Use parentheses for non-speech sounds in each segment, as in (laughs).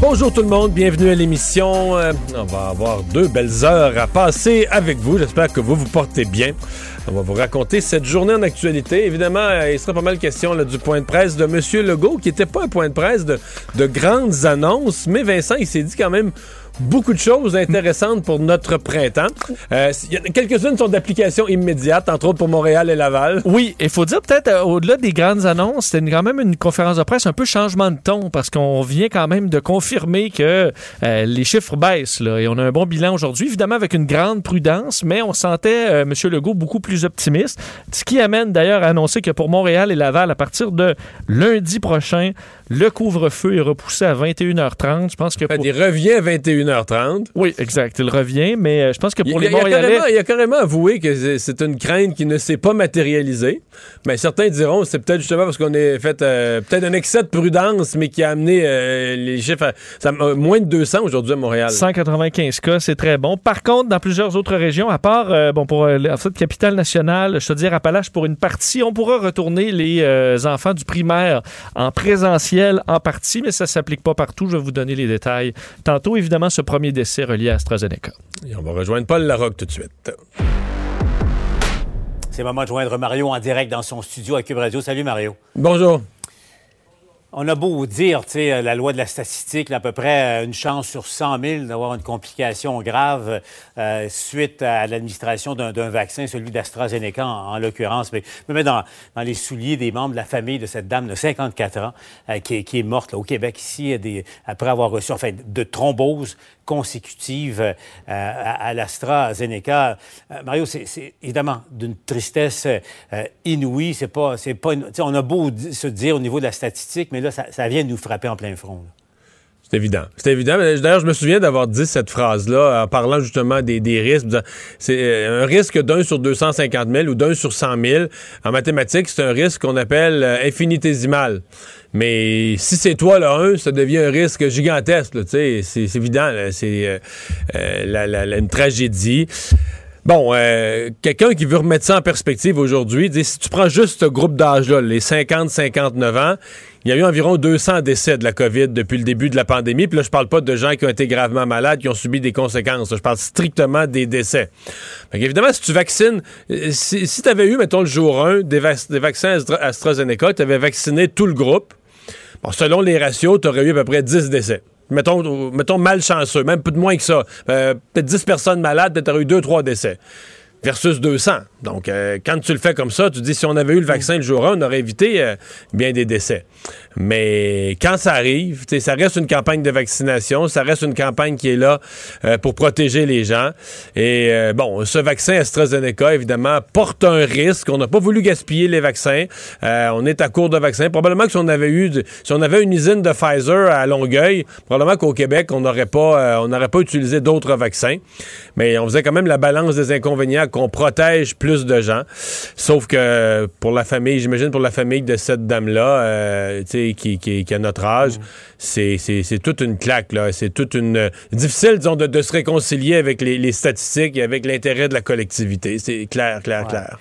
Bonjour tout le monde, bienvenue à l'émission. Euh, on va avoir deux belles heures à passer avec vous. J'espère que vous vous portez bien. On va vous raconter cette journée en actualité. Évidemment, euh, il sera pas mal question du point de presse de M. Legault, qui n'était pas un point de presse de grandes annonces, mais Vincent, il s'est dit quand même beaucoup de choses intéressantes pour notre printemps. Euh, Quelques-unes sont d'application immédiate, entre autres pour Montréal et Laval. Oui, il faut dire peut-être euh, au-delà des grandes annonces, c'était quand même une conférence de presse un peu changement de ton parce qu'on vient quand même de confirmer que euh, les chiffres baissent là, et on a un bon bilan aujourd'hui, évidemment avec une grande prudence, mais on sentait M. Legault beaucoup plus optimiste, ce qui amène d'ailleurs à annoncer que pour Montréal et Laval, à partir de lundi prochain, le couvre-feu est repoussé à 21h30. Je pense que pour- il revient à 21h30. oui, exact, il revient, mais euh, je pense que pour il les Montréalais, il a carrément avoué que c'est- une crainte qui ne s'est pas matérialisée. Mais certains diront c'est peut-être justement parce qu'on a fait euh, peut-être un excès de prudence, mais qui a amené euh, les chiffres à ça, euh, moins de 200 aujourd'hui à Montréal. 195 cas, c'est très bon. Par contre, dans plusieurs autres régions, à part euh, bon pour en fait capitale nationale, je te dire Appalaches pour une partie, on pourra retourner les enfants du primaire en présentiel en partie, mais ça s'applique pas partout. Je vais vous donner les détails tantôt. Évidemment, ce premier décès relié à AstraZeneca. Et on va rejoindre Paul Larocque tout de suite. C'est le moment de joindre Mario en direct dans son studio à Cube Radio. Salut Mario. Bonjour. On a beau dire, tu sais, la loi de la statistique, à peu près euh, une chance sur 100 000 d'avoir une complication grave euh, suite à l'administration d'un vaccin, celui d'AstraZeneca en, en l'occurrence. Mais je dans, les souliers des membres de la famille de cette dame de 54 ans euh, qui, est, morte au Québec ici après avoir reçu, enfin, de thrombose consécutive euh, à, à l'AstraZeneca. Euh, Mario, c'est évidemment d'une tristesse euh, inouïe. C'est pas, c'est pas, on a beau se dire au niveau de la statistique, mais là, ça, vient de nous frapper en plein front. C'est évident. C'est évident. D'ailleurs, je me souviens d'avoir dit cette phrase-là en parlant justement des, risques. C'est euh, un risque d'un sur 250 000 ou d'un sur 100 000. En mathématiques, c'est un risque qu'on appelle euh, infinitésimal. Mais si c'est toi le 1, ça devient un risque gigantesque. C'est évident. C'est euh, euh, une tragédie. Bon, euh, quelqu'un qui veut remettre ça en perspective aujourd'hui, dit si tu prends juste ce groupe d'âge-là, les 50-59 ans, il y a eu environ 200 décès de la COVID depuis le début de la pandémie. Puis là, je parle pas de gens qui ont été gravement malades, qui ont subi des conséquences. Je parle strictement des décès. Évidemment, si tu vaccines, euh, si, tu avais eu, mettons, le jour 1 des, vac- des vaccins Astra- AstraZeneca, tu avais vacciné tout le groupe, selon les ratios, tu aurais eu à peu près 10 décès. Mettons, mettons malchanceux, même peu de moins que ça. Euh, peut-être 10 personnes malades, peut-être eu 2-3 décès. Versus 200. Donc, euh, quand tu le fais comme ça, tu dis si on avait eu le vaccin le jour 1, on aurait évité euh, bien des décès. Mais quand ça arrive, ça reste une campagne de vaccination, ça reste une campagne qui est là euh, pour protéger les gens. Et euh, bon, ce vaccin AstraZeneca, évidemment, porte un risque. On n'a pas voulu gaspiller les vaccins. Euh, on est à court de vaccins. Probablement que si on avait eu, si on avait une usine de Pfizer à Longueuil, probablement qu'au Québec, on n'aurait pas, on n'aurait pas utilisé d'autres vaccins. Mais on faisait quand même la balance des inconvénients qu'on protège plus de gens. Sauf que pour la famille, j'imagine pour la famille de cette dame-là, tu sais, qui, qui, qui a notre âge, c'est, toute une claque, là. C'est toute une. difficile, disons, de, de se réconcilier avec les, les statistiques et avec l'intérêt de la collectivité. C'est clair, clair, clair.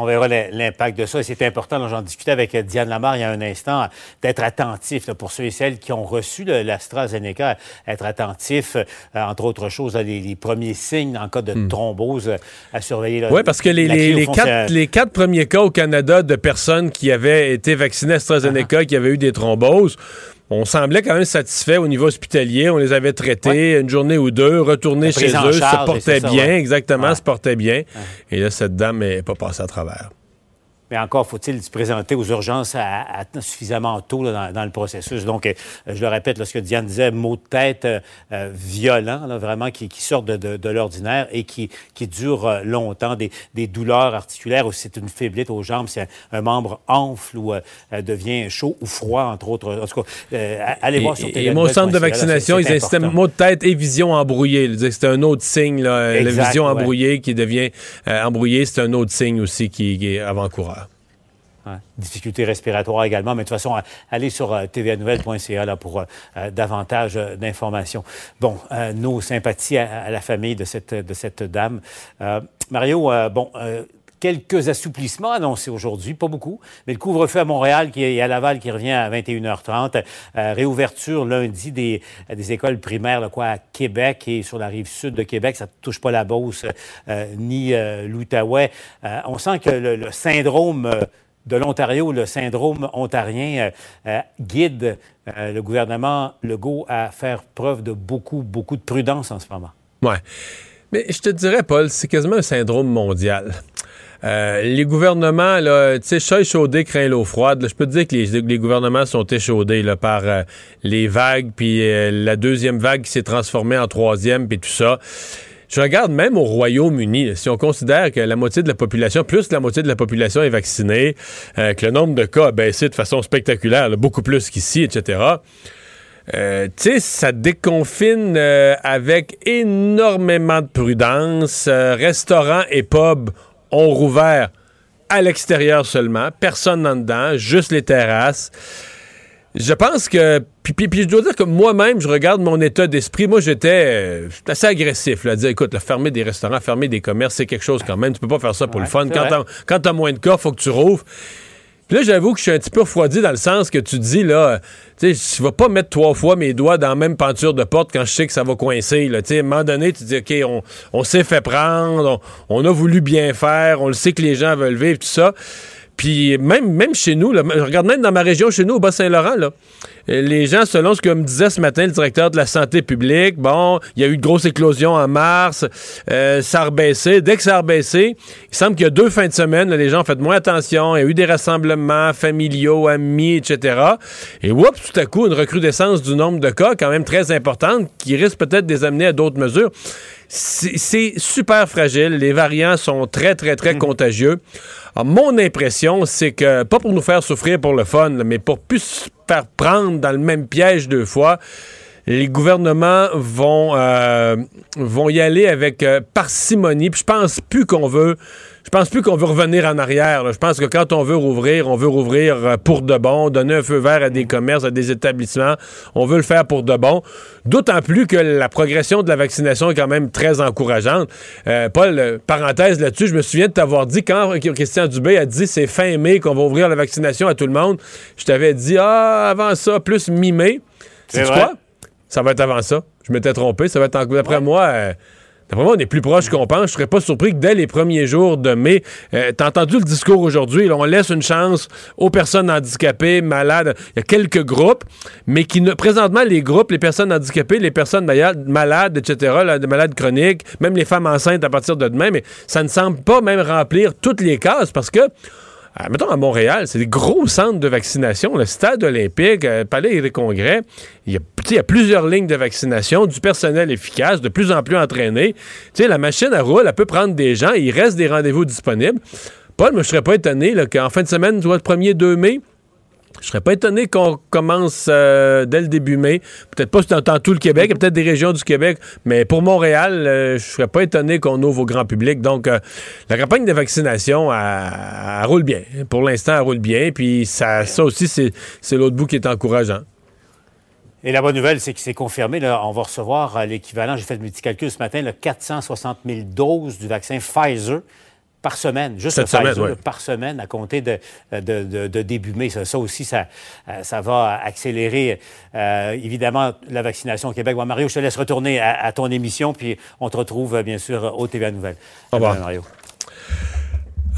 On verra l'im- l'impact de ça. Et C'est important, j'en discutais avec euh, Diane Lamar il y a un instant, d'être attentif là, pour ceux et celles qui ont reçu l'AstraZeneca, être attentif, euh, entre autres choses, à les, les premiers signes en cas de thrombose euh, à surveiller. Oui, parce que les, fond, quatre, c'est- les quatre premiers cas au Canada de personnes qui avaient été vaccinées AstraZeneca, qui avaient eu des thromboses, on semblait quand même satisfait au niveau hospitalier. On les avait traités une journée ou deux, retournés chez eux, se portaient ça, bien, ouais. exactement, Ouais. se portaient bien. Et là, cette dame n'est pas passée à travers. Mais encore faut-il se présenter aux urgences à, à- suffisamment tôt là, dans, dans le processus. Donc, euh, je le répète, là, ce que Diane disait, maux de tête euh, euh, violents, là, vraiment, qui, qui sortent de, de- de l'ordinaire et qui, qui durent euh, longtemps, des, des douleurs articulaires, ou si c'est une faiblite aux jambes, si un, un membre enfle ou euh, devient chaud ou froid, entre autres. En tout cas, euh, allez voir sur Et, et mon centre de vaccination, ils incitaient mot de tête et vision embrouillée. C'était un autre signe, là, la vision ouais. embrouillée qui devient euh, embrouillée, c'est un autre signe aussi qui, qui est avant-coureur. Difficultés respiratoires également, mais de toute façon, à- allez sur euh, tvanouvelle.ca pour euh, euh, davantage euh, d'informations. Bon, euh, nos sympathies à, la famille de cette, de cette dame. Euh, Mario, euh, bon, euh, quelques assouplissements annoncés aujourd'hui, pas beaucoup, mais le couvre-feu à Montréal qui et à Laval qui revient à 21h30, euh, réouverture lundi des, des écoles primaires quoi, à Québec et sur la rive sud de Québec, ça ne touche pas la Beauce euh, ni euh, l'Outaouais. Euh, on sent que le, le syndrome... de l'Ontario, le syndrome ontarien euh, euh, guide euh, le gouvernement Legault à faire preuve de beaucoup, beaucoup de prudence en ce moment. Ouais. Mais je te dirais, Paul, c'est quasiment un syndrome mondial. Les gouvernements, tu sais, chat échaudé craint l'eau froide. je peux te dire que les, gouvernements sont échaudés par les vagues, puis la deuxième vague qui s'est transformée en troisième, puis tout ça. Je regarde même au Royaume-Uni, si on considère que la moitié de la population, plus la moitié de la population est vaccinée, euh, que le nombre de cas a baissé de façon spectaculaire, beaucoup plus qu'ici, etc. Euh, tu sais, ça déconfine euh, avec énormément de prudence. Restaurants et pubs ont rouvert à l'extérieur seulement, personne en dedans, juste les terrasses. Je pense que. Puis, puis- puis je dois dire que moi-même, je regarde mon état d'esprit. Moi, j'étais euh, assez agressif. Là, à dire, écoute, là, fermer des restaurants, fermer des commerces, c'est quelque chose quand même. Tu peux pas faire ça pour Ouais, le fun. Quand t'as, moins de cas, faut que tu rouvres. Puis là, j'avoue que je suis un petit peu refroidi dans le sens que tu dis, là, tu sais, je vais pas mettre trois fois mes doigts dans la même peinture de porte quand je sais que ça va coincer, là. Tu sais, à un moment donné, tu dis, OK, on, on s'est fait prendre, on, on a voulu bien faire, on le sait que les gens veulent vivre, tout ça. Puis même, même chez nous, là, je regarde même dans ma région, chez nous, au Bas-Saint-Laurent, euh, les gens, selon ce que me disait ce matin le directeur de la santé publique, bon, il y a eu de grosses éclosions en mars, euh, ça a rebaissé. Dès que ça a rebaissé, il semble qu'il y a deux fins de semaine, là, les gens ont fait moins attention, il y a eu des rassemblements familiaux, amis, etc. Et oups, tout à coup, une recrudescence du nombre de cas quand même très importante qui risque peut-être de les amener à d'autres mesures. C'est super fragile. Les variants sont très, très, très contagieux. Alors, mon impression, c'est que, pas pour nous faire souffrir pour le fun, mais pour plus se faire prendre dans le même piège deux fois, les gouvernements vont, euh, vont y aller avec euh, parcimonie. Puis je pense plus qu'on veut. Je pense plus qu'on veut revenir en arrière. là. Je pense que quand on veut rouvrir, on veut rouvrir euh, pour de bon, donner un feu vert à des commerces, à des établissements. On veut le faire pour de bon. D'autant plus que la progression de la vaccination est quand même très encourageante. Euh, Paul, euh, parenthèse là-dessus, je me souviens de t'avoir dit quand Christian Dubé a dit c'est fin mai qu'on va ouvrir la vaccination à tout le monde. Je t'avais dit ah avant ça plus mi-mai. C'est quoi? Ça va être avant ça. Je m'étais trompé. Ça va être en... D'après moi, euh, d'après moi, on est plus proche qu'on pense. Je serais pas surpris que dès les premiers jours de mai, euh, t'as entendu le discours aujourd'hui, on laisse une chance aux personnes handicapées, malades. Il y a quelques groupes, mais qui ne, présentement, les groupes, les personnes handicapées, les personnes malades, malades etc., là, des malades chroniques, même les femmes enceintes à partir de demain, mais ça ne semble pas même remplir toutes les cases parce que euh, mettons à Montréal, c'est des gros centres de vaccination, le stade olympique, le palais des congrès. Il y, a, plusieurs lignes de vaccination, du personnel efficace, de plus en plus entraîné. Tu la machine à roule, elle peut prendre des gens, il reste des rendez-vous disponibles. Paul, moi, je serais pas étonné qu'en fin de semaine, tu vois, le 1er 2 mai, je serais pas étonné qu'on commence euh, dès le début mai. Peut-être pas dans, tout le Québec, peut-être des régions du Québec, mais pour Montréal, euh, je serais pas étonné qu'on ouvre au grand public. Donc, euh, la campagne de vaccination, elle, roule bien. Pour l'instant, elle roule bien. Puis ça, aussi, c'est l'autre bout qui est encourageant. Et la bonne nouvelle, c'est que c'est confirmé. On va recevoir euh, l'équivalent, j'ai fait le petit calcul ce matin, là, 460 000 doses du vaccin Pfizer par semaine, juste Cette semaine, par semaine à compter de, de, de- de début mai. Ça, ça aussi, ça, euh, ça va accélérer euh, évidemment la vaccination au Québec. Bon, Mario, je te laisse retourner à, à ton émission, puis on te retrouve bien sûr au TVA Nouvelles. Au revoir. Mario.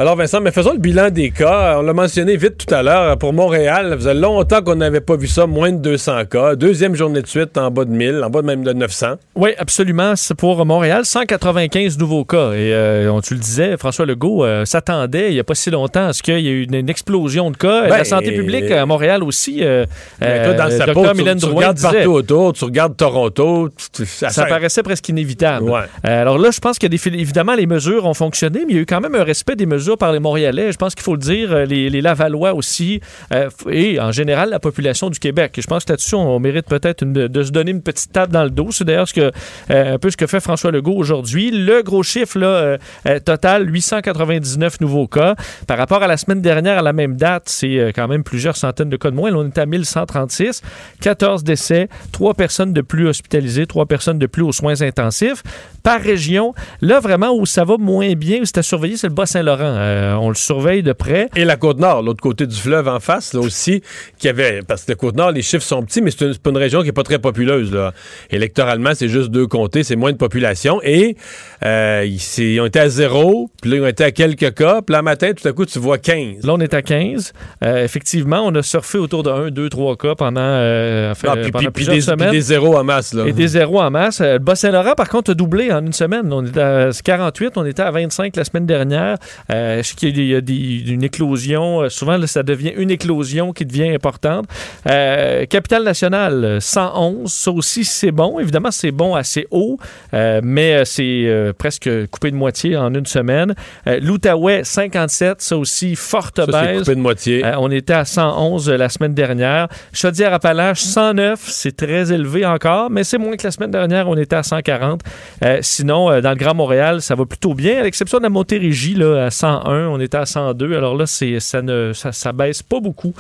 Alors Vincent, mais faisons le bilan des cas. On l'a mentionné vite tout à l'heure. Pour Montréal, ça faisait longtemps qu'on n'avait pas vu ça, moins de 200 cas. Deuxième journée de suite en bas de 1000, en bas de même de 900. Oui, absolument. C'est pour Montréal, 195 nouveaux cas. Et euh, on, tu le disais, François Legault euh, s'attendait il n'y a pas si longtemps à ce qu'il y ait eu une, une explosion de cas. Ben, la santé publique à Montréal aussi. Euh, Mais toi, dans sa peau, tu, regardes disait- partout autour, tu regardes Toronto. tu- tu- ça, paraissait presque inévitable. Ouais. Euh, alors là, je pense que des- évidemment les mesures ont fonctionné, mais il y a eu quand même un respect des mesures par les Montréalais. Je pense qu'il faut le dire, euh, les, les Lavallois aussi, euh, et en général la population du Québec. Je pense que là-dessus, on mérite peut-être de se donner une petite tape dans le dos. C'est d'ailleurs ce que, euh, un peu ce que fait François Legault aujourd'hui. Le gros chiffre là, total, 899 nouveaux cas. Par rapport à la semaine dernière, à la même date, c'est quand même plusieurs centaines de cas de moins. On est à 1136, 14 décès, 3 personnes de plus hospitalisées, 3 personnes de plus aux soins intensifs. Par région, là vraiment où ça va moins bien, où c'est à surveiller, c'est le Bas-Saint-Laurent. Euh, on le surveille de près. Et la Côte-Nord, l'autre côté du fleuve en face, là aussi, qui avait. Parce que la Côte-Nord, les chiffres sont petits, mais c'est pas une région qui est pas très populeuse. Là. Électoralement, c'est juste deux comtés, c'est moins de population. Et euh, ils, ont été à zéro, puis là, ils ont été à quelques cas. Puis là, matin, tout à coup, tu vois 15. Là, on est à 15. Euh, effectivement, on a surfé autour de 1, 2, 3 cas pendant, enfin, Ah, puis, pendant puis- puis plusieurs des, puis semaines. des zéros en masse. Là. Et des zéros en masse. Le Bas-Saint-Laurent, par contre, a doublé en une semaine. On était à 48, on était à 25 la semaine dernière. Euh, je sais qu'il y a, des- une éclosion. Euh, souvent, là, ça devient une éclosion qui devient importante. Euh, Capitale nationale, euh, 111. Ça aussi, c'est bon. Évidemment, c'est bon assez haut, euh, mais euh, c'est euh, presque coupé de moitié en une semaine. Euh, L'Outaouais, 57. Ça aussi, forte Ça, baisse. coupé de moitié. Euh, on était à 111 la semaine dernière. Chaudière-Appalaches, 109. C'est très élevé encore, mais c'est moins que la semaine dernière. On était à 140. Euh, sinon, euh, dans le Grand Montréal, ça va plutôt bien, à l'exception de la Montérégie, là, à 101. On était à 102. Alors là, ça ne ça, baisse pas beaucoup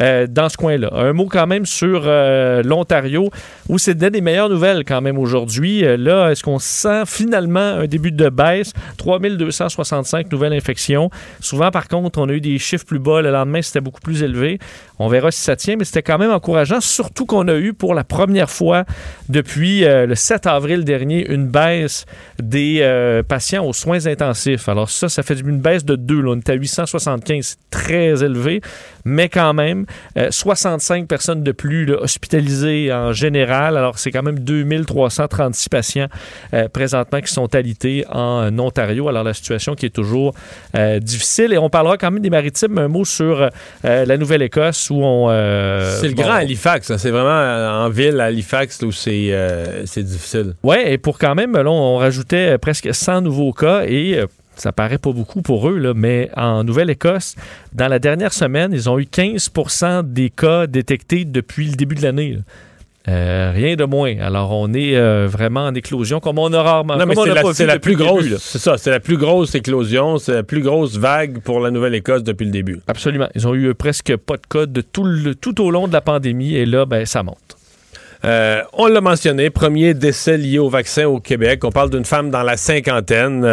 euh, dans ce coin-là. Un mot quand même sur euh, l'Ontario, où c'est des meilleures nouvelles quand même aujourd'hui. Euh, là, est-ce qu'on sent finalement un début de baisse? 3265 nouvelles infections. Souvent, par contre, on a eu des chiffres plus bas. Le lendemain, c'était beaucoup plus élevé. On verra si ça tient, mais c'était quand même encourageant, surtout qu'on a eu pour la première fois depuis le 7 avril dernier une baisse des patients aux soins intensifs. Alors ça, ça fait une baisse de 2. Là. On est à 875, c'est très élevé, mais quand même, euh, 65 personnes de plus là, hospitalisées en général. Alors c'est quand même 2336 patients euh, présentement qui sont alités en euh, Ontario. Alors la situation qui est toujours euh, difficile. Et on parlera quand même des maritimes. Un mot sur euh, la Nouvelle-Écosse où on... euh, c'est le bon, grand Halifax. hein. C'est vraiment euh, en ville, à Halifax, où c'est euh, c'est difficile. Oui, et pour quand même, là, on rajoutait euh, presque 100 nouveaux cas et euh, ça paraît pas beaucoup pour eux, là, mais en Nouvelle-Écosse, dans la dernière semaine, ils ont eu 15% des cas détectés depuis le début de l'année. Euh, rien de moins. Alors, on est euh, vraiment en éclosion comme on a rarement Non, mais c'est la, c'est la plus grosse. C'est ça, c'est la plus grosse éclosion, c'est la plus grosse vague pour la Nouvelle-Écosse depuis le début. Absolument. Ils ont eu presque pas de cas de tout, le- tout au long de la pandémie et là, ben, ça monte. Euh, on l'a mentionné, premier décès lié au vaccin au Québec. On parle d'une femme dans la cinquantaine.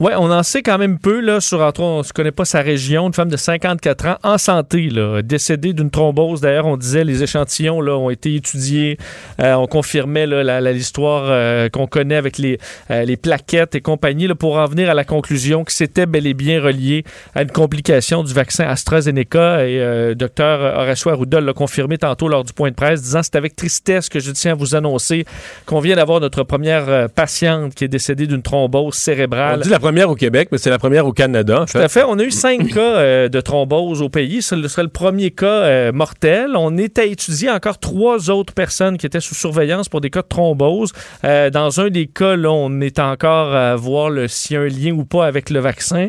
Oui, on en sait quand même peu là, sur entre on ne connaît pas sa région, une femme de 54 ans en santé, là, décédée d'une thrombose. D'ailleurs, on disait les échantillons là, ont été étudiés. Euh, on confirmait l'histoire euh, qu'on connaît avec les, euh, les plaquettes et compagnie là, pour en venir à la conclusion que c'était bel et bien relié à une complication du vaccin AstraZeneca. Et euh, docteur Horacio Arruda l'a confirmé tantôt lors du point de presse, disant c'est avec tristesse que je tiens à vous annoncer qu'on vient d'avoir notre première euh, patiente qui est décédée d'une thrombose cérébrale. Première au Québec, mais c'est la première au Canada. en Tout à fait. On a eu cinq (clears throat) cas euh, de thrombose au pays. Ce serait le premier cas euh, mortel. On est à étudier encore trois autres personnes qui étaient sous surveillance pour des cas de thrombose. Euh, dans un des cas, là, on est encore à voir s'il y a un lien ou pas avec le vaccin.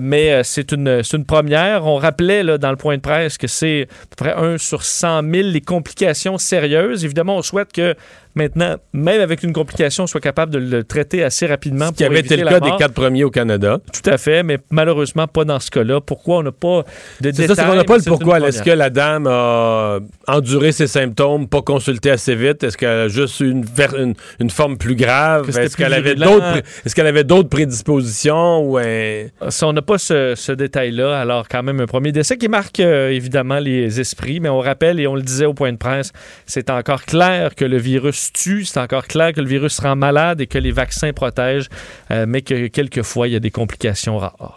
Mais c'est une, c'est une première. On rappelait là, dans le point de presse que c'est à peu près 1 sur 100 000 les complications sérieuses. Évidemment, on souhaite que maintenant, même avec une complication, on soit capable de le traiter assez rapidement. Ce qui pour avait été le cas des quatre premiers au Canada. Tout à fait, mais malheureusement pas dans ce cas-là. Pourquoi on n'a pas de C'est ça, c'est qu'on n'a pas le pourquoi. Est-ce que la dame a enduré ses symptômes, pas consulté assez vite? Est-ce qu'elle a juste une, une, une forme plus grave? Est-ce qu'elle avait d'autres est-ce qu'elle avait d'autres prédispositions ou un- Ça, on n'a pas ce, ce détail-là. Alors, quand même, un premier décès qui marque euh, évidemment les esprits, mais on rappelle, et on le disait au point de presse, c'est encore clair que le virus c'est encore clair que le virus rend malade et que les vaccins protègent, euh, mais que quelquefois, il y a des complications rares.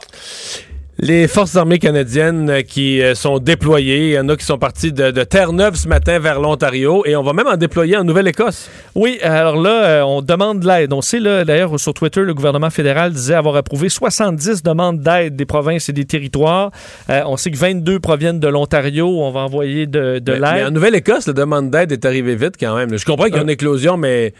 Les forces armées canadiennes euh, qui euh, sont déployées. Il y en a qui sont partis de, de Terre-Neuve ce matin vers l'Ontario et on va même en déployer en Nouvelle-Écosse. Oui, alors là, euh, on demande de l'aide. On sait, là, d'ailleurs, sur Twitter, le gouvernement fédéral disait avoir approuvé 70 demandes d'aide des provinces et des territoires. Euh, on sait que 22 proviennent de l'Ontario. On va envoyer de, de mais en l'aide. Nouvelle-Écosse, la demande d'aide est arrivée vite quand même. Je comprends qu'il y a une éclosion, mais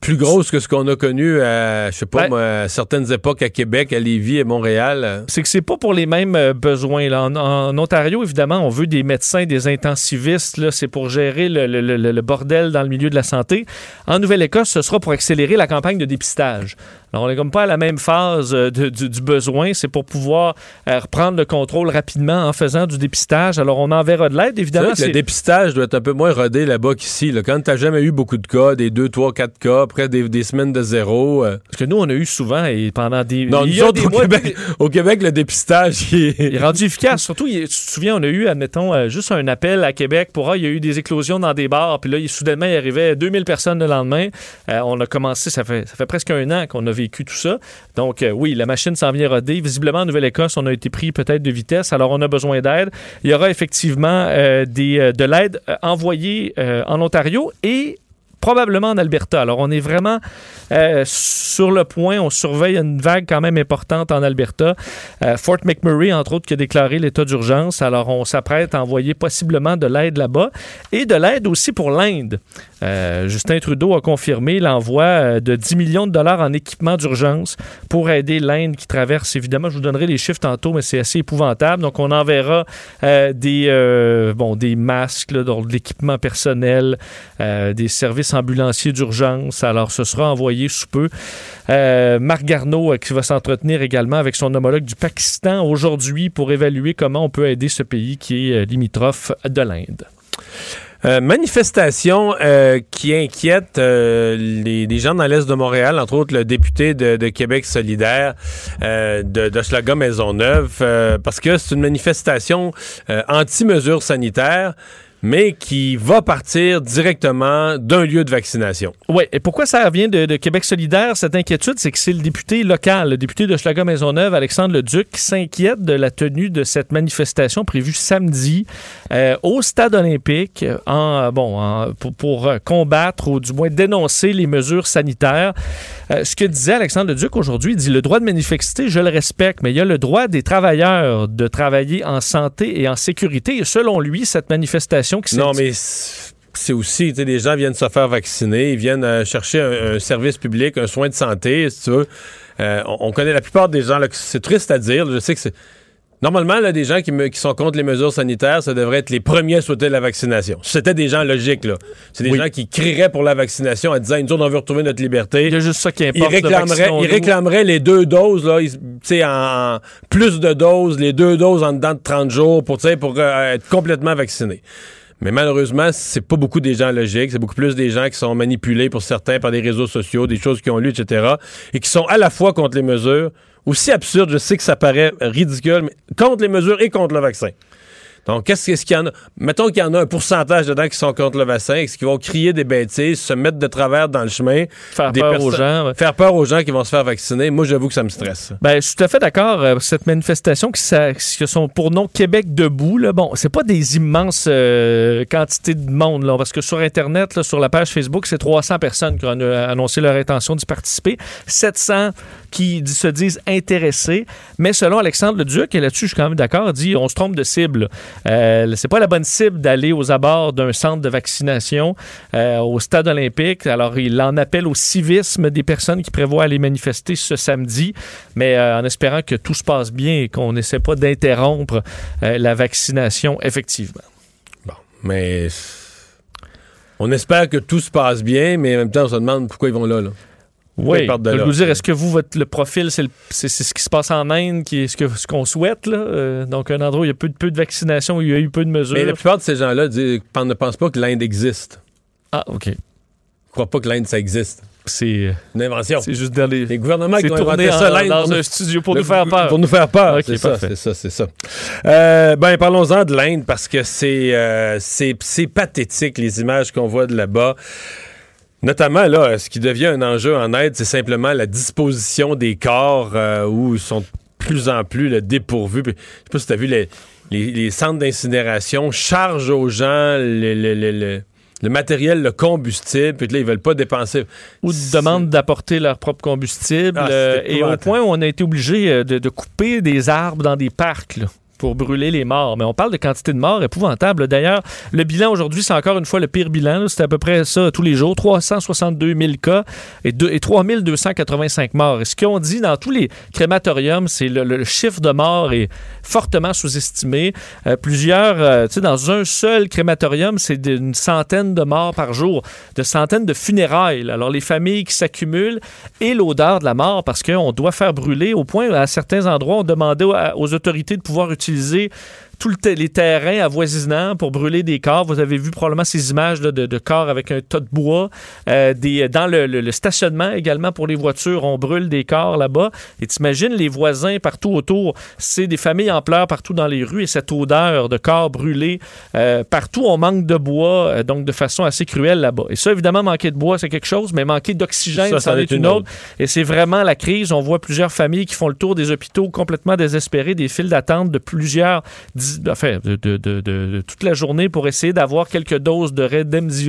plus grosse que ce qu'on a connu à, je sais pas, moi, à certaines époques à Québec, à Lévis et Montréal. C'est que c'est pas pour les mêmes euh, besoins. Là. En, en Ontario, évidemment, on veut des médecins, des intensivistes. Là, c'est pour gérer le, le- le- le bordel dans le milieu de la santé. En Nouvelle-Écosse, ce sera pour accélérer la campagne de dépistage. Alors, on n'est comme pas à la même phase euh, de- du, du besoin. C'est pour pouvoir euh, reprendre le contrôle rapidement en faisant du dépistage. Alors, on enverra de l'aide, évidemment. le dépistage doit être un peu moins rodé là-bas qu'ici. là. Quand t'as jamais eu beaucoup de cas, des 2, 3, 4 cas, après des, des semaines de zéro. euh. Parce que nous, on a eu souvent et pendant des. Non, nous autres, des au mois- Québec, au Québec, le dépistage, il Il est rendu efficace. Surtout, il- tu te souviens, on a eu, admettons, euh, juste un appel à Québec pour, ah, il y a eu des éclosions dans des bars. Puis là, il- soudainement, il arrivait 2000 personnes le lendemain. Euh, on a commencé, ça fait, ça fait presque un an qu'on a vécu tout ça. Donc, euh, oui, la machine s'en vient roder. Visiblement, en Nouvelle-Écosse, on a été pris peut-être de vitesse. Alors, on a besoin d'aide. Il y aura effectivement euh, des, euh, de l'aide euh, envoyée euh, en Ontario et probablement en Alberta. Alors, on est vraiment euh, sur le point. On surveille une vague quand même importante en Alberta. Euh, Fort McMurray, entre autres, qui a déclaré l'état d'urgence. Alors, on s'apprête à envoyer possiblement de l'aide là-bas et de l'aide aussi pour l'Inde. Euh, Justin Trudeau a confirmé l'envoi de 10 millions de dollars en équipement d'urgence pour aider l'Inde qui traverse. Évidemment, je vous donnerai les chiffres tantôt, mais c'est assez épouvantable. Donc, on enverra des, bon, des masques, de l'équipement personnel, des services ambulanciers d'urgence. Alors, ce sera envoyé sous peu. Euh, Marc Garneau, euh, qui va s'entretenir également avec son homologue du Pakistan aujourd'hui pour évaluer comment on peut aider ce pays qui est euh, limitrophe de l'Inde. Manifestation qui inquiète les, gens dans l'Est de Montréal, entre autres le député de, Québec solidaire de, de Maisonneuve, parce que c'est une manifestation anti-mesures sanitaires, mais qui va partir directement d'un lieu de vaccination. Oui, et pourquoi ça vient de, Québec solidaire, cette inquiétude? C'est que c'est le député local, le député de Schlager Maisonneuve, Alexandre Leduc, qui s'inquiète de la tenue de cette manifestation prévue samedi euh, au stade olympique en, bon, pour, euh, combattre ou du moins dénoncer les mesures sanitaires. Euh, ce que disait Alexandre Leduc aujourd'hui, il dit le droit de manifester, je le respecte, mais il y a le droit des travailleurs de travailler en santé et en sécurité. Et selon lui, cette manifestation qui Non, mais c'est aussi, tu sais, les gens viennent se faire vacciner, ils viennent euh, chercher un, un service public, un soin de santé, si tu veux. Euh, on, on connaît la plupart des gens, c'est triste à dire, je sais que c'est... Normalement, là, des gens qui, me- qui sont contre les mesures sanitaires, ça devrait être les premiers à souhaiter la vaccination. C'était des gens logiques, là. C'est des Oui. gens qui crieraient pour la vaccination en disant, nous autres, on veut retrouver notre liberté. Il y a juste ça qui Ils importe. le réclameraient, ils réclameraient les deux doses, là, ils- en, en plus de doses, les deux doses en dedans de 30 jours pour, pour euh, être complètement vaccinés. Mais malheureusement, c'est pas beaucoup des gens logiques, c'est beaucoup plus des gens qui sont manipulés pour certains par des réseaux sociaux, des choses qu'ils ont lues, etc., et qui sont à la fois contre les mesures, aussi absurdes, je sais que ça paraît ridicule, mais contre les mesures et contre le vaccin. Donc, qu'est-ce qu'il y en a? Mettons qu'il y en a un pourcentage dedans qui sont contre le vaccin, qu'ils vont crier des bêtises, se mettre de travers dans le chemin, Faire des peur aux gens. ouais. faire peur aux gens qui vont se faire vacciner? Moi, j'avoue que ça me stresse. Ben, je suis tout à fait d'accord. euh, Cette manifestation qui, qui sont pour nom Québec debout, là, bon, c'est pas des immenses euh, quantités de monde, là, parce que sur Internet, là, sur la page Facebook, c'est 300 personnes qui ont annoncé leur intention d'y participer, 700 qui se disent intéressés, mais selon Alexandre Leduc, et là-dessus, je suis quand même d'accord, dit on se trompe de cible. Euh, c'est pas la bonne cible d'aller aux abords d'un centre de vaccination euh, au stade olympique. Alors, il en appelle au civisme des personnes qui prévoient aller manifester ce samedi, mais euh, en espérant que tout se passe bien et qu'on n'essaie pas d'interrompre la vaccination, effectivement. Bon, mais on espère que tout se passe bien, mais en même temps, on se demande pourquoi ils vont là. là. Oui, je veux vous dire, est-ce que vous, votre, le profil, c'est, le- c'est- c'est ce qui se passe en Inde, qui est ce, que, ce qu'on souhaite, là? Euh, donc, un endroit où il y a peu de, peu de vaccination, où il y a eu peu de mesures. Mais la plupart de ces gens-là ne pensent pas que l'Inde existe. Ah, OK. Ils ne croient pas que l'Inde, ça existe. C'est, Une invention. c'est juste dans les... Les gouvernements qui ont tourné inventé ça, en- l'Inde, dans un studio pour le- nous faire peur. Pour nous faire peur. Ok, c'est ça, c'est ça, c'est ça. Euh, ben, parlons-en de l'Inde parce que c'est, euh, c'est, c'est pathétique les images qu'on voit de là-bas. Notamment, là, ce qui devient un enjeu en Inde, c'est simplement la disposition des corps euh, où ils sont plus en plus là, dépourvus. Puis, je sais pas si tu as vu les, les, les centres d'incinération chargent aux gens le, le- le- le- le matériel, le combustible, puis là, ils veulent pas dépenser. ou demandent d'apporter leur propre combustible. Ah, euh, et au point où on a été obligé euh, de, de couper des arbres dans des parcs. là, pour brûler les morts. Mais on parle de quantité de morts épouvantables. D'ailleurs, le bilan aujourd'hui, c'est encore une fois le pire bilan. C'est à peu près ça tous les jours. 362 000 cas et, deux- et 3 285 morts. Et ce qu'on dit dans tous les crématoriums, c'est le, le chiffre de morts est fortement sous-estimé. Euh, plusieurs, euh, tu sais, dans un seul crématorium, c'est d'une centaine de morts par jour, de centaines de funérailles. Alors, les familles qui s'accumulent et l'odeur de la mort parce qu'on doit faire brûler au point, à certains endroits, on demandait aux autorités de pouvoir utiliser utiliser tous les terrains avoisinants pour brûler des corps. Vous avez vu probablement ces images là, de, de corps avec un tas de bois. Euh, des, dans le, le- le stationnement également pour les voitures, on brûle des corps là-bas. Et t'imagines les voisins partout autour. C'est des familles en pleurs partout dans les rues et cette odeur de corps brûlés. euh, partout, on manque de bois, euh, donc de façon assez cruelle là-bas. Et ça, évidemment, manquer de bois, c'est quelque chose, mais manquer d'oxygène, Ça, ça, en est une autre. Et c'est vraiment la crise. On voit plusieurs familles qui font le tour des hôpitaux complètement désespérées, des files d'attente de plusieurs, enfin, de, toute la journée pour essayer d'avoir quelques doses de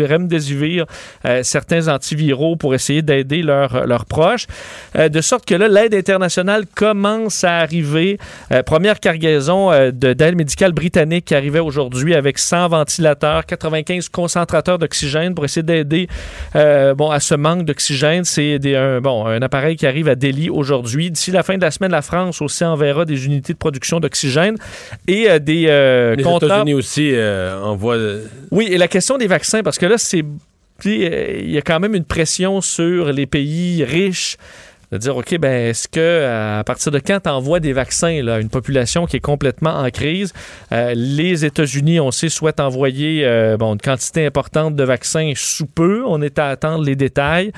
Remdesivir, euh, certains antiviraux pour essayer d'aider leurs leurs proches. Euh, de sorte que là, l'aide internationale commence à arriver. Euh, première cargaison de- d'aide médicale britannique qui arrivait aujourd'hui avec 100 ventilateurs, 95 concentrateurs d'oxygène pour essayer d'aider bon, à ce manque d'oxygène. C'est un, bon, un appareil qui arrive à Delhi aujourd'hui. D'ici la fin de la semaine, la France aussi enverra des unités de production d'oxygène et des euh, Les compteurs. États-Unis aussi euh, envoient. Oui, et la question des vaccins, parce que là, c'est. euh, Il y a quand même une pression sur les pays riches de dire, OK, ben, est-ce que à partir de quand tu envoies des vaccins là, à une population qui est complètement en crise? Euh, les États-Unis, on sait, souhaitent envoyer euh, bon, une quantité importante de vaccins sous peu. On est à attendre les détails.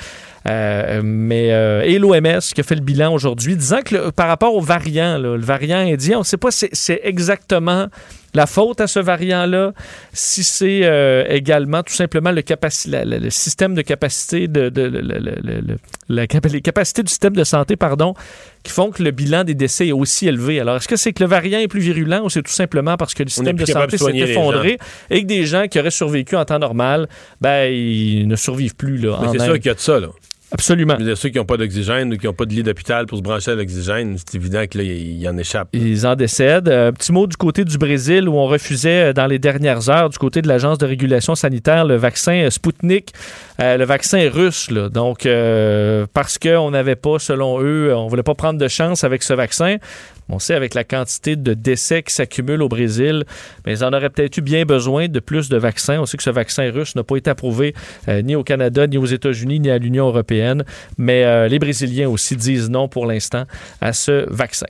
Euh, mais euh, et l'OMS qui a fait le bilan aujourd'hui, disant que le- par rapport au variant, là, le variant indien, on ne sait pas si c'est exactement la faute à ce variant-là, si c'est euh, également tout simplement le, capaci- la- la- le système de capacité de, la les capacités du système de santé, pardon, qui font que le bilan des décès est aussi élevé. Alors, est-ce que c'est que le variant est plus virulent ou c'est tout simplement parce que le système de santé s'est effondré et que des gens qui auraient survécu en temps normal, ben, ils ne survivent plus là, en c'est sûr qu'il y a de ça, là. Absolument. Dire, Ceux qui n'ont pas d'oxygène ou qui n'ont pas de lit d'hôpital pour se brancher à l'oxygène, c'est évident que là, il y en échappe. Ils en décèdent. Euh, Un petit mot du côté du Brésil où on refusait euh, dans les dernières heures, du côté de l'Agence de régulation sanitaire, le vaccin euh, Sputnik, euh, le vaccin russe. là. Donc, euh, parce qu'on n'avait pas, selon eux, on voulait pas prendre de chance avec ce vaccin. On sait avec la quantité de décès qui s'accumulent au Brésil, mais ils en auraient peut-être eu bien besoin de plus de vaccins. On sait que ce vaccin russe n'a pas été approuvé euh, ni au Canada, ni aux États-Unis, ni à l'Union européenne. Mais euh, les Brésiliens aussi disent non pour l'instant à ce vaccin.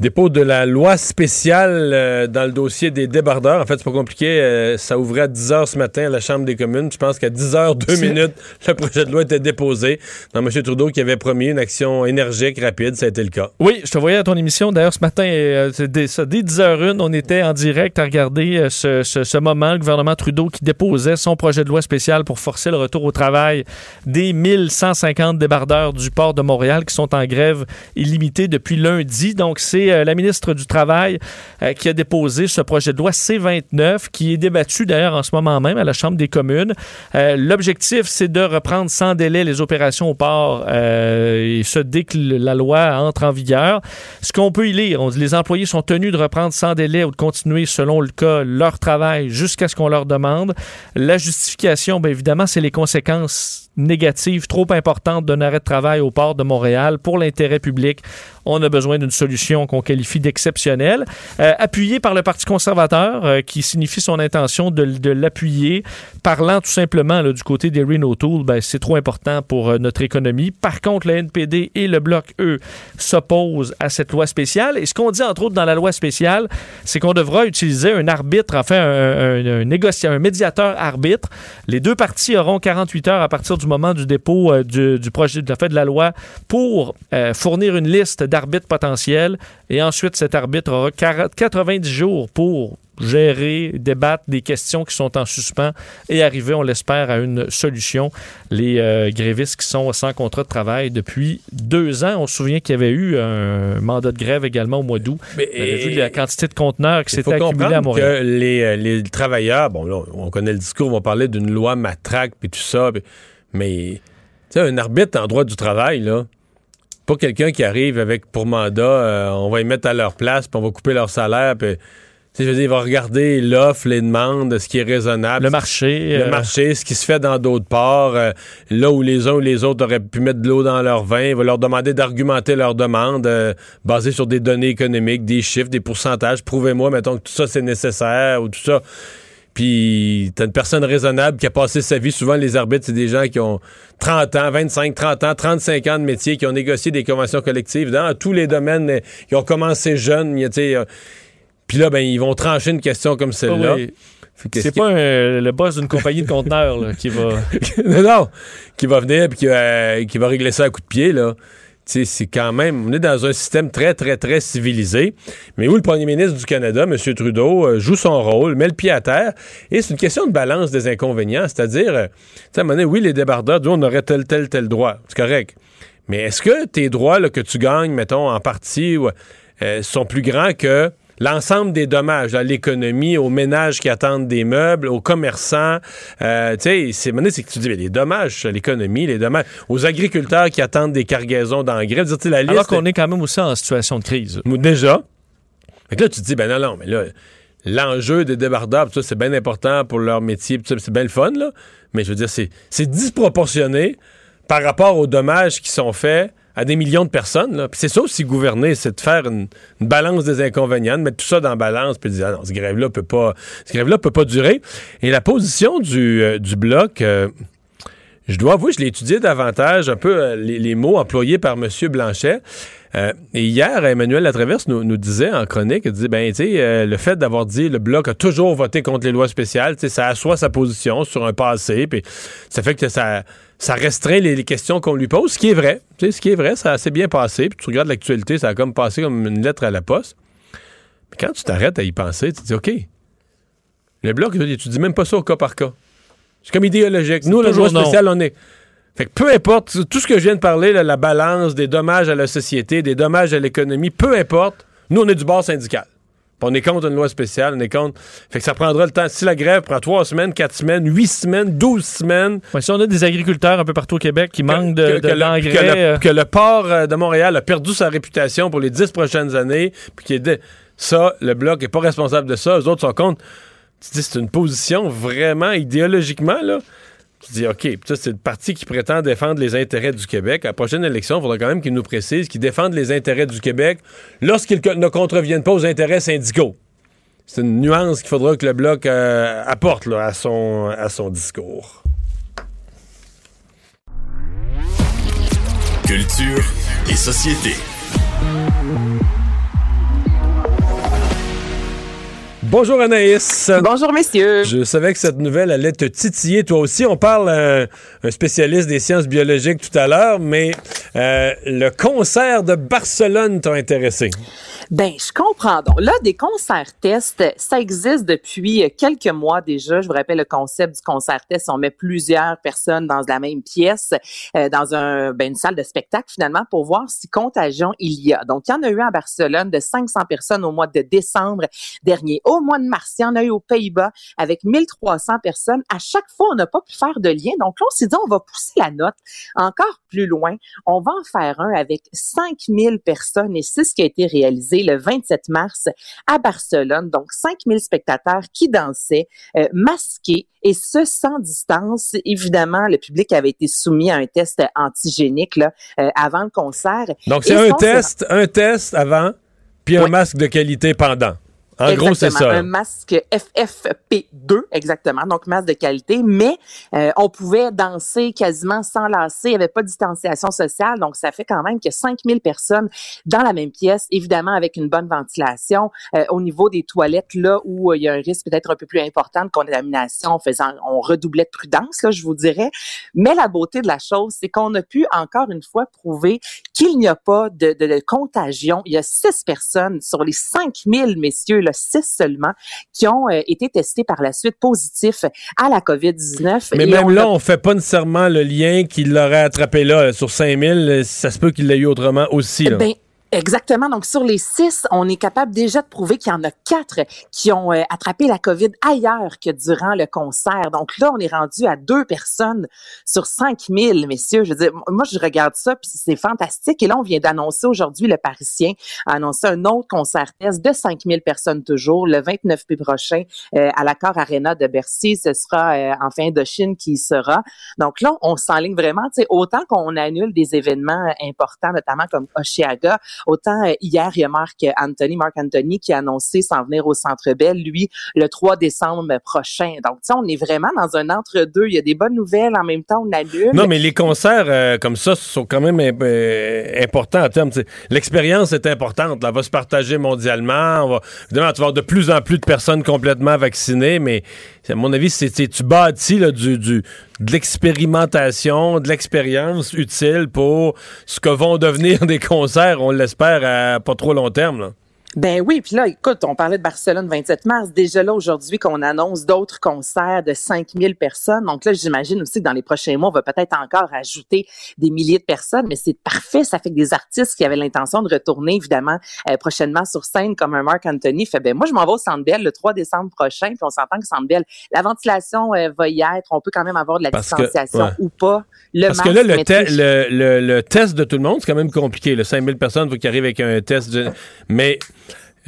Dépôt de la loi spéciale euh, dans le dossier des débardeurs. En fait, c'est pas compliqué. euh, ça ouvrait à 10 h ce matin à la Chambre des communes. Je pense qu'à 10 h 2 C'est- minutes, (laughs) le projet de loi était déposé. Dans M. Trudeau qui avait promis une action énergique, rapide, ça a été le cas. Oui, je te voyais à ton émission. D'ailleurs, ce matin, euh, dès, ça, dès 10h01, on était en direct à regarder ce, ce- ce moment, le gouvernement Trudeau qui déposait son projet de loi spécial pour forcer le retour au travail des 1150 débardeurs du port de Montréal qui sont en grève illimitée depuis lundi. Donc, c'est euh, la ministre du Travail euh, qui a déposé ce projet de loi C-29 qui est débattu d'ailleurs en ce moment même à la Chambre des communes. Euh, L'objectif, c'est de reprendre sans délai les opérations au port et ce dès que la loi entre en vigueur. Ce qu'on peut y lire, on dit les employés sont tenus de reprendre sans délai ou de continuer selon le cas leur travail jusqu'à ce qu'on leur demande. La justification, bien évidemment, c'est les conséquences négatives trop importantes d'un arrêt de travail au port de Montréal pour l'intérêt public. On a besoin d'une solution qu'on qualifie d'exceptionnelle, euh, appuyée par le Parti conservateur, euh, qui signifie son intention de, l'appuyer, parlant tout simplement du côté des Reno Tool, ben, c'est trop important pour euh, notre économie. Par contre, le NPD et le Bloc, eux, s'opposent à cette loi spéciale. Et ce qu'on dit, entre autres, dans la loi spéciale, c'est qu'on devra utiliser un arbitre, enfin, un, négociateur, un médiateur arbitre. Les deux parties auront 48 heures à partir du moment du dépôt du, projet de la, de la loi pour fournir une liste d'arbitres potentiels. Et ensuite, cet arbitre aura 40 90 jours pour gérer, débattre des questions qui sont en suspens et arriver, on l'espère, à une solution. Les euh, grévistes qui sont sans contrat de travail depuis deux ans, on se souvient qu'il y avait eu un mandat de grève également au mois d'août. On avait vu la quantité de conteneurs qui s'étaient accumulés à Montréal. que les, euh, les travailleurs, bon, là, on connaît le discours, on va parler d'une loi matraque puis tout ça, puis- mais tu sais, un arbitre en droit du travail, là, pas quelqu'un qui arrive avec pour mandat, euh, on va les mettre à leur place, puis on va couper leur salaire, puis tu sais, je veux dire, il va regarder l'offre, les demandes, ce qui est raisonnable. Le marché. Le euh, marché, ce qui se fait dans d'autres ports, euh, là où les uns ou les autres auraient pu mettre de l'eau dans leur vin, il va leur demander d'argumenter leurs demandes euh, basées sur des données économiques, des chiffres, des pourcentages. Prouvez-moi, mettons, que tout ça, c'est nécessaire ou tout ça. Puis, t'as une personne raisonnable qui a passé sa vie. Souvent, les arbitres, c'est des gens qui ont 30 ans, 25, 30 ans, 35 ans de métier, qui ont négocié des conventions collectives dans tous les domaines, euh, qui ont commencé jeunes. tu sais, euh, Puis là, ben, ils vont trancher une question comme celle-là. oui. Fait que C'est ce pas un- le boss d'une compagnie de conteneurs là, qui va. (laughs) non, non, qui va venir et qui, va- qui va régler ça à coup de pied, là. C'est quand même, on est dans un système très, très, très civilisé. Mais où le premier ministre du Canada, M. Trudeau, euh, joue son rôle, met le pied à terre. Et c'est une question de balance des inconvénients. C'est-à-dire, euh, à un moment donné, oui, les débardeurs, on aurait tel, tel, tel droit. C'est correct. Mais est-ce que tes droits que tu gagnes, mettons, en partie, euh, sont plus grands que l'ensemble des dommages à l'économie, aux ménages qui attendent des meubles, aux commerçants. Euh, tu sais, c'est que tu dis, mais les dommages à l'économie, les dommages aux agriculteurs qui attendent des cargaisons d'engrais. La liste. Alors qu'on est quand même aussi en situation de crise. Déjà. Fait que là, tu te dis, ben non, non, mais là, l'enjeu des débardeurs, ça, c'est bien important pour leur métier, c'est bien le fun, là. Mais je veux dire, c'est disproportionné par rapport aux dommages qui sont faits à des millions de personnes. Là. Puis c'est ça aussi gouverner, c'est de faire une, balance des inconvénients, de mettre tout ça dans la balance, puis de dire, ah non, ce grève-là peut pas, ce grève-là peut pas durer. Et la position du, euh, du bloc, euh, je dois avouer, je l'ai étudié davantage, un peu euh, les, mots employés par M. Blanchet. Et hier, Emmanuel Latraverse nous, nous disait en chronique, il disait, ben, tu le fait d'avoir dit le Bloc a toujours voté contre les lois spéciales, tu ça assoit sa position sur un passé, puis ça fait que ça, ça restreint les, les questions qu'on lui pose, ce qui est vrai. Tu sais, ce qui est vrai, ça a assez bien passé, puis tu regardes l'actualité, ça a comme passé comme une lettre à la poste. Mais quand tu t'arrêtes à y penser, tu te dis, OK, le Bloc, tu dis même pas ça au cas par cas. C'est comme idéologique. Nous, toujours non. spéciale, on est. Fait que peu importe, tout ce que je viens de parler, là, la balance des dommages à la société, des dommages à l'économie, peu importe, nous, on est du bord syndical. On est contre une loi spéciale, on est contre. Fait que ça prendra le temps. Si la grève prend trois semaines, quatre semaines, huit semaines, douze semaines. Ouais, si on a des agriculteurs un peu partout au Québec qui manquent de, que, de que le, l'engrais, que le- euh, que le port euh, de Montréal a perdu sa réputation pour les dix prochaines années, puis qu'il est de- ça, le Bloc est pas responsable de ça, les autres sont contre. Tu dis, c'est une position vraiment idéologiquement, là. Tu dis, OK, ça, c'est le parti qui prétend défendre les intérêts du Québec. À la prochaine élection, il faudra quand même qu'ils nous précisent qu'ils défendent les intérêts du Québec lorsqu'ils ne contreviennent pas aux intérêts syndicaux. C'est une nuance qu'il faudra que le Bloc euh, apporte à, son, à son discours. Culture et société. Bonjour Anaïs. Bonjour, messieurs. Je savais que cette nouvelle allait te titiller toi aussi. On parle à un, un spécialiste des sciences biologiques tout à l'heure, mais euh, le concert de Barcelone t'a intéressé. Ben, je comprends donc. Là, des concerts tests, ça existe depuis quelques mois déjà. Je vous rappelle le concept du concert test. On met plusieurs personnes dans la même pièce, euh, dans un, ben, une salle de spectacle finalement, pour voir si contagion il y a. Donc, il y en a eu à Barcelone de 500 personnes au mois de décembre dernier. Au mois de mars, il y en a eu aux Pays-Bas avec 1300 personnes. À chaque fois, on n'a pas pu faire de lien. Donc là, on s'est dit, on va pousser la note encore plus loin. On va en faire un avec 5000 personnes et c'est ce qui a été réalisé le 27 mars à Barcelone. Donc, 5000 spectateurs qui dansaient, euh, masqués et ce sans distance. Évidemment, le public avait été soumis à un test antigénique là, euh, avant le concert. Donc c'est un test, un test avant, puis un Oui. masque de qualité pendant. En gros, c'est ça. Un masque FFP2, exactement, donc masque de qualité, mais euh, on pouvait danser quasiment sans lasser, il n'y avait pas de distanciation sociale, donc ça fait quand même que 5000 personnes dans la même pièce, évidemment avec une bonne ventilation. Euh, au niveau des toilettes, là où euh, il y a un risque peut-être un peu plus important de contamination, faisant, on redoublait de prudence, là, je vous dirais. Mais la beauté de la chose, c'est qu'on a pu encore une fois prouver qu'il n'y a pas de, de, de contagion. Il y a six personnes sur les 5000 messieurs là, six seulement, qui ont euh, été testés par la suite positifs à la COVID-19. Mais même on là, on fait pas nécessairement le lien qu'il l'aurait attrapé là, sur 5000. Ça se peut qu'il l'ait eu autrement aussi. Là. Ben, Exactement. Donc, sur les six, on est capable déjà de prouver qu'il y en a quatre qui ont euh, attrapé la COVID ailleurs que durant le concert. Donc là, on est rendu à deux personnes sur 5000, messieurs. Je veux dire, moi, je regarde ça, puis c'est fantastique. Et là, on vient d'annoncer aujourd'hui, le Parisien a annoncé un autre concert test de 5000 personnes toujours, le 29 mai prochain, euh, à l'Accor Arena de Bercy. Ce sera euh, en fin de Chine qui sera. Donc là, on s'enligne vraiment, tu sais, autant qu'on annule des événements euh, importants, notamment comme Oshiaga, autant euh, hier, il y a Marc Anthony, Marc Anthony, qui a annoncé s'en venir au Centre Bell, lui, le 3 décembre prochain. Donc, tu sais, on est vraiment dans un entre-deux. Il y a des bonnes nouvelles, en même temps, on annule. Non, mais les concerts euh, comme ça sont quand même euh, importants en termes. L'expérience est importante. Elle va se partager mondialement. On va, évidemment, tu vas avoir de plus en plus de personnes complètement vaccinées, mais à mon avis, c'est- tu bâtis là, du, du, de l'expérimentation, de l'expérience utile pour ce que vont devenir (laughs) des concerts, on l'espère, à pas trop long terme. Là. Ben oui, puis là, écoute, on parlait de Barcelone 27 mars. Déjà là, aujourd'hui, qu'on annonce d'autres concerts de 5000 personnes. Donc là, j'imagine aussi que dans les prochains mois, on va peut-être encore ajouter des milliers de personnes, mais c'est parfait. Ça fait que des artistes qui avaient l'intention de retourner, évidemment, euh, prochainement sur scène, comme un Marc Anthony, fait, ben moi, je m'en vais au Centre Bell le 3 décembre prochain, puis on s'entend que Centre Bell, la ventilation euh, va y être. On peut quand même avoir de la Parce que- distanciation ouais. ou pas. Le Parce que là, te- le, le- le test de tout le monde, c'est quand même compliqué. Le 5000 personnes, il faut qu'ils arrivent avec un test. de- Mais,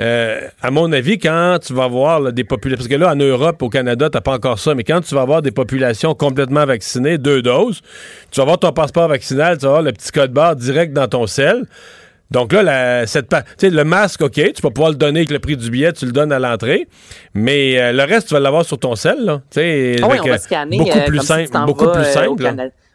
euh, à mon avis, quand tu vas voir là, des populations... Parce que là, en Europe, au Canada, t'as pas encore ça, mais quand tu vas avoir des populations complètement vaccinées, deux doses, tu vas avoir ton passeport vaccinal, tu vas avoir le petit code barre direct dans ton sel. Donc là, la- cette pa- tu sais, le masque, OK, tu vas pouvoir le donner avec le prix du billet, tu le donnes à l'entrée, mais euh, le reste, tu vas l'avoir sur ton sel. Là, Ah oui, on va euh, scanner beaucoup euh, plus si simple, beaucoup vas, plus simple.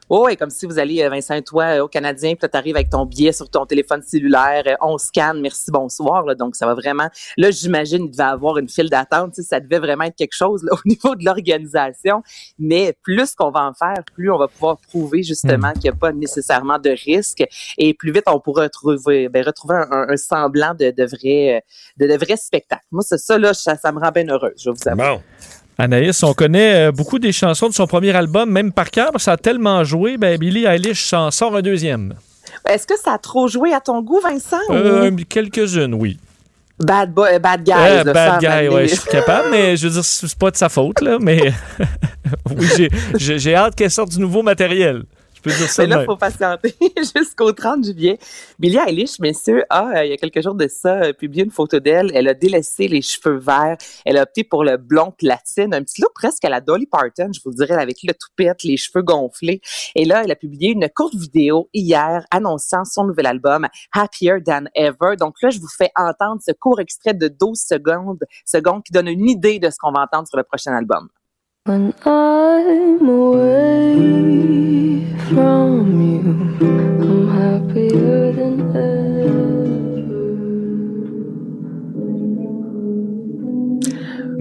Canada. Oui, comme si vous alliez, euh, Vincent toi, euh, au Canadien, puis tu arrives avec ton billet sur ton téléphone cellulaire, euh, on scanne, merci, bonsoir. Là, donc, ça va vraiment... Là, j'imagine, il devait avoir une file d'attente. Ça devait vraiment être quelque chose là, (laughs) au niveau de l'organisation. Mais plus qu'on va en faire, plus on va pouvoir prouver justement qu'il n'y a pas nécessairement de risque. Et plus vite, on pourra retrouver, ben, retrouver un, un- un semblant de, de, vrai, de, de vrai spectacle. Moi, c'est ça, là, ça, ça me rend bien heureuse, je vous avouer. Bon. Anaïs, on connaît euh, beaucoup des chansons de son premier album, même par cœur, parce que ça a tellement joué. Ben, Billie Eilish s'en sort un deuxième. Est-ce que ça a trop joué à ton goût, Vincent? ou- Euh, Quelques-unes, oui. Bad, boy, euh, bad. Euh, là, bad guy, à ouais, je suis capable, mais je veux dire, c'est pas de sa faute, là, mais (laughs) oui, j'ai hâte qu'elle sorte du nouveau matériel. Je peux dire ça Mais là, il faut patienter (laughs) jusqu'au 30 juillet. Billie Eilish, messieurs, a, euh, il y a quelques jours de ça, euh, publié une photo d'elle. Elle a délaissé les cheveux verts. Elle a opté pour le blond platine, un petit look presque à la Dolly Parton, je vous dirais, avec le toupette, les cheveux gonflés. Et là, elle a publié une courte vidéo hier annonçant son nouvel album, Happier Than Ever. Donc là, je vous fais entendre ce court extrait de 12 secondes, secondes qui donne une idée de ce qu'on va entendre sur le prochain album. When I'm away from you, I'm happier than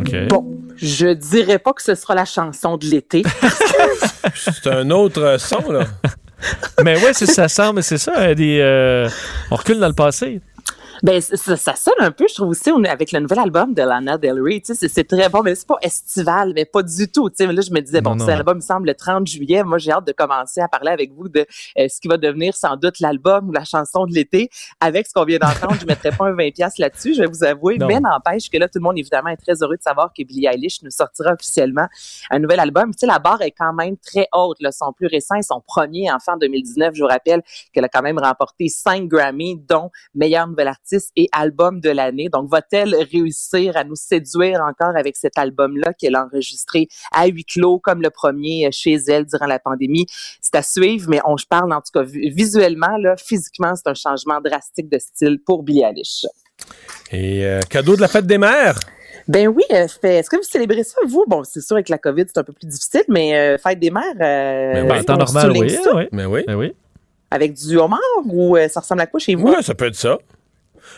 OK. Bon, je dirais pas que ce sera la chanson de l'été. (laughs) C'est un autre euh, son, là. (laughs) Mais ouais, c'est ça semble, c'est ça. euh, Des, euh, on recule dans le passé. Ben, ça, ça sonne un peu, je trouve aussi, on avec le nouvel album de Lana Del Rey, tu sais, c'est- très bon, mais c'est pas estival, mais pas du tout, tu sais, là, je me disais, bon, Non, cet album me semble le 30 juillet, moi, j'ai hâte de commencer à parler avec vous de euh, ce qui va devenir sans doute l'album ou la chanson de l'été. Avec ce qu'on vient d'entendre, je mettrai pas un 20$ piastres là-dessus, je vais vous avouer, Non. mais n'empêche que là, tout le monde, évidemment, est très heureux de savoir que Billie Eilish nous sortira officiellement un nouvel album. Tu sais, la barre est quand même très haute, là, son plus récent et son premier, en 2019, je vous rappelle qu'elle a quand même remporté 5 Grammy, dont meilleur nouvel artiste et album de l'année. Donc, va-t-elle réussir à nous séduire encore avec cet album-là qu'elle a enregistré à huis clos, comme le premier euh, chez elle durant la pandémie? C'est à suivre, mais on je parle en tout cas vi- visuellement, là, physiquement, c'est un changement drastique de style pour Billie Eilish. Et euh, cadeau de la fête des mères? Ben oui, euh, est-ce que vous célébrez ça, vous? Bon, c'est sûr, avec la COVID, c'est un peu plus difficile, mais euh, fête des mères, euh, Ben oui. En temps normal, oui. ça? oui. Mais oui. Ben oui. avec du homard ou euh, ça ressemble à quoi chez vous? Ouais, ça peut être ça.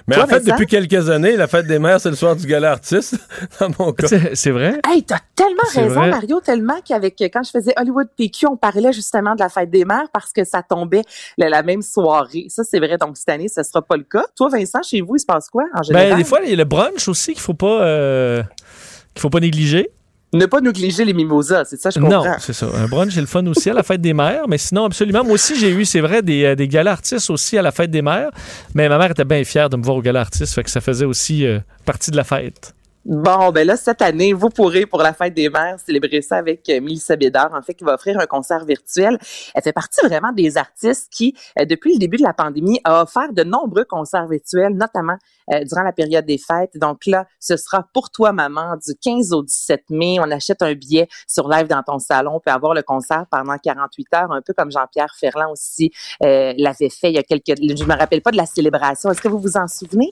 Mais Toi, en fait, Vincent? depuis quelques années, la fête des mères, c'est le soir du gala artiste, (laughs) dans mon cas. C'est vrai? Hey, t'as tellement raison, vrai? Mario, tellement qu'avec quand je faisais Hollywood PQ, on parlait justement de la fête des mères parce que ça tombait la, la même soirée. Ça, c'est vrai. Donc cette année, ce sera pas le cas. Toi, Vincent, chez vous, il se passe quoi en général? Ben, des fois, il y a le brunch aussi qu'il faut pas, euh, qu'il faut pas négliger. Ne pas négliger les mimosas, c'est ça, je comprends. Non, c'est ça. Un brunch, c'est le fun aussi à la fête des mères. Mais sinon, absolument. Moi aussi, j'ai eu, c'est vrai, des, euh, des galas artistes aussi à la fête des mères. Mais ma mère était bien fière de me voir au gala artiste. Fait que ça faisait aussi euh, partie de la fête. Bon, ben là, cette année, vous pourrez, pour la fête des mères, célébrer ça avec euh, Mélissa Bédard, en fait, qui va offrir un concert virtuel. Elle fait partie vraiment des artistes qui, euh, depuis le début de la pandémie, a offert de nombreux concerts virtuels, notamment euh, durant la période des fêtes. Donc là, ce sera pour toi, maman, du 15 au 17 mai. On achète un billet sur Live dans ton salon. On peut avoir le concert pendant 48 heures, un peu comme Jean-Pierre Ferland aussi euh, l'avait fait il y a quelques... Je me rappelle pas de la célébration. Est-ce que vous vous en souvenez?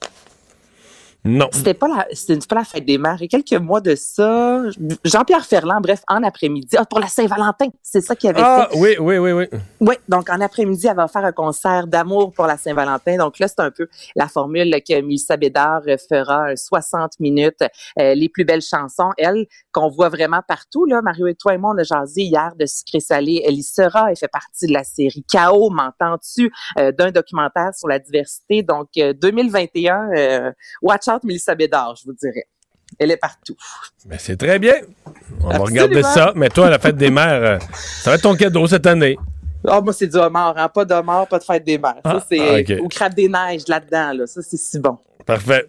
Non. C'était pas la, c'était pas la fête des mères. A quelques mois de ça, Jean-Pierre Ferland, bref, en après-midi, ah, pour la Saint-Valentin, c'est ça qu'il avait Ah, fait. oui, oui, oui, oui. Oui, donc en après-midi, elle va faire un concert d'amour pour la Saint-Valentin. Donc là, c'est un peu la formule que Mélissa Bédard fera, euh, 60 minutes, euh, les plus belles chansons. Elle, qu'on voit vraiment partout, là, Mario et toi et moi, on a jasé hier de Sucré Salé. Elle y sera, elle fait partie de la série Chaos, m'entends-tu, euh, d'un documentaire sur la diversité. Donc, euh, 2021, euh, watch out Mélissa Bédard, je vous dirais. Elle est partout. Mais c'est très bien. On va regarder ça. Mais toi, la fête des mères, euh, ça va être ton cadeau cette année. Ah, moi, c'est du homard, hein? Pas d'homard, pas de fête des mères. Ah, ça, c'est ah, ok. au crabe des neiges là-dedans, là. Ça, c'est si bon. Parfait.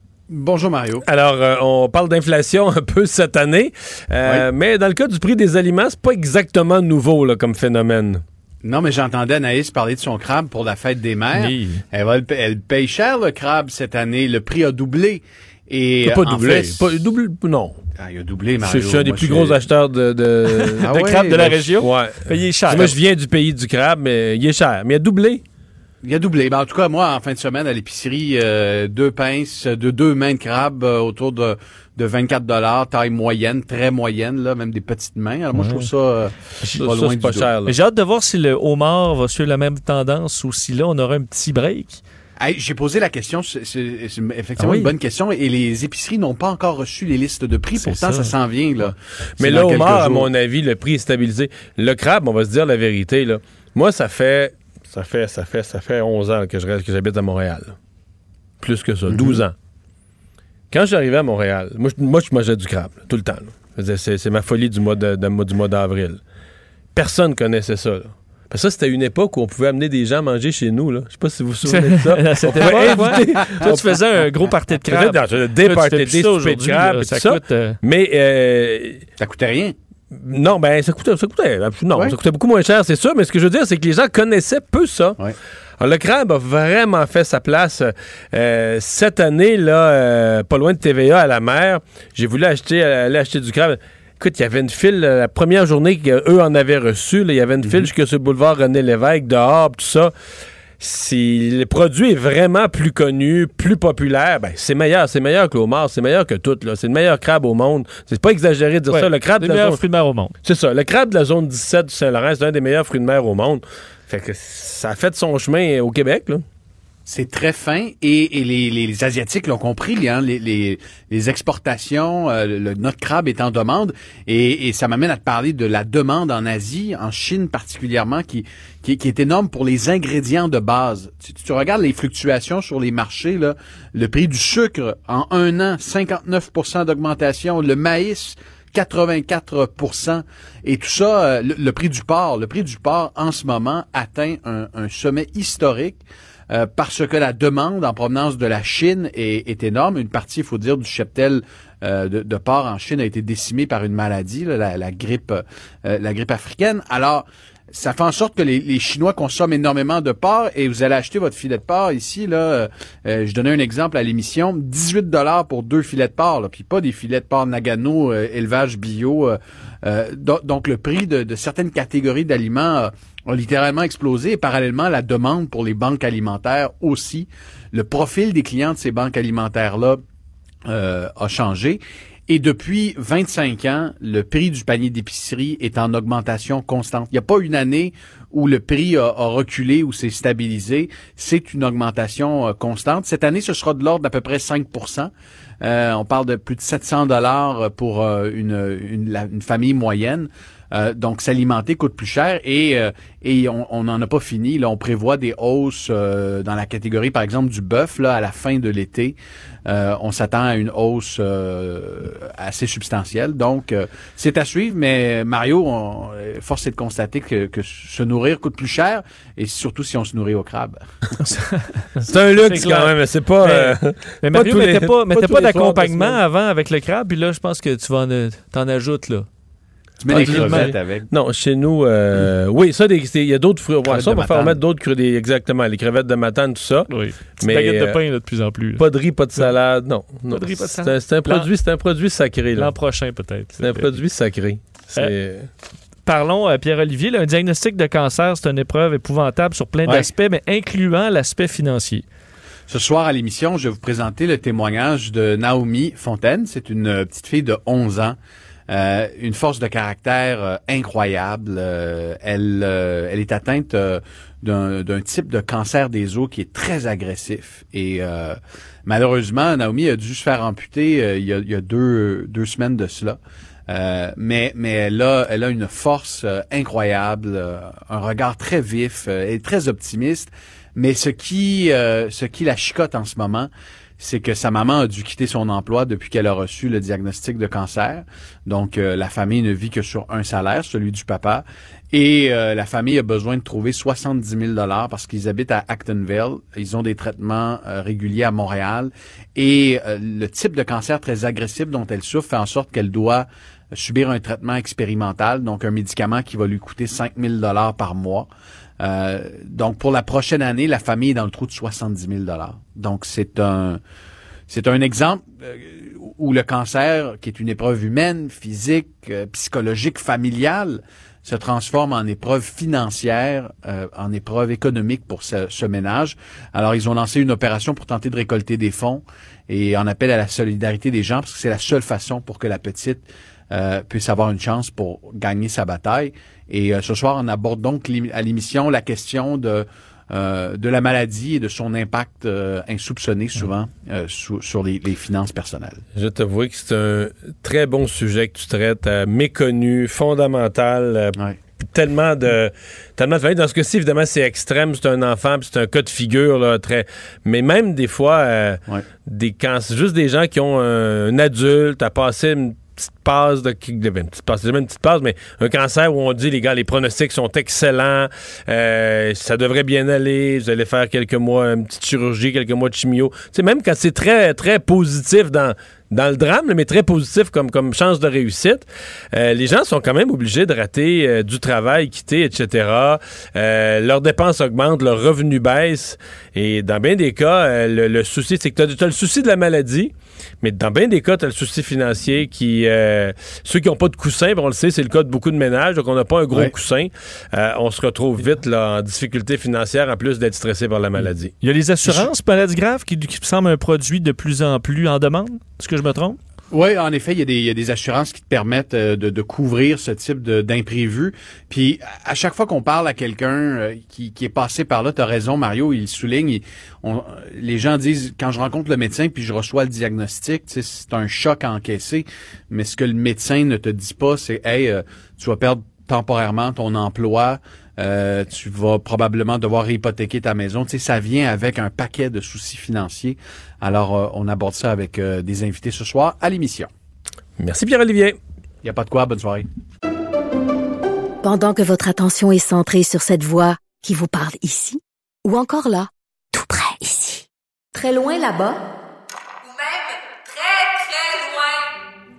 Bonjour Mario. Alors, euh, on parle d'inflation un peu cette année, euh, mais dans le cas du prix des aliments, c'est pas exactement nouveau là, comme phénomène. Non, mais j'entendais Anaïs parler de son crabe pour la fête des mères. Oui. Elle, va, paye cher le crabe cette année. Le prix a doublé. Et pas en doublé. fait, Pas doublé, non. Ah, il a doublé, Mario. je suis un des Moi, plus je gros acheteurs de, de, Ah de ouais, crabe de la région. Ouais. Payé cher. Moi, je viens du pays du crabe, mais il est cher. Mais il a doublé. Il a doublé. Ben, en tout cas, moi, en fin de semaine, à l'épicerie, euh, deux pinces de deux mains de crabe euh, autour de, de 24 dollars, taille moyenne, très moyenne, là, même des petites mains. Alors moi, je trouve ça, euh, Ça, pas ça, loin c'est du pas cher. là. Mais j'ai hâte de voir si le homard va suivre la même tendance ou si là, on aura un petit break. Hey, J'ai posé la question, c'est c'est- c'est effectivement Ah oui? une bonne question, et les épiceries n'ont pas encore reçu les listes de prix. Pourtant, ça. ça, s'en vient là. Mais quelques homard, à mon avis, le prix est stabilisé. Le crabe, on va se dire la vérité, là. Moi, ça fait, ça fait, ça fait, ça fait 11 ans que je reste, que j'habite à Montréal. Plus que ça, Mhm. 12 ans. Quand j'arrivais à Montréal, moi, je- moi, je mangeais du crabe, là, tout le temps. C'est c'est ma folie du mois de- de- du mois d'avril. Personne connaissait ça, là. Parce que ça, c'était une époque où on pouvait amener des gens manger chez nous, là. Je sais pas si vous vous souvenez de ça. (laughs) À cette On pouvait inviter- Toi, tu faisais un gros party de crabe. Dans- des parties, des de crabe ça tout ça. coûte, euh, Mais euh, Ça coûtait rien. Non, ben ça coûtait, ça coûtait, non, Ouais. ça coûtait beaucoup moins cher, c'est sûr. Mais ce que je veux dire, c'est que les gens connaissaient peu ça. Ouais. Alors, le crabe a vraiment fait sa place euh, cette année là, euh, pas loin de TVA à la mer. J'ai voulu acheter, aller acheter du crabe. Écoute, il y avait une file, euh, la première journée qu'eux en avaient reçu, il y avait une file jusque sur le boulevard René Lévesque, dehors, tout ça. Si le produit est vraiment plus connu, plus populaire, ben c'est meilleur, c'est meilleur que l'homard, c'est meilleur que tout. là. C'est le meilleur crabe au monde. C'est pas exagéré de dire ouais, ça. Le crabe de la zone- fruits de mer au monde. c'est ça. Le crabe de la zone 17 du Saint-Laurent, c'est un des meilleurs fruits de mer au monde. Fait que ça a fait son chemin au Québec, là. C'est très fin et, et les, les- les Asiatiques l'ont compris. hein, les, les, exportations, euh, le, notre crabe est en demande et, et ça m'amène à te parler de la demande en Asie, en Chine particulièrement, qui, qui, qui est énorme pour les ingrédients de base. Si tu regardes les fluctuations sur les marchés, là, le prix du sucre en un an, 59% d'augmentation, le maïs 84% et tout ça, euh, le, le prix du porc, le prix du porc en ce moment atteint un, un sommet historique euh, parce que la demande en provenance de la Chine est, énorme. Une partie, il faut dire, du cheptel euh, de, porc en Chine a été décimée par une maladie, la grippe, euh, la grippe africaine. Alors, ça fait en sorte que les, les Chinois consomment énormément de porc et vous allez acheter votre filet de porc ici là. euh, euh, je donnais un exemple à l'émission, 18 dollars pour deux filets de porc, là, puis pas des filets de porc Nagano euh, élevage bio. euh, euh, do- donc le prix de, de certaines catégories d'aliments a, a littéralement explosé et parallèlement la demande pour les banques alimentaires aussi. Le profil des clients de ces banques alimentaires là euh, a changé. Et depuis 25 ans, le prix du panier d'épicerie est en augmentation constante. Il n'y a pas une année où le prix a, reculé ou s'est stabilisé. C'est une augmentation euh, constante. Cette année, ce sera de l'ordre d'à peu près 5% Euh, On parle de plus de 700 dollars pour euh, une, une, une famille moyenne. Euh, donc, s'alimenter coûte plus cher et, euh, et on n'en a pas fini. Là, on prévoit des hausses euh, dans la catégorie, par exemple, du bœuf là, à la fin de l'été. Euh, on s'attend à une hausse euh, assez substantielle. Donc, euh, c'est à suivre, mais Mario, on, force est de constater que, que se nourrir coûte plus cher, et surtout si on se nourrit au crabe. (laughs) C'est un luxe quand même, mais c'est pas. Mais- euh, Mais (laughs) pas Mario, tous les- mettait pas, pas d'accompagnement avant avec le crabe, puis là, je pense que tu vas en, t'en ajoutes, là. Tu mets Ah, des crevettes avec. Non, chez nous, euh, oui, ça, il y a d'autres fruits. Ouais, Crevettes ça, on va faire mettre d'autres des- exactement, les crevettes de matane, tout ça. Oui. Mais, baguette de euh, pain, là, de plus en plus. là. Pas de riz, pas de salade, non. non. de riz, pas de C'est salade. un- C'est un, produit, c'est un produit sacré. L'an prochain, peut-être. C'est un produit sacré. C'est. Parlons, euh, Pierre-Olivier, un diagnostic de cancer, c'est une épreuve épouvantable sur plein Ouais. d'aspects, mais incluant l'aspect financier. Ce soir à l'émission, je vais vous présenter le témoignage de Naomi Fontaine. C'est une euh, petite fille de 11 ans. Euh, une force de caractère euh, incroyable. Euh, elle, euh, elle est atteinte euh, d'un type de cancer des os qui est très agressif. Et euh, malheureusement, Naomi a dû se faire amputer il y a, il y a deux, deux semaines de cela. Mais mais elle a elle a une force incroyable, un regard très vif, elle est très optimiste. Mais ce qui ce qui la chicote en ce moment, c'est que sa maman a dû quitter son emploi depuis qu'elle a reçu le diagnostic de cancer. Donc euh, la famille ne vit que sur un salaire, celui du papa, et euh, la famille a besoin de trouver 70 000 dollars parce qu'ils habitent à Actonville. Ils ont des traitements euh, réguliers à Montréal et le type de cancer très agressif dont elle souffre fait en sorte qu'elle doit subir un traitement expérimental, donc un médicament qui va lui coûter 5 000 dollars par mois. Euh, donc pour la prochaine année, la famille est dans le trou de 70 000 dollars. Donc c'est un c'est un exemple euh, où le cancer, qui est une épreuve humaine, physique, euh, psychologique, familiale, se transforme en épreuve financière, en épreuve économique pour ce, ce ménage. Alors, ils ont lancé une opération pour tenter de récolter des fonds et en appel à la solidarité des gens, parce que c'est la seule façon pour que la petite euh, puisse avoir une chance pour gagner sa bataille. Et euh, ce soir, on aborde donc à l'émission la question de euh, de la maladie et de son impact euh, insoupçonné souvent euh, sou- sur les, les finances personnelles. Je t'avoue que c'est un très bon sujet que tu traites, euh, méconnu, fondamental. euh, Tellement de tellement de. Dans ce cas-ci, évidemment, c'est extrême. C'est un enfant, c'est un cas de figure là, très. Mais même des fois, euh, des quand c'est juste des gens qui ont un, un adulte à passer une petite passe de, de une petite passe, mais un cancer où on dit les gars, les pronostics sont excellents, euh, ça devrait bien aller, vous allez faire quelques mois, une petite chirurgie, quelques mois de chimio. Sais, même quand c'est très très positif dans dans le drame, mais très positif comme, comme chance de réussite, euh, les gens sont quand même obligés de rater euh, du travail, quitter, etc. Leurs dépenses augmentent, leurs revenus baissent. Et dans bien des cas, le souci, c'est que tu as, le souci de la maladie, mais dans bien des cas, tu as le souci financier qui... euh, ceux qui n'ont pas de coussin, on le sait, c'est le cas de beaucoup de ménages, donc on n'a pas un gros Ouais. coussin. Euh, on se retrouve vite là, en difficulté financière, en plus d'être stressé par la maladie. Il y a les assurances maladies graves qui, qui me un produit de plus en plus en demande. Est-ce que je me trompe? Oui, en effet, il y, a des, assurances qui te permettent euh, de, couvrir ce type d'imprévu. Puis à chaque fois qu'on parle à quelqu'un euh, qui, qui est passé par là, tu raison, Mario, il souligne, les gens disent, quand je rencontre le médecin puis je reçois le diagnostic, c'est un choc à encaisser, mais ce que le médecin ne te dit pas, c'est, hey, euh, tu vas perdre temporairement ton emploi, euh, tu vas probablement devoir hypothéquer ta maison. Tu sais, ça vient avec un paquet de soucis financiers. Alors, euh, on aborde ça avec euh, des invités ce soir à l'émission. Merci Pierre-Olivier. Il n'y a pas de quoi. Bonne soirée. Pendant que votre attention est centrée sur cette voix qui vous parle ici, ou encore là, tout près ici, très loin là-bas, Ou même très, très loin.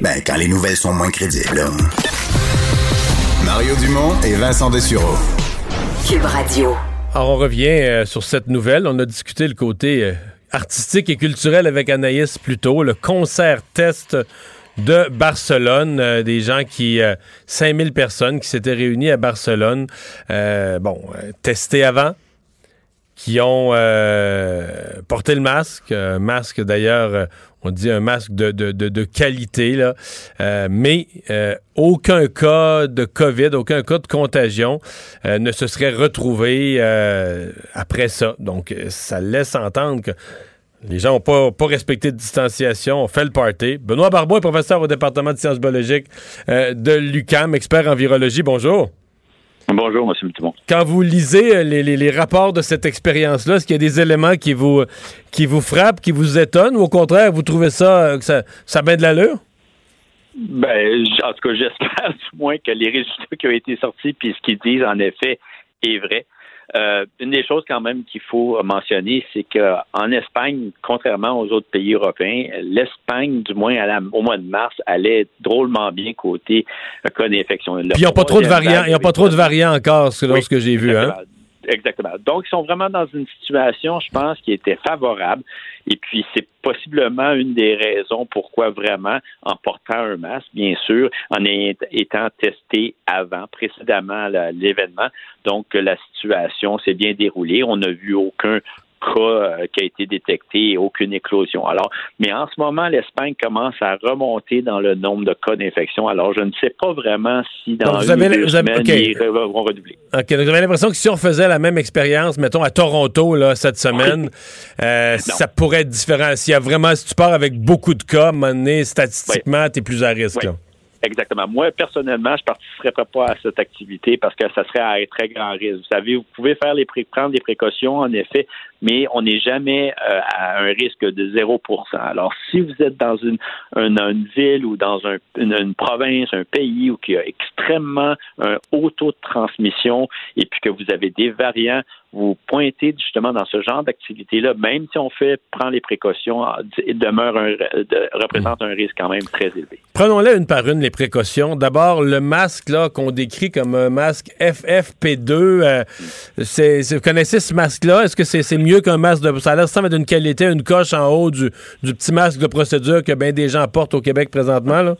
Ben, quand les nouvelles sont moins crédibles. Mario Dumont et Vincent Dessureau. Cube Radio. Alors, on revient euh, sur cette nouvelle. On a discuté le côté euh, artistique et culturel avec Anaïs plus tôt, le concert test de Barcelone, euh, des gens qui, euh, 5000 personnes qui s'étaient réunies à Barcelone, euh, bon, euh, testés avant, qui ont euh, porté le masque, un masque d'ailleurs, euh, on dit un masque de, de, de, qualité, là, Euh, mais euh, aucun cas de COVID, aucun cas de contagion euh, ne se serait retrouvé après ça. Donc, ça laisse entendre que les gens n'ont pas, pas respecté de distanciation, ont fait le party. Benoît Barbeau professeur au département de sciences biologiques de l'UCAM, expert en virologie. Bonjour. Bonjour, M. Dumont. Quand vous lisez euh, les, les- les rapports de cette expérience-là, est-ce qu'il y a des éléments qui vous, qui vous frappent, qui vous étonnent, ou au contraire, vous trouvez ça, euh, que ça, ça de l'allure? Ben, en tout cas, j'espère (laughs) du moins que les résultats qui ont été sortis puis ce qu'ils disent, en effet, est vrai. Euh, une des choses quand même qu'il faut mentionner, c'est qu'en Espagne, contrairement aux autres pays européens, l'Espagne, du moins à la- au mois de mars, allait drôlement bien côté euh, cas d'infection. Puis ils n'ont pas trop de variants, vague ils n'ont pas trop de variants encore, selon Oui, ce que j'ai vu. Hein? Exactement. Donc, ils sont vraiment dans une situation, je pense, qui était favorable. Et puis, c'est possiblement une des raisons pourquoi vraiment, en portant un masque, bien sûr, en étant testé avant, précédemment l'événement. Donc, la situation s'est bien déroulée. On n'a vu aucun cas euh, qui a été détecté et aucune éclosion. Alors, mais en ce moment, l'Espagne commence à remonter dans le nombre de cas d'infection. Alors, je ne sais pas vraiment si dans Donc, vous avez- deux vous avez- semaines, ils vont redoubler. OK, donc j'avais l'impression que si on faisait la même expérience, mettons, à Toronto, là, cette semaine, euh, ça pourrait être différent. S'il y a vraiment, si tu pars avec beaucoup de cas, à un moment donné, statistiquement, t'es plus à risque. là. Exactement. Moi, personnellement, je ne participerais pas à cette activité parce que ça serait à très grand risque. Vous savez, vous pouvez faire les prendre des précautions, en effet, mais on n'est jamais euh, à un risque de 0 Alors, si vous êtes dans une, une, ville ou dans un- une, province, un pays où il y a extrêmement un haut taux de transmission et puis que vous avez des variants, vous pointez justement dans ce genre d'activité-là, même si on fait, prend les précautions, demeure un, représente un risque quand même très élevé. Prenons-les une par une, les précautions. D'abord, le masque là qu'on décrit comme un masque FFP2. euh, vous connaissez ce masque-là? Est-ce que c'est mieux qu'un masque de... Ça a l'air ça d'une qualité, une coche en haut du, du petit masque de procédure que bien des gens portent au Québec présentement. Là?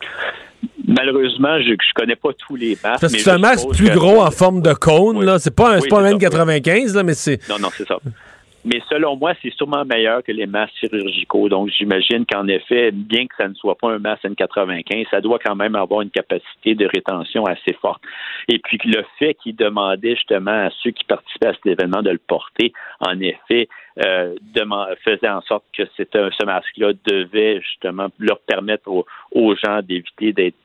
Malheureusement, je ne connais pas tous les masques. Parce que c'est un masque plus gros en forme de cône. Là. C'est pas un, c'est Oui, pas un c'est ça, N95, là, mais c'est... Non, non, c'est ça. Mais selon moi, c'est sûrement meilleur que les masques chirurgicaux. Donc, j'imagine qu'en effet, bien que ça ne soit pas un masque N95, ça doit quand même avoir une capacité de rétention assez forte. Et puis, le fait qu'ils demandaient justement à ceux qui participaient à cet événement de le porter, en effet, euh, faisait en sorte que ce masque-là devait justement leur permettre aux, gens d'éviter d'être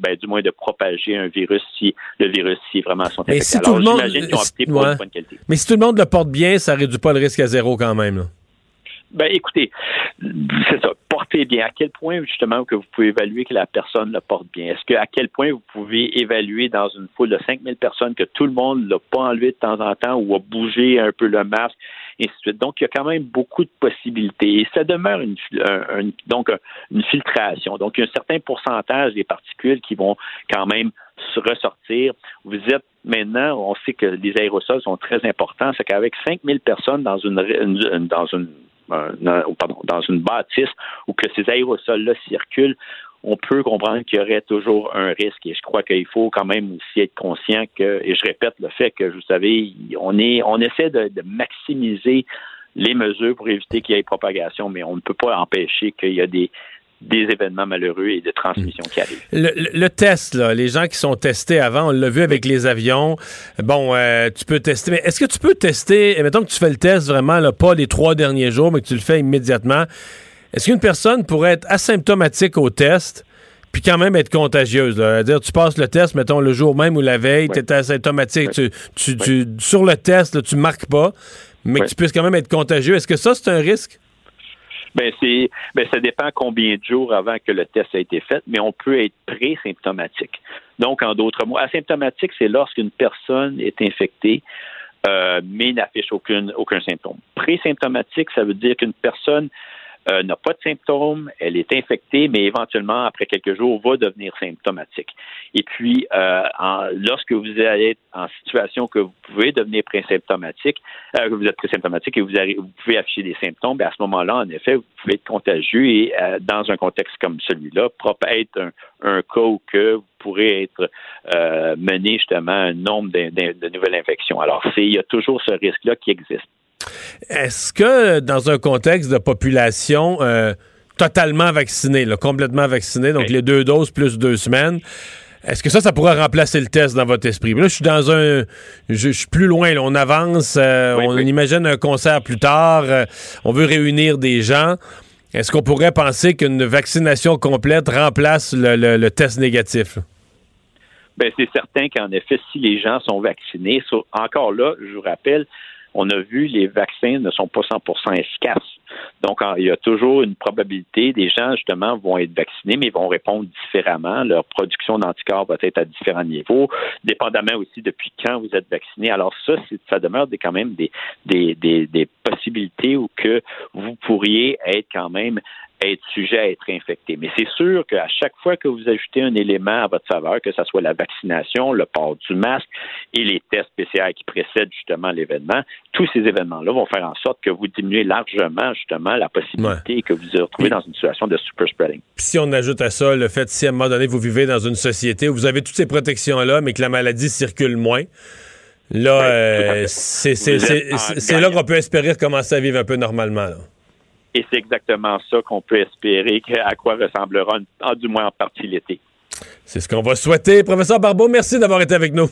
ben, du moins de propager un virus si le virus si vraiment sont infectés. si Alors, j'imagine qu'ils ont opté pour Ouais. une bonne qualité. Mais si tout le monde le porte bien, ça réduit pas le risque à zéro quand même. là. Ben, écoutez, c'est ça. Portez bien. À quel point, justement, que vous pouvez évaluer que la personne le porte bien? Est-ce que, à quel point vous pouvez évaluer dans une foule de 5000 personnes que tout le monde l'a pas enlevé de temps en temps ou a bougé un peu le masque, Donc, il y a quand même beaucoup de possibilités. Et ça demeure une, un- un- donc, un- une filtration. Donc, il y a un certain pourcentage des particules qui vont quand même se ressortir. Vous êtes maintenant, on sait que les aérosols sont très importants. C'est qu'avec 5000 personnes dans une, dans une un- un- pardon, dans une bâtisse où que ces aérosols-là circulent, on peut comprendre qu'il y aurait toujours un risque. Et je crois qu'il faut quand même aussi être conscient que, et je répète le fait que, vous savez, on est, on essaie de, de maximiser les mesures pour éviter qu'il y ait propagation, mais on ne peut pas empêcher qu'il y a des, des événements malheureux et de transmission qui arrivent. Le, le- le test, là, les gens qui sont testés avant, on l'a vu avec les avions. Bon, euh, tu peux tester, mais est-ce que tu peux tester, et mettons que tu fais le test vraiment, là, pas les trois derniers jours, mais que tu le fais immédiatement, est-ce qu'une personne pourrait être asymptomatique au test, puis quand même être contagieuse. Là? dire tu passes le test, mettons, le jour même ou la veille, tu es asymptomatique. Tu, tu, tu, sur le test, là, tu marques pas, mais que tu puisses quand même être contagieux. Est-ce que ça, c'est un risque? Ben c'est ben ça dépend combien de jours avant que le test a été fait, mais on peut être pré-symptomatique. Donc, en d'autres mots, asymptomatique, c'est lorsqu'une personne est infectée, euh, mais n'affiche aucune, aucun symptôme. Pré-symptomatique, ça veut dire qu'une personne euh, n'a pas de symptômes, elle est infectée, mais éventuellement, après quelques jours, va devenir symptomatique. Et puis, euh, lorsque vous allez en situation que vous pouvez devenir présymptomatique, euh, que vous êtes présymptomatique et vous, vous pouvez afficher des symptômes, bien, à ce moment-là, en effet, vous pouvez être contagieux et euh, dans un contexte comme celui-là, propre être un, un cas où que vous pourrez être euh, mené justement un nombre de, nouvelles infections. Alors, il y a toujours ce risque-là qui existe. Est-ce que dans un contexte de population euh, totalement vaccinée, là, complètement vaccinée, donc les deux doses plus deux semaines, est-ce que ça, ça pourrait remplacer le test dans votre esprit? Là, je suis dans un. Je, suis plus loin, là, on avance, euh, on imagine un concert plus tard, euh, on veut réunir des gens. Est-ce qu'on pourrait penser qu'une vaccination complète remplace le, le, le test négatif? Ben, c'est certain qu'en effet, si les gens sont vaccinés, encore là, je vous rappelle, on a vu les vaccins ne sont pas 100% efficaces. Donc, il y a toujours une probabilité. Des gens, justement, vont être vaccinés, mais vont répondre différemment. Leur production d'anticorps va être à différents niveaux, dépendamment aussi depuis quand vous êtes vacciné. Alors, ça, ça demeure quand même des, des, des, des possibilités où que vous pourriez être quand même être sujet à être infecté. Mais c'est sûr qu'à chaque fois que vous ajoutez un élément à votre faveur, que ce soit la vaccination, le port du masque et les tests PCR qui précèdent justement l'événement, tous ces événements-là vont faire en sorte que vous diminuez largement justement la possibilité que vous vous retrouvez dans une situation de super spreading. Puis si on ajoute à ça le fait si à un moment donné vous vivez dans une société où vous avez toutes ces protections-là, mais que la maladie circule moins, là, euh, c'est là qu'on peut espérer commencer à vivre un peu normalement. Là. Et c'est exactement ça qu'on peut espérer à quoi ressemblera, en, du moins en partie, l'été. C'est ce qu'on va souhaiter. Professeur Barbeau, merci d'avoir été avec nous.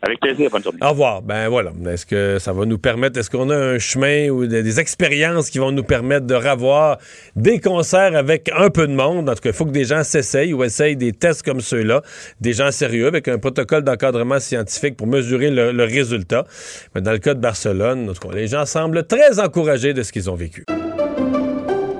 Avec plaisir, bonne journée. Au revoir. Ben voilà. Est-ce que ça va nous permettre, est-ce qu'on a un chemin ou des, expériences qui vont nous permettre de revoir des concerts avec un peu de monde? En tout cas, il faut que des gens s'essayent ou essayent des tests comme ceux-là, des gens sérieux avec un protocole d'encadrement scientifique pour mesurer le, le résultat. Mais dans le cas de Barcelone, en tout cas, les gens semblent très encouragés de ce qu'ils ont vécu.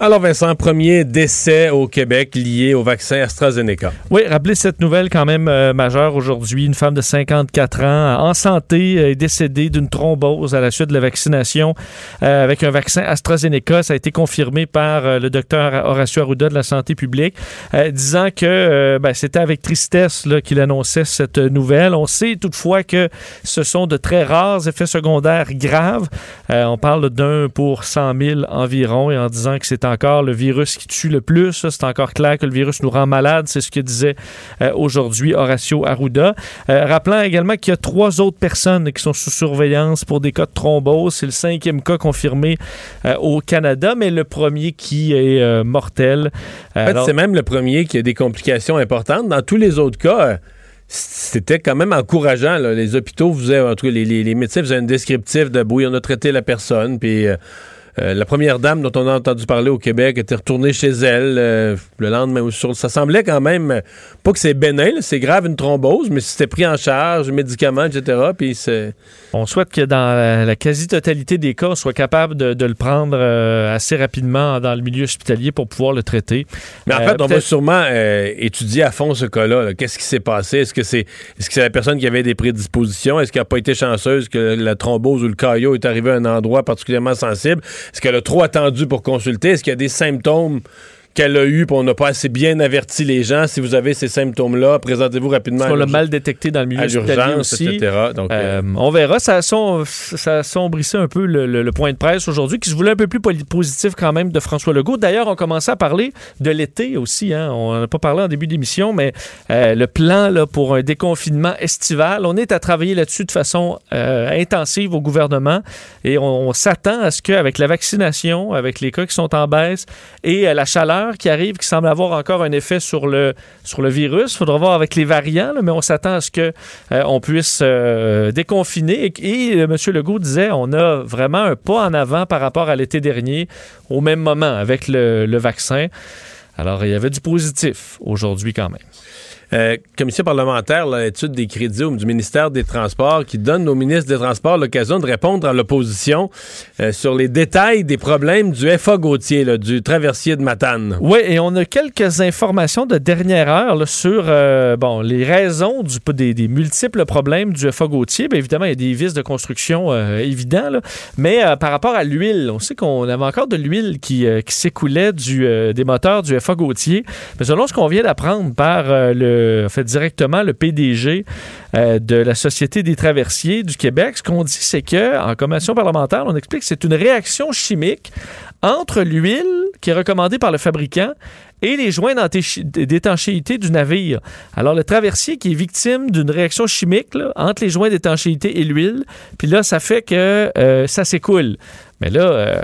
Alors Vincent, premier décès au Québec lié au vaccin AstraZeneca. Oui, rappelez cette nouvelle quand même euh, majeure aujourd'hui. Une femme de 54 ans en santé est décédée d'une thrombose à la suite de la vaccination euh, avec un vaccin AstraZeneca. Ça a été confirmé par euh, le docteur Horacio Arruda de la santé publique, euh, disant que euh, ben, c'était avec tristesse qu'il annonçait cette nouvelle. On sait toutefois que ce sont de très rares effets secondaires graves. Euh, on parle d'un pour 100 000 environ et en disant que c'est encore le virus qui tue le plus. C'est encore clair que le virus nous rend malade. C'est ce que disait euh, aujourd'hui Horacio Arruda. Euh, rappelant également qu'il y a trois autres personnes qui sont sous surveillance pour des cas de thrombose. C'est le cinquième cas confirmé euh, au Canada, mais le premier qui est euh, mortel. En fait, c'est même le premier qui a des complications importantes. Dans tous les autres cas, c'était quand même encourageant. là. Les hôpitaux faisaient, en tout cas, les, les- les médecins faisaient un descriptif de oui, on a traité la personne, puis euh, la première dame dont on a entendu parler au Québec était retournée chez elle euh, le lendemain. ou sur- Ça semblait quand même, euh, pas que c'est bénin, c'est grave une thrombose, mais c'était pris en charge, médicaments, etc. Puis c'est... On souhaite que dans la, quasi-totalité des cas, on soit capable de, de le prendre euh, assez rapidement dans le milieu hospitalier pour pouvoir le traiter. Mais en Euh, fait, on va sûrement euh, étudier à fond ce cas-là. là. Qu'est-ce qui s'est passé? Est-ce que c'est est-ce que c'est la personne qui avait des prédispositions? Est-ce qu'elle n'a pas été chanceuse que la thrombose ou le caillot est arrivé à un endroit particulièrement sensible? Est-ce qu'elle a trop attendu pour consulter? Est-ce qu'il y a des symptômes qu'elle a eu, puis on n'a pas assez bien averti les gens. Si vous avez ces symptômes-là, présentez-vous rapidement On l'a mal détecté dans le milieu hospitalier aussi. etc. Donc, euh, Euh, on verra. Ça, a som- ça assombrissait un peu le, le- le point de presse aujourd'hui, qui se voulait un peu plus positif quand même de François Legault. D'ailleurs, on commençait à parler de l'été aussi. hein. On n'en a pas parlé en début d'émission, mais euh, le plan là, pour un déconfinement estival, on est à travailler là-dessus de façon intensive au gouvernement et on, on s'attend à ce qu'avec la vaccination, avec les cas qui sont en baisse et la chaleur qui arrive, qui semble avoir encore un effet sur le, sur le virus, il faudra voir avec les variants, mais on s'attend à ce que euh, puisse euh, déconfiner. Et, et, euh, M. Legault disait, on a vraiment un pas en avant par rapport à l'été dernier, au même moment, avec le, le vaccin. Alors, il y avait du positif aujourd'hui quand même. Euh, commission parlementaire, là, étude des crédits du ministère des Transports qui donne au ministre des Transports l'occasion de répondre à l'opposition euh, sur les détails des problèmes du FA Gautier, du traversier de Matane. Oui, et on a quelques informations de dernière heure sur euh, bon, les raisons du, des, multiples problèmes du FA Gautier. Bien évidemment, il y a des vices de construction évidents, mais par rapport à l'huile, on sait qu'on avait encore de l'huile qui, qui s'écoulait du, des moteurs du FA Gautier. Mais selon ce qu'on vient d'apprendre par euh, le, en fait, directement le PDG euh, de la Société des traversiers du Québec, ce qu'on dit, c'est que en commission parlementaire, on explique que c'est une réaction chimique entre l'huile qui est recommandée par le fabricant et les joints d'étanchéité du navire. Alors, le traversier qui est victime d'une réaction chimique entre les joints d'étanchéité et l'huile, puis là, ça fait que euh, ça s'écoule. Mais là, euh,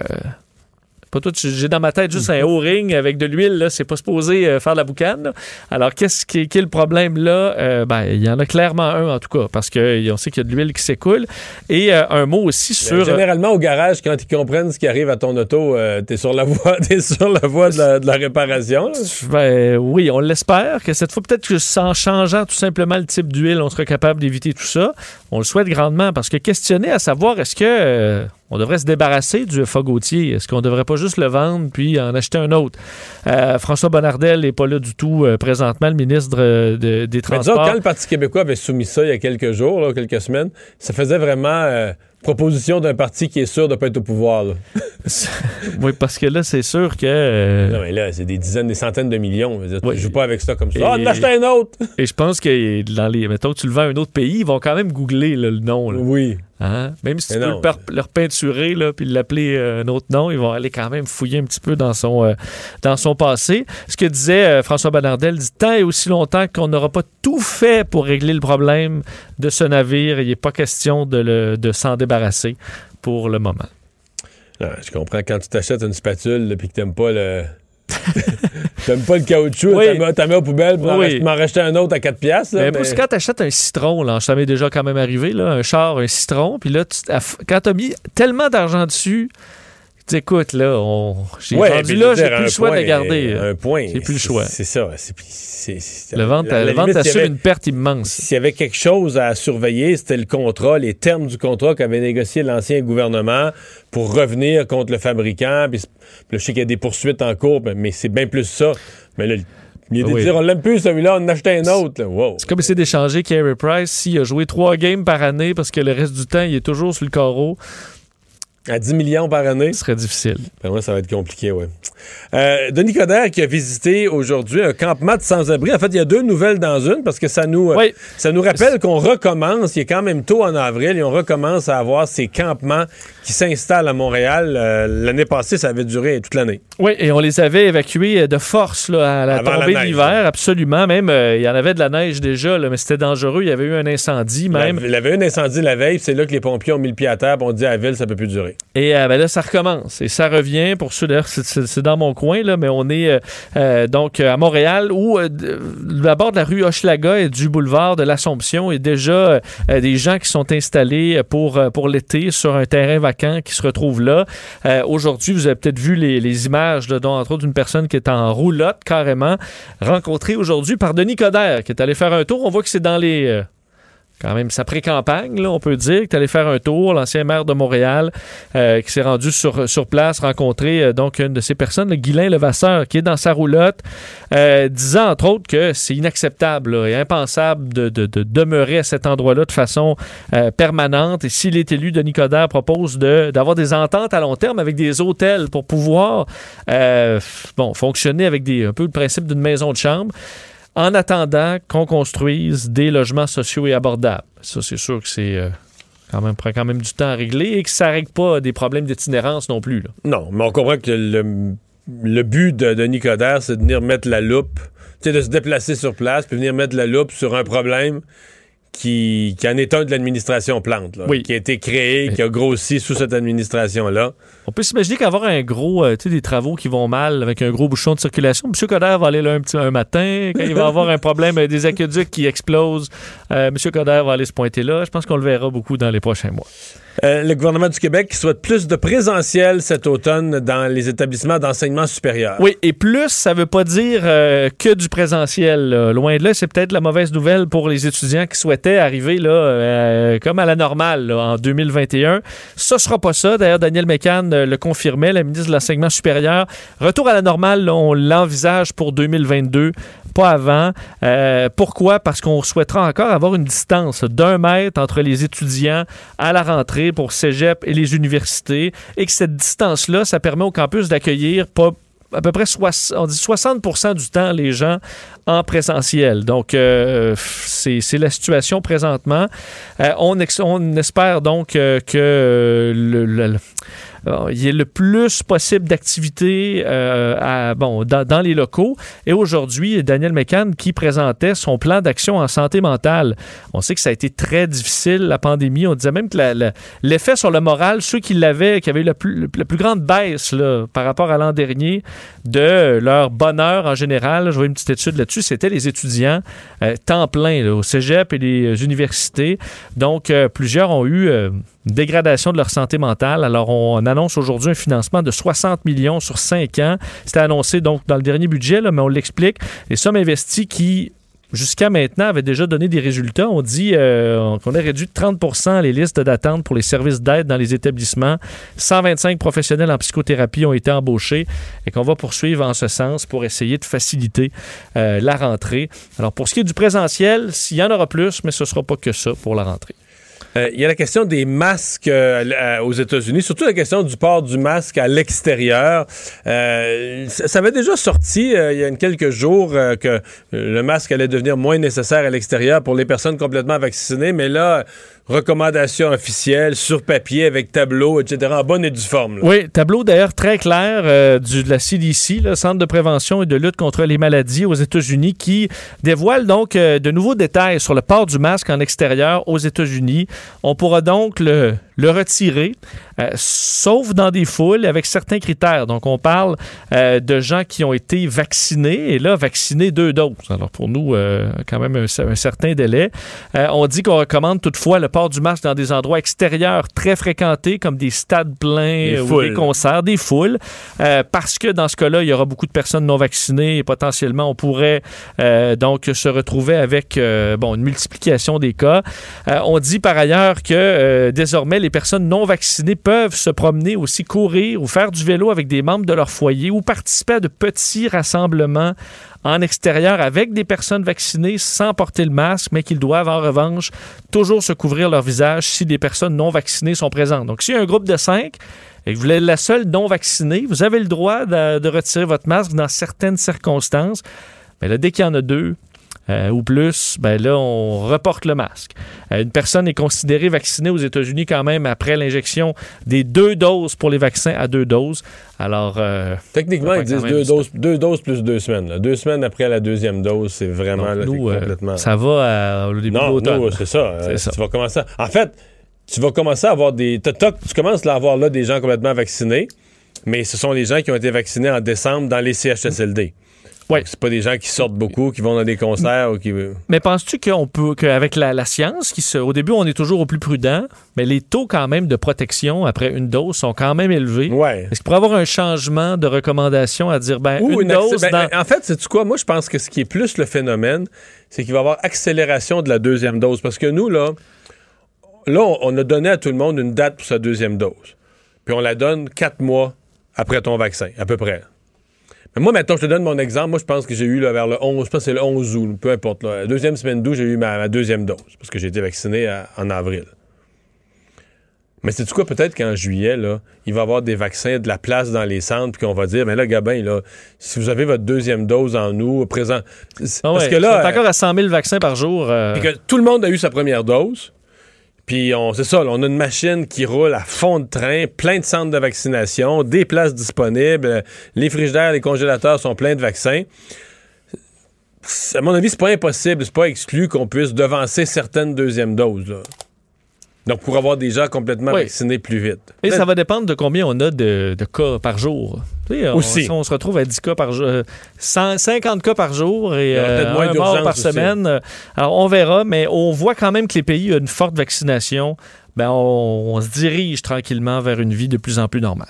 pas tout, j'ai dans ma tête juste un O-ring avec de l'huile, là, c'est pas supposé euh, faire la boucane. Alors, qu'est-ce qui, qui est le problème là? Euh, ben, il y en a clairement un, en tout cas, parce qu'on sait qu'il y a de l'huile qui s'écoule. Et euh, un mot aussi sur... Euh, Généralement, au garage, quand ils comprennent ce qui arrive à ton auto, euh, t'es sur la voie, (laughs) t'es sur la voie de la, de la réparation. Ben, oui, on l'espère que cette fois, peut-être que en changeant tout simplement le type d'huile, on sera capable d'éviter tout ça. On le souhaite grandement parce que questionner à savoir est-ce que euh, on devrait se débarrasser du FA Gautier, est-ce qu'on devrait pas juste le vendre puis en acheter un autre? Euh, François Bonnardel n'est pas là du tout euh, présentement, le ministre euh, de- des disons, Transports. quand le Parti québécois avait soumis ça il y a quelques jours, là, quelques semaines, ça faisait vraiment proposition d'un parti qui est sûr de ne pas être au pouvoir. là. (laughs) oui, parce que là, c'est sûr que. euh, Non, mais là, c'est des dizaines, des centaines de millions. Je Oui. Tu joues pas avec ça comme ça. Et- Ah, on en achète un autre! (laughs) Et je pense que dans les. Mettons tu le vends à un autre pays, ils vont quand même googler là, le nom. là. Oui. Hein? Même si tu peux le, repeinturer là, puis l'appeler euh, un autre nom, ils vont aller quand même fouiller un petit peu dans son, euh, dans son passé. Ce que disait euh, François Bonnardel, dit tant et aussi longtemps qu'on n'aura pas tout fait pour régler le problème de ce navire, il n'est pas question de, le- de s'en débarrasser pour le moment. Ah, je comprends quand tu t'achètes une spatule et que t'aimes pas le. T'aimes pas le caoutchouc, Oui. t'en mets- t'en mets au poubelle pour Oui. m'en racheter un autre à 4 piastres. là, Mais mais- quand tu achètes un citron, là, ça m'est déjà quand même arrivé, là, un char, un citron, puis là, tu, quand tu as mis tellement d'argent dessus, écoute, là, on, j'ai Ouais, rendu là, j'ai plus le choix de le garder. Un point. J'ai plus le choix. C'est ça. Le vente, la- la vente limite, assure avait- une perte immense. S'il y avait quelque chose à surveiller, c'était le contrat, les termes du contrat qu'avait négocié l'ancien gouvernement pour revenir contre le fabricant. Puis, je sais qu'il y a des poursuites en cours, mais, c'est bien plus ça. Mais là, il y a des Oui. dire on l'aime plus celui-là, on en achète un autre. Wow. C'est comme essayer d'échanger Carey Price s'il a joué trois games par année parce que le reste du temps, il est toujours sur le carreau. À 10 millions par année? Ce serait difficile. Ben ouais, ça va être compliqué, oui. Euh, Denis Coderre qui a visité aujourd'hui un campement de sans-abri. En fait, il y a deux nouvelles dans une parce que ça nous, euh, ça nous rappelle qu'on recommence. Il est quand même tôt en avril et on recommence à avoir ces campements qui s'installent à Montréal. Euh, L'année passée, ça avait duré toute l'année. Oui, et on les avait évacués de force là, à la Avant la tombée de l'hiver, absolument. Même, il y en avait de la neige déjà, là, mais c'était dangereux. Il y avait eu un incendie même. Il y avait eu un incendie la veille, puis c'est là que les pompiers ont mis le pied à terre, on dit à la ville, ça peut plus durer. Et euh, ben là, ça recommence. Et ça revient, pour ceux d'ailleurs, c'est- dans mon coin, là, mais on est euh, euh, donc à Montréal, où à bord de la rue Hochelaga et du boulevard de l'Assomption, a déjà des gens qui sont installés pour, pour l'été sur un terrain vacant qui se retrouve là. Aujourd'hui, vous avez peut-être vu les, images, dont entre autres une personne qui est en roulotte carrément, rencontrée aujourd'hui par Denis Coderre, qui est allé faire un tour. On voit que c'est dans les... quand même sa pré-campagne, on peut dire, qui est allé faire un tour, l'ancien maire de Montréal, euh, qui s'est rendu sur, sur place, rencontrer euh, donc une de ces personnes, le Guylain Levasseur, qui est dans sa roulotte, euh, disant entre autres que c'est inacceptable là, et impensable de, de- de demeurer à cet endroit-là de façon euh, permanente. Et s'il est élu, Denis Coderre propose de- d'avoir des ententes à long terme avec des hôtels pour pouvoir euh, bon, fonctionner avec des, un peu le principe d'une maison de chambre en attendant qu'on construise des logements sociaux et abordables. Ça, c'est sûr que c'est euh, quand même prend quand même du temps à régler et que ça règle pas des problèmes d'itinérance non plus. là. Non, mais on comprend que le, le but de, de Nicodère, c'est de venir mettre la loupe, de se déplacer sur place, puis venir mettre la loupe sur un problème qui, qui en est un de l'administration Plante, là, Oui. qui a été créé, qui a grossi sous cette administration-là. On peut s'imaginer qu'avoir un gros, euh, tu sais, des travaux qui vont mal avec un gros bouchon de circulation, M. Coder va aller là un petit un matin, quand il va avoir un problème, euh, des aqueducs qui explosent, euh, M. Coder va aller se pointer là. Je pense qu'on le verra beaucoup dans les prochains mois. Le gouvernement du Québec qui souhaite plus de présentiel cet automne dans les établissements d'enseignement supérieur. Oui, et plus, ça veut pas dire que du présentiel. là. Loin de là, c'est peut-être la mauvaise nouvelle pour les étudiants qui souhaitaient arriver là, comme à la normale là, en 2021. Ça sera pas ça. D'ailleurs, Daniel Mécan le confirmait, la ministre de l'Enseignement supérieur. Retour à la normale, on l'envisage pour 2022, pas avant. Euh, pourquoi? Parce qu'on souhaitera encore avoir une distance d'un mètre entre les étudiants à la rentrée pour cégep et les universités et que cette distance-là, ça permet au campus d'accueillir pas à peu près soix- on dit 60% du temps les gens en présentiel. Donc, euh, c'est la situation présentement. Euh, on, espère donc euh, que euh, le- il y ait le plus possible d'activités euh, bon, dans, les locaux. Et aujourd'hui, Daniel Mécan qui présentait son plan d'action en santé mentale. On sait que ça a été très difficile, la pandémie. On disait même que l'effet sur le moral, ceux qui l'avaient, qui avaient eu la plus, grande baisse là, par rapport à l'an dernier de leur bonheur en général, je vois une petite étude là-dessus, c'était les étudiants euh, temps plein au cégep et les universités. Donc, euh, plusieurs ont eu une dégradation de leur santé mentale. Alors, on annonce aujourd'hui un financement de 60 millions sur 5 ans. C'était annoncé donc dans le dernier budget, mais on l'explique. Les sommes investies qui jusqu'à maintenant avaient déjà donné des résultats. On dit euh, qu'on a réduit de 30 les listes d'attente pour les services d'aide dans les établissements. 125 professionnels en psychothérapie ont été embauchés et qu'on va poursuivre en ce sens pour essayer de faciliter euh, la rentrée. Alors, pour ce qui est du présentiel, s'il y en aura plus, mais ce ne sera pas que ça pour la rentrée. Euh, Il y a la question des masques euh, euh, aux États-Unis, surtout la question du port du masque à l'extérieur. Ça avait déjà sorti il y a quelques jours que le masque allait devenir moins nécessaire à l'extérieur pour les personnes complètement vaccinées, mais là, recommandation officielle sur papier avec tableau, etc., en bonne et due forme. Oui, tableau d'ailleurs très clair euh, du, de la CDC, le Centre de prévention et de lutte contre les maladies aux États-Unis, qui dévoile donc euh, de nouveaux détails sur le port du masque en extérieur aux États-Unis. On pourra donc le, le retirer, euh, sauf dans des foules avec certains critères. Donc, on parle euh, de gens qui ont été vaccinés, et là, vaccinés deux doses. Alors, pour nous, euh, quand même un, un certain délai. On dit qu'on recommande toutefois le port du masque dans des endroits extérieurs très fréquentés, comme des stades pleins Des ou des concerts, des foules, parce que dans ce cas-là, il y aura beaucoup de personnes non vaccinées et potentiellement, on pourrait donc se retrouver avec bon, une multiplication des cas. On dit par ailleurs que désormais, les personnes non vaccinées peuvent se promener aussi, courir ou faire du vélo avec des membres de leur foyer ou participer à de petits rassemblements en extérieur avec des personnes vaccinées sans porter le masque, mais qu'ils doivent en revanche toujours se couvrir leur visage si des personnes non vaccinées sont présentes. Donc, s'il y a un groupe de cinq et que vous êtes la seule non vaccinée, vous avez le droit de, de retirer votre masque dans certaines circonstances. Mais là, dès qu'il y en a deux, euh, ou plus, ben là, on reporte le masque. Euh, une personne est considérée vaccinée aux États-Unis quand même après l'injection des deux doses pour les vaccins à deux doses. Alors, euh, Techniquement, ils disent deux doses, deux doses plus deux semaines. là. Deux semaines après la deuxième dose, c'est vraiment Donc, nous, complètement. ça va au début de non, l'automne. nous, c'est ça. C'est ça. Tu vas commencer. à- En fait, tu vas commencer à avoir des. Tu commences à avoir là des gens complètement vaccinés, mais ce sont les gens qui ont été vaccinés en décembre dans les CHSLD. Ouais. C'est pas des gens qui sortent beaucoup, qui vont dans des concerts ou qui. Mais penses-tu qu'on peut, qu'avec la, la science, qui se, au début, on est toujours au plus prudent, mais les taux quand même de protection après une dose sont quand même élevés. Ouais. Est-ce qu'il pourrait y avoir un changement de recommandation à dire, ben, Ou une, dose ben, dans... En fait, c'est quoi? Moi, je pense que ce qui est plus le phénomène, c'est qu'il va y avoir accélération de la deuxième dose. Parce que nous, là, là, on a donné à tout le monde une date pour sa deuxième dose. Puis on la donne quatre mois après ton vaccin, à peu près. Mais moi, maintenant, je te donne mon exemple. Moi, je pense que j'ai eu là, vers le 11, je pense que c'est le 11 août, peu importe. Là, la deuxième semaine d'août, j'ai eu ma, ma deuxième dose, parce que j'ai été vacciné à- en avril. Mais c'est quoi, peut-être qu'en juillet, là, il va y avoir des vaccins, de la place dans les centres, puis qu'on va dire, mais là, Gabin, là, si vous avez votre deuxième dose en nous, présent. Ah parce que là. encore à 100 000 vaccins par jour. euh, Puis que tout le monde a eu sa première dose. Puis on, c'est ça, on a une machine qui roule à fond de train, plein de centres de vaccination, des places disponibles, les frigidaires, les congélateurs sont pleins de vaccins. À mon avis, c'est pas impossible, c'est pas exclu qu'on puisse devancer certaines deuxièmes doses. Donc pour avoir des gens complètement Oui. vaccinés plus vite. Et ça va dépendre de combien on a de, de cas par jour. On, Aussi. si on se retrouve à 10 cas par jour, euh, 100 50 cas par jour et euh, moins un mort par semaine. euh, Alors, on verra, mais on voit quand même que les pays ont une forte vaccination. Ben, on, on se dirige tranquillement vers une vie de plus en plus normale.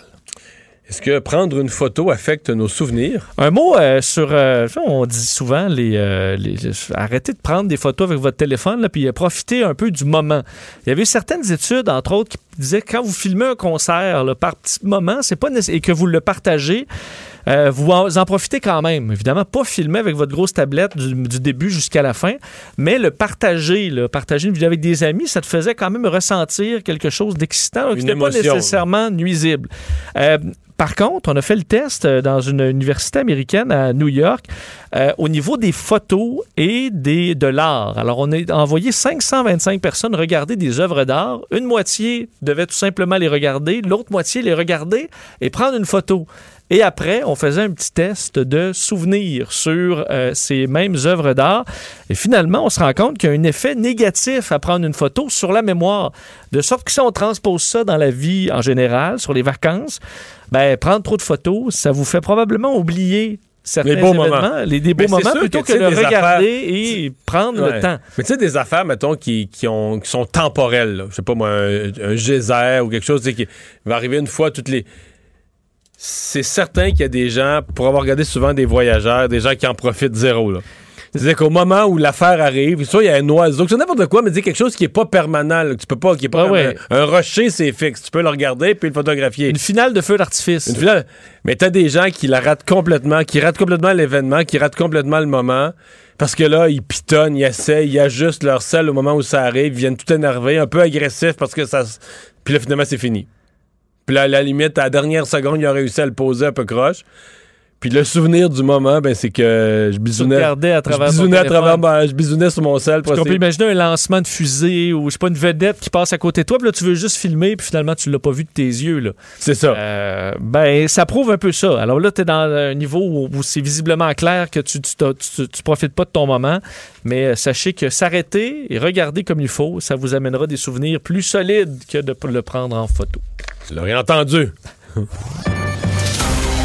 Est-ce que prendre une photo affecte nos souvenirs? Un mot euh, sur. euh, on dit souvent les, euh, les- arrêtez de prendre des photos avec votre téléphone, là, puis profitez un peu du moment. Il y avait certaines études, entre autres, qui disaient que quand vous filmez un concert là, par petit moment, c'est pas et que vous le partagez. euh, vous en, profitez quand même. Évidemment, pas filmer avec votre grosse tablette du, du début jusqu'à la fin, mais le partager, là, partager une vidéo avec des amis, ça te faisait quand même ressentir quelque chose d'excitant, qui n'était pas nécessairement nuisible. Euh, par contre, on a fait le test euh, dans une université américaine à New York euh, au niveau des photos et des, de l'art. Alors, on a envoyé 525 personnes regarder des œuvres d'art. Une moitié devait tout simplement les regarder, l'autre moitié les regarder et prendre une photo. Et après, on faisait un petit test de souvenirs sur euh, ces mêmes œuvres d'art. Et finalement, on se rend compte qu'il y a un effet négatif à prendre une photo sur la mémoire. De sorte que si on transpose ça dans la vie en général, sur les vacances, ben, prendre trop de photos, ça vous fait probablement oublier certains Les beaux événements, moments. les, des beaux moments, plutôt que, de regarder affaires- et prendre Ouais. le temps. Mais tu sais, des affaires, mettons, qui, qui, ont, qui sont temporelles. là. Je sais pas moi, un, un geyser ou quelque chose tu sais, qui va arriver une fois toutes les. C'est certain qu'il y a des gens, pour avoir regardé souvent des voyageurs, des gens qui en profitent zéro. Là. C'est-à-dire qu'au moment où l'affaire arrive, soit il y a un oiseau, c'est n'importe quoi, mais dis quelque chose qui est pas permanent, là, que tu peux pas, qui est pas Ah ouais. un, un rocher, c'est fixe. Tu peux le regarder puis le photographier. Une finale de feu d'artifice. Une finale. Mais t'as des gens qui la ratent complètement, qui ratent complètement l'événement, qui ratent complètement le moment. Parce que là, ils pitonnent, ils essaient, ils ajustent leur sel au moment où ça arrive, ils viennent tout énervés, un peu agressifs parce que ça. Puis là, finalement, c'est fini. Puis là, à la limite, à la dernière seconde, ils ont réussi à le poser un peu croche. Puis le souvenir du moment, ben, c'est que je bisounais. regardais à travers je bisounais à travers ma- je bisounais sur mon sel. Parce qu'on peut imaginer un lancement de fusée ou je sais pas une vedette qui passe à côté de toi, puis là tu veux juste filmer, puis finalement tu l'as pas vu de tes yeux là. C'est ça. Euh, ben ça prouve un peu ça. Alors là tu es dans un niveau où, où c'est visiblement clair que tu tu, t'as- tu- tu profites pas de ton moment, mais euh, sachez que s'arrêter et regarder comme il faut, ça vous amènera des souvenirs plus solides que de le prendre en photo. Tu l'aurais entendu. (laughs)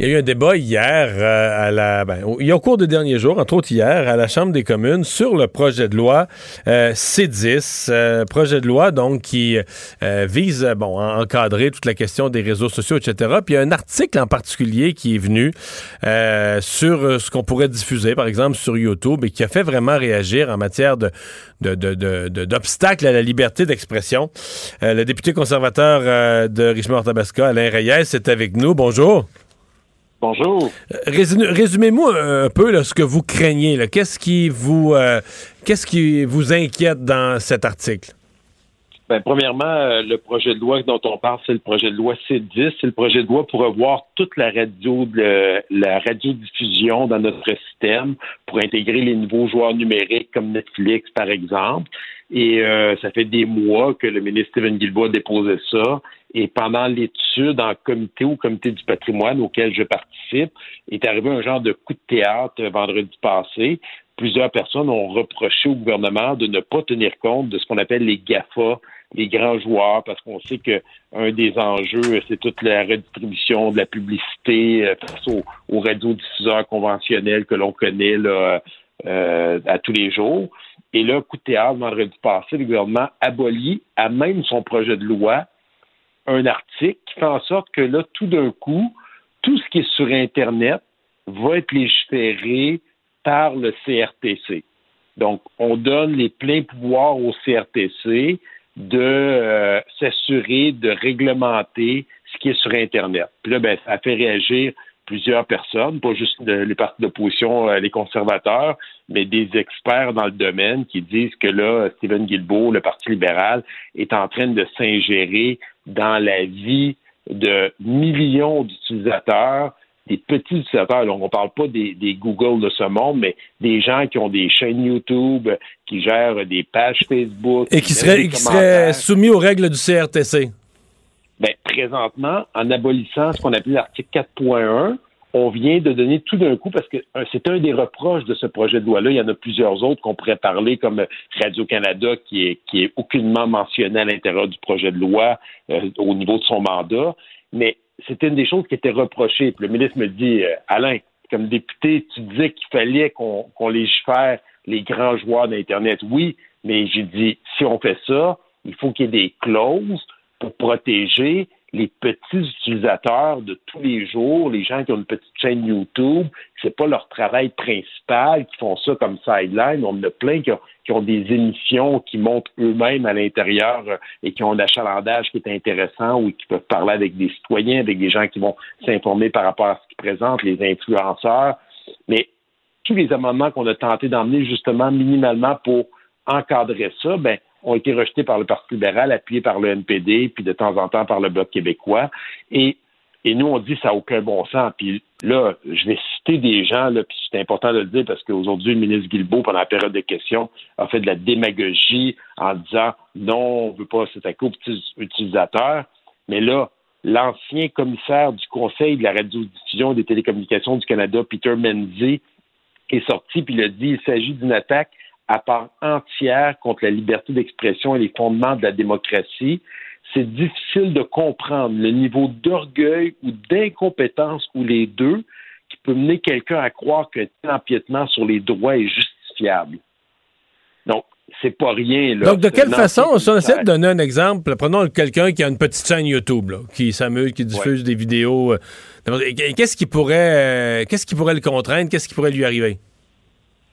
Il y a eu un débat hier euh, à la ben, au, cours des derniers jours, entre autres hier, à la Chambre des communes sur le projet de loi euh, C10, euh, projet de loi donc qui euh, vise bon à encadrer toute la question des réseaux sociaux, etc. Puis il y a un article en particulier qui est venu euh, sur euh, ce qu'on pourrait diffuser, par exemple sur YouTube, et qui a fait vraiment réagir en matière de d'obstacles à la liberté d'expression. Le député conservateur de Richmond-Tabasca, Alain Reyes, est avec nous. Bonjour. Bonjour. Résu- Résumez-moi un peu là, ce que vous craignez. Qu'est-ce qui vous euh, qu'est-ce qui vous inquiète dans cet article? Ben, premièrement, euh, le projet de loi dont on parle, c'est le projet de loi C10. C'est le projet de loi pour revoir toute la radio, la radiodiffusion dans notre système pour intégrer les nouveaux joueurs numériques comme Netflix, par exemple. Et euh, ça fait des mois que le ministre Stephen Guilbeault a déposé ça. Et pendant l'étude en comité ou comité du patrimoine auquel je participe, est arrivé un genre de coup de théâtre vendredi passé plusieurs personnes ont reproché au gouvernement de ne pas tenir compte de ce qu'on appelle les GAFA, les grands joueurs, parce qu'on sait que un des enjeux, c'est toute la redistribution de la publicité euh, face aux, aux radiodiffuseurs conventionnels que l'on connaît là, euh, à tous les jours. Et là, coup de théâtre, vendredi passé, le gouvernement abolit à même son projet de loi un article qui fait en sorte que là, tout d'un coup, tout ce qui est sur Internet va être légiféré par le CRTC. Donc, on donne les pleins pouvoirs au CRTC de euh, s'assurer de réglementer ce qui est sur Internet. Puis là, ben, ça fait réagir plusieurs personnes, pas juste de- les partis d'opposition, euh, les conservateurs, mais des experts dans le domaine qui disent que là, Stephen Guilbeault, le Parti libéral, est en train de s'ingérer dans la vie de millions d'utilisateurs, des petits utilisateurs. Donc, on ne parle pas des, des Google de ce monde, mais des gens qui ont des chaînes YouTube, qui gèrent des pages Facebook. Et qui serait soumis aux règles du CRTC. Ben, présentement, en abolissant ce qu'on appelle l'article 4.1, on vient de donner tout d'un coup, parce que euh, c'est un des reproches de ce projet de loi-là. Il y en a plusieurs autres qu'on pourrait parler, comme Radio-Canada, qui est, qui est aucunement mentionné à l'intérieur du projet de loi euh, au niveau de son mandat. Mais c'était une des choses qui était reprochée. Puis le ministre me dit, euh, Alain, comme député, tu disais qu'il fallait qu'on qu'on légifère les grands joueurs d'Internet. Oui, mais j'ai dit, si on fait ça, il faut qu'il y ait des clauses protéger les petits utilisateurs de tous les jours, les gens qui ont une petite chaîne YouTube, c'est pas leur travail principal, qui font ça comme sideline. On en a plein qui ont, des émissions qui montent eux-mêmes à l'intérieur euh, et qui ont un achalandage qui est intéressant ou qui peuvent parler avec des citoyens, avec des gens qui vont s'informer par rapport à ce qu'ils présentent, les influenceurs. Mais tous les amendements qu'on a tenté d'emmener justement minimalement pour encadrer ça, ben, ont été rejetés par le Parti libéral, appuyés par le NPD, puis de temps en temps par le Bloc québécois. Et, et nous, on dit ça n'a aucun bon sens. Puis là, je vais citer des gens, là, puis c'est important de le dire parce qu'aujourd'hui, le ministre Guilbeault, pendant la période de questions, a fait de la démagogie en disant non, on ne veut pas s'attaquer aux petits utilisateurs. Mais là, l'ancien commissaire du Conseil de la radiodiffusion et des télécommunications du Canada, Peter Menzies, est sorti puis il a dit il s'agit d'une attaque à part entière contre la liberté d'expression et les fondements de la démocratie. C'est difficile de comprendre le niveau d'orgueil ou d'incompétence ou les deux qui peut mener quelqu'un à croire qu'un tel empiètement sur les droits est justifiable. Donc, c'est pas rien. Là. Donc, de quelle façon, si on essaie de donner un exemple, prenons quelqu'un qui a une petite chaîne YouTube, là, qui s'amuse, qui diffuse des vidéos. euh, Qu'est-ce qui pourrait, euh, qu'est-ce qui pourrait le contraindre? Qu'est-ce qui pourrait lui arriver?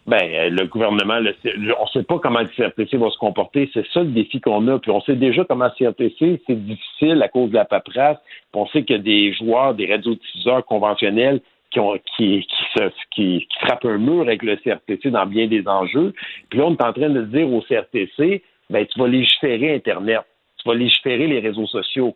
Ben, le gouvernement, le- on ne sait pas comment le CRTC va se comporter. C'est ça le défi qu'on a. Puis on sait déjà comment le CRTC, c'est difficile à cause de la paperasse. Puis on sait qu'il y a des joueurs, des radiodiffuseurs conventionnels qui, ont, qui, qui, se, qui, qui frappent un mur avec le CRTC dans bien des enjeux. Puis là, on est en train de dire au CRTC, ben, tu vas légiférer Internet. Tu vas légiférer les réseaux sociaux.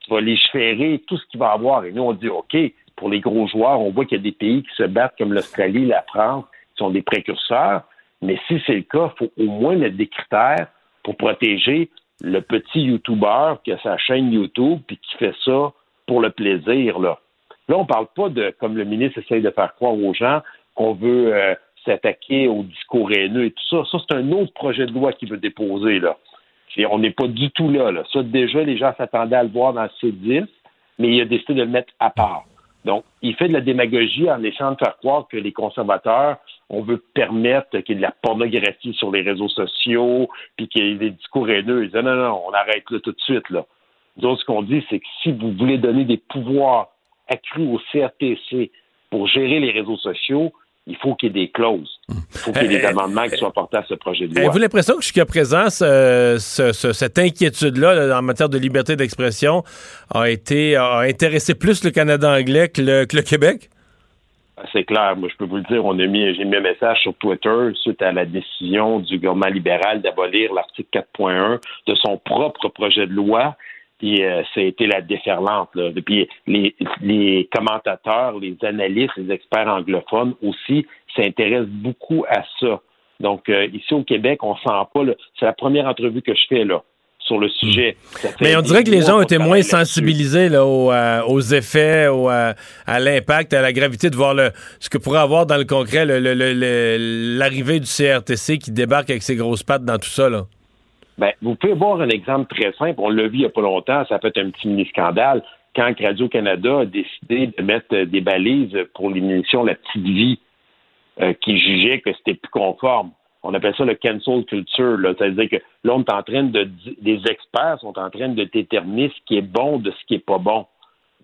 Tu vas légiférer tout ce qu'il va avoir. Et nous, on dit, OK, pour les gros joueurs, on voit qu'il y a des pays qui se battent comme l'Australie, la France, des précurseurs. Mais si c'est le cas, il faut au moins mettre des critères pour protéger le petit YouTuber qui a sa chaîne YouTube puis qui fait ça pour le plaisir. Là, là on parle pas de, comme le ministre essaye de faire croire aux gens, qu'on veut euh, s'attaquer au discours haineux et tout ça. Ça, c'est un autre projet de loi qu'il veut déposer. Là. Et on n'est pas du tout là, là. Ça, déjà, les gens s'attendaient à le voir dans le C10, mais il a décidé de le mettre à part. Donc, il fait de la démagogie en essayant de faire croire que les conservateurs, on veut permettre qu'il y ait de la pornographie sur les réseaux sociaux, puis qu'il y ait des discours haineux. Ils disent non, non, on arrête là tout de suite. Là. Autres, ce qu'on dit, c'est que si vous voulez donner des pouvoirs accrus au CRTC pour gérer les réseaux sociaux, il faut qu'il y ait des clauses. Il faut qu'il y ait des Euh, amendements qui soient portés à ce projet de loi. Avez-vous l'impression que jusqu'à présent, ce- ce- ce- cette inquiétude-là là, en matière de liberté d'expression a été a intéressé plus le Canada anglais que le, que le Québec? C'est clair. Moi, je peux vous le dire, on a mis, j'ai mis un message sur Twitter suite à la décision du gouvernement libéral d'abolir l'article 4.1 de son propre projet de loi. Puis euh, ça a été la déferlante. Là. Les, commentateurs, les analystes, les experts anglophones aussi s'intéressent beaucoup à ça. Donc euh, ici au Québec, on sent pas. C'est la première entrevue que je fais là. Sur le sujet. Fait Mais on dirait que les gens travaille moins sensibilisés là, aux, euh, aux effets, euh, à l'impact, à la gravité de voir le, ce que pourrait avoir dans le concret l'arrivée du CRTC qui débarque avec ses grosses pattes dans tout ça. Là. Ben, vous pouvez voir un exemple très simple. On l'a vu il n'y a pas longtemps, ça peut être un petit mini-scandale. Quand Radio-Canada a décidé de mettre des balises pour l'émission La Petite Vie, euh, qui jugeait que c'était plus conforme. On appelle ça le cancel culture. là. C'est-à-dire que là, on est en train de. des experts sont en train de déterminer ce qui est bon de ce qui est pas bon.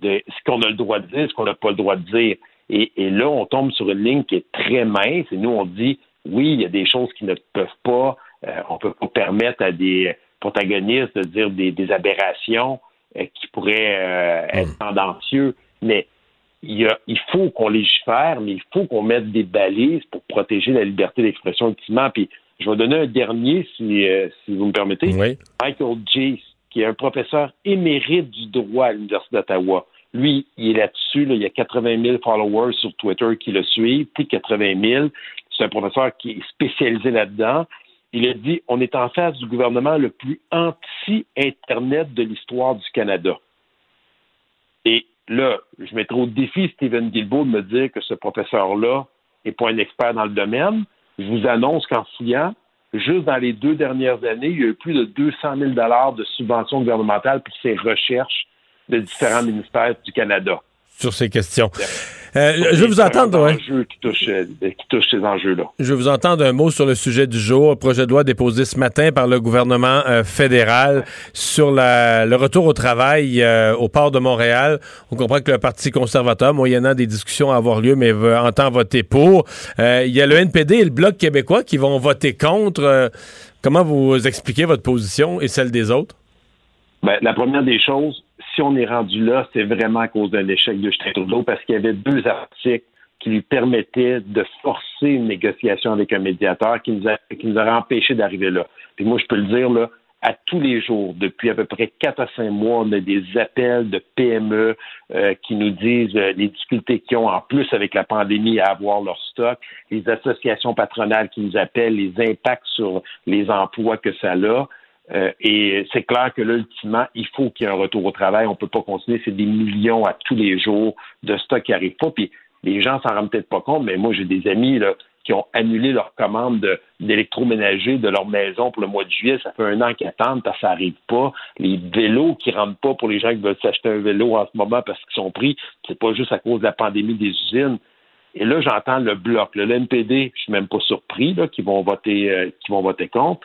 De ce qu'on a le droit de dire, ce qu'on n'a pas le droit de dire. Et, et là, on tombe sur une ligne qui est très mince. Et nous, on dit oui, il y a des choses qui ne peuvent pas. euh, on ne peut pas permettre à des protagonistes de dire des, des aberrations euh, qui pourraient euh, être tendancieux. Mais il, y a- il faut qu'on légifère, mais il faut qu'on mette des balises pour protéger la liberté d'expression ultimement. Puis je vais donner un dernier, si, euh, si vous me permettez. Michael Jace, qui est un professeur émérite du droit à l'Université d'Ottawa. Lui, il est là-dessus. là. il y a 80 000 followers sur Twitter qui le suivent, plus de 80 000. C'est un professeur qui est spécialisé là-dedans. Il a dit on est en face du gouvernement le plus anti-Internet de l'histoire du Canada. Là, je mettrai au défi Stephen Guilbeault de me dire que ce professeur-là n'est pas un expert dans le domaine. Je vous annonce qu'en fouillant, juste dans les deux dernières années, il y a eu plus de 200 000 de subventions gouvernementales pour ces recherches de différents ministères du Canada. Sur ces questions. Euh, je veux vous entendre. ouais. Qui touchent, euh, qui touchent ces enjeux-là. Je veux vous entendre un mot sur le sujet du jour. Un projet de loi déposé ce matin par le gouvernement euh, fédéral sur la- le retour au travail euh, au port de Montréal. On comprend que le Parti conservateur, moyennant des discussions à avoir lieu, mais veut, entend voter pour. Euh, Il y a le NPD et le Bloc québécois qui vont voter contre. Euh, comment vous expliquez votre position et celle des autres? Ben, la première des choses, si on est rendu là, c'est vraiment à cause d'un échec de Justin Trudeau parce qu'il y avait deux articles qui lui permettaient de forcer une négociation avec un médiateur qui nous, a, qui nous aurait empêché d'arriver là. Puis moi, je peux le dire, là, à tous les jours, depuis à peu près quatre à cinq mois, on a des appels de PME euh, qui nous disent euh, les difficultés qu'ils ont en plus avec la pandémie à avoir leur stock, les associations patronales qui nous appellent, les impacts sur les emplois que ça a. Euh, et c'est clair que là, ultimement, il faut qu'il y ait un retour au travail. On ne peut pas continuer. C'est des millions à tous les jours de stock qui n'arrivent pas. Puis les gens s'en rendent peut-être pas compte, mais moi, j'ai des amis là, qui ont annulé leur commande de- d'électroménager de, leur maison pour le mois de juillet. Ça fait un an qu'ils attendent parce que ça n'arrive pas. Les vélos qui ne rentrent pas pour les gens qui veulent s'acheter un vélo en ce moment parce qu'ils sont pris, c'est pas juste à cause de la pandémie des usines. Et là, j'entends le bloc. Le NPD, je suis même pas surpris là, qu'ils vont voter, euh, qu'ils vont voter contre.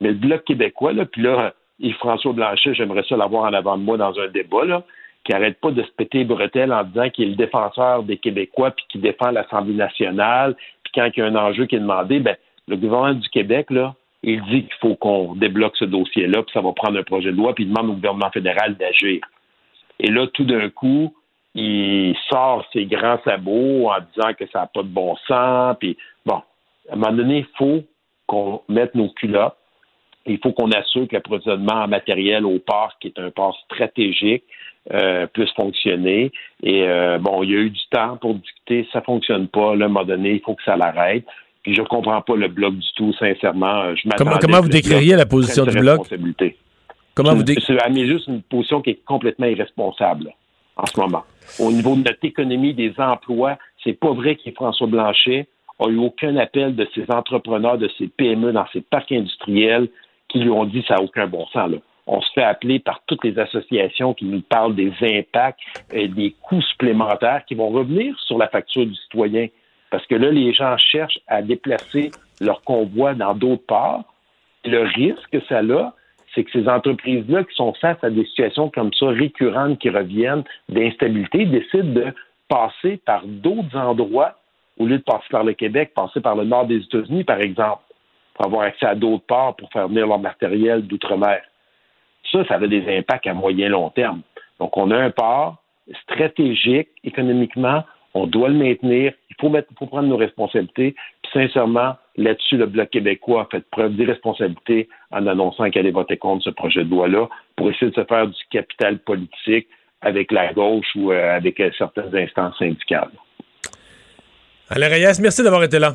Mais le Bloc québécois, là, puis là, Yves-François Blanchet, j'aimerais ça l'avoir en avant de moi dans un débat, là, qui arrête pas de se péter les bretelles en disant qu'il est le défenseur des Québécois, puis qui défend l'Assemblée nationale, puis quand il y a un enjeu qui est demandé, ben, le gouvernement du Québec, là, il dit qu'il faut qu'on débloque ce dossier-là, puis ça va prendre un projet de loi, puis il demande au gouvernement fédéral d'agir. Et là, tout d'un coup, il sort ses grands sabots en disant que ça n'a pas de bon sens, puis bon, à un moment donné, il faut qu'on mette nos culottes, il faut qu'on assure que l'approvisionnement en matériel au port, qui est un port stratégique, euh, puisse fonctionner. Et euh, bon, il y a eu du temps pour discuter, ça fonctionne pas. Là, à un moment donné, il faut que ça l'arrête. Puis je comprends pas le bloc du tout, sincèrement. Je Comment- comment vous décririez la position du Bloc? Comment vous C'est- dé- C'est à mes yeux c'est une position qui est complètement irresponsable en ce moment. Au niveau de notre économie, des emplois, c'est pas vrai que François Blanchet a eu aucun appel de ces entrepreneurs, de ces PME dans ces parcs industriels qui lui ont dit ça n'a aucun bon sens. On se fait appeler par toutes les associations qui nous parlent des impacts, et des coûts supplémentaires qui vont revenir sur la facture du citoyen. Parce que là, les gens cherchent à déplacer leur convoi dans d'autres parts. Le risque que ça a, c'est que ces entreprises-là qui sont face à des situations comme ça, récurrentes, qui reviennent d'instabilité, décident de passer par d'autres endroits au lieu de passer par le Québec, passer par le nord des États-Unis, par exemple, pour avoir accès à d'autres ports pour faire venir leur matériel d'outre-mer. Ça, ça a des impacts à moyen long terme. Donc, on a un port stratégique économiquement, on doit le maintenir, il faut, mettre, prendre nos responsabilités. Puis, sincèrement, là-dessus, le Bloc québécois a fait preuve d'irresponsabilité en annonçant qu'elle allait voter contre ce projet de loi-là pour essayer de se faire du capital politique avec la gauche ou euh, avec euh, certaines instances syndicales. Alain Reyes, merci d'avoir été là.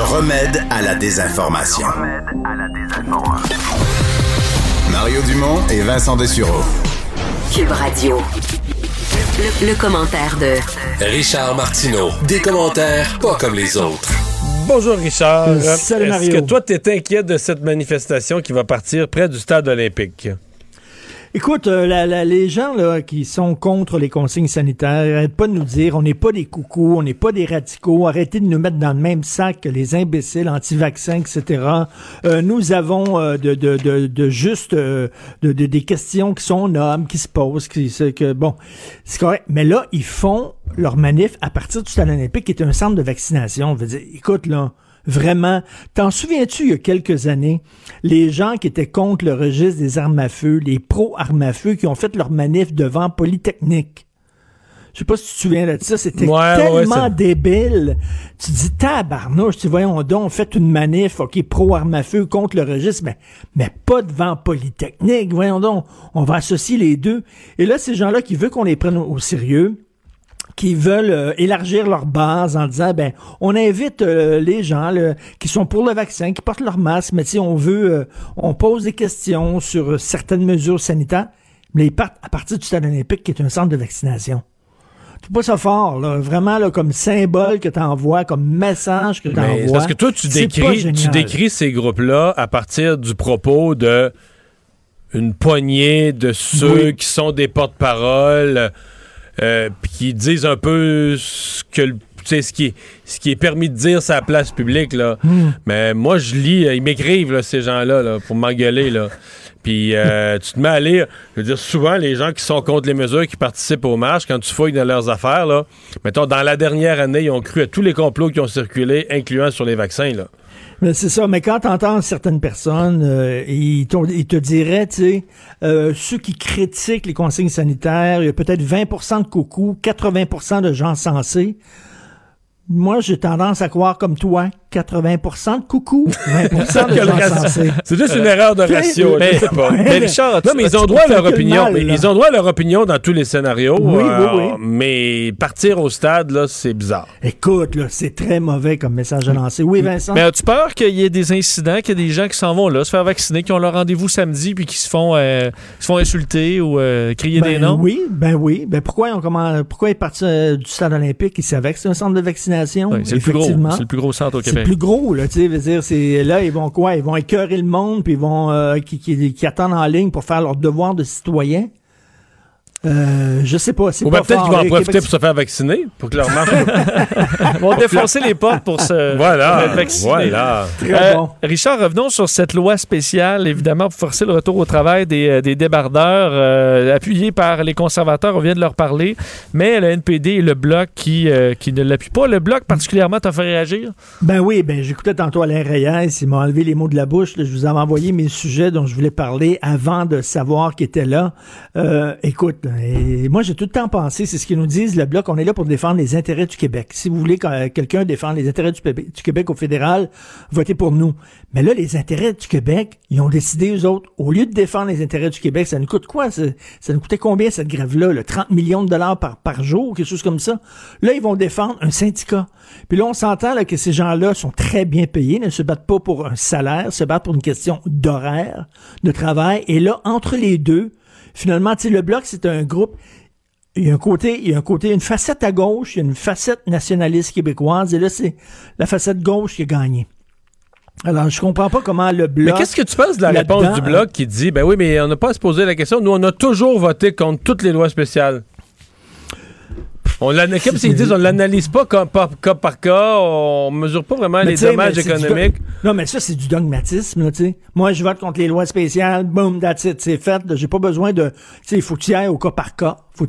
Le remède à la désinformation. Mario Dumont et Vincent Dessureau. Cube Radio. Le, le commentaire de Richard Martineau. Des commentaires pas comme les autres. Bonjour Richard. Salut, Est-ce Mario. que toi, tu es inquiet de cette manifestation qui va partir près du stade olympique? Écoute, euh, la- la- les gens là, qui sont contre les consignes sanitaires, arrêtent pas de nous dire on n'est pas des coucous, on n'est pas des radicaux, arrêtez de nous mettre dans le même sac que les imbéciles anti-vaccins, etc. Euh, nous avons euh, de, de, de, de juste euh, de, de- des questions qui sont nobles, qui se posent, qui que bon, c'est correct. Mais là, ils font leur manif à partir du stade olympique, qui est un centre de vaccination. Je veux dire, écoute là. Vraiment. T'en souviens-tu, il y a quelques années, les gens qui étaient contre le registre des armes à feu, les pro-armes à feu, qui ont fait leur manif devant Polytechnique? Je sais pas si tu te souviens de ça, c'était Ouais, tellement débile. Tu dis, tabarnouche, tu voyons donc, faites une manif, OK, pro-armes à feu contre le registre, mais, mais pas devant Polytechnique, voyons donc, on va associer les deux. Et là, ces gens-là qui veulent qu'on les prenne au sérieux, qui veulent euh, élargir leur base en disant ben on invite euh, les gens qui sont pour le vaccin, qui portent leur masque, mais si on veut, euh, on pose des questions sur certaines mesures sanitaires, mais ils partent à partir du stade olympique qui est un centre de vaccination. C'est pas ça fort, là, vraiment là, comme symbole que tu envoies, comme message que tu envoies. parce que toi, tu décris, tu décris ces groupes-là à partir du propos de une poignée de ceux Oui. qui sont des porte-paroles, euh, puis qui disent un peu ce que le- ce qui, est, ce qui est permis de dire la place publique. Là. Hmm. Mais moi, je lis, euh, ils m'écrivent, là, ces gens-là, là, pour m'engueuler. Là. Puis euh, (laughs) tu te mets à lire, je veux dire, souvent, les gens qui sont contre les mesures, qui participent aux marches, quand tu fouilles dans leurs affaires, là, mettons, dans la dernière année, ils ont cru à tous les complots qui ont circulé, incluant sur les vaccins. Là. Mais c'est ça, mais quand t'entends certaines personnes, euh, ils, ils te diraient, tu sais, euh, ceux qui critiquent les consignes sanitaires, il y a peut-être 20% de coucou, 80% de gens sensés. Moi, j'ai tendance à croire comme toi, 80 de coucou, (laughs) 20 de gens. C'est juste une erreur de ratio, Mais- je sais pas. (laughs) mais Richard, non, mais ils ont droit à leur opinion. mal, ils ont droit à leur opinion dans tous les scénarios. Oui, oui, oui. Mais partir au stade, là, c'est bizarre. Écoute, là, c'est très mauvais comme message à lancer. Oui, Vincent? Mais as-tu peur qu'il y ait des incidents, qu'il y ait des gens qui s'en vont là, se faire vacciner, qui ont leur rendez-vous samedi, puis qui se font, euh, se font insulter ou euh, crier des Ben noms? Oui, ben oui. Ben pourquoi ils ont comment, pourquoi ils partent euh, du stade olympique? Ils savaient que c'est un centre de vaccination. Oui, c'est le plus gros. effectivement. C'est le plus gros centre au C'est plus gros, là, tu sais, dire, c'est, là, ils vont quoi? Ils vont écœurer le monde, puis ils vont, euh, qui, qui, qui attendent en ligne pour faire leur devoir de citoyen. Euh, je sais pas, c'est Ou pas ben, peut-être qu'ils vont en profiter Québec- pour se faire vacciner, pour que leur marche. (laughs) Ils vont défoncer les portes pour se (laughs) Voilà, être vaccinés. voilà. Très bon. Richard, revenons sur cette loi spéciale, évidemment, pour forcer le retour au travail des, euh, des débardeurs, euh, appuyée par les conservateurs, on vient de leur parler, mais le NPD et le Bloc qui, euh, qui ne l'appuient pas. Le Bloc, particulièrement, t'a fait réagir? Ben oui, ben j'écoutais tantôt Alain Reyes, il m'a enlevé les mots de la bouche. là. je vous avais envoyé mes sujets dont je voulais parler avant de savoir qu'ils étaient là. Euh, écoute, et moi j'ai tout le temps pensé, c'est ce qu'ils nous disent, le Bloc, on est là pour défendre les intérêts du Québec. Si vous voulez que quelqu'un défende les intérêts du, Québec- au fédéral, votez pour nous. Mais là, les intérêts du Québec, ils ont décidé, eux autres, au lieu de défendre les intérêts du Québec, ça nous coûte quoi? Ça, nous coûtait combien cette grève-là? là? 30 millions de dollars par, par jour, quelque chose comme ça? Là, ils vont défendre un syndicat. Puis là, on s'entend que ces gens-là sont très bien payés, ne se battent pas pour un salaire, se battent pour une question d'horaire, de travail. Et là, entre les deux, finalement, tu sais, le Bloc, c'est un groupe il y a un côté, il y a un côté, une facette à gauche, il y a une facette nationaliste québécoise, et là, c'est la facette gauche qui a gagné. Alors, je comprends pas comment le bloc. Mais qu'est-ce que tu penses de la réponse du Bloc qui dit, ben oui, mais on n'a pas à se poser la question. Nous, on a toujours voté contre toutes les lois spéciales. On comme s'ils disent, on l'analyse pas par, cas par cas, on mesure pas vraiment Mais les dommages du économiques. Non, mais ça, c'est du dogmatisme, là, tu sais. Moi, je vote contre les lois spéciales, boom, that's it, c'est fait. J'ai pas besoin de, tu sais, il faut que tu y ailles au cas par cas. Faut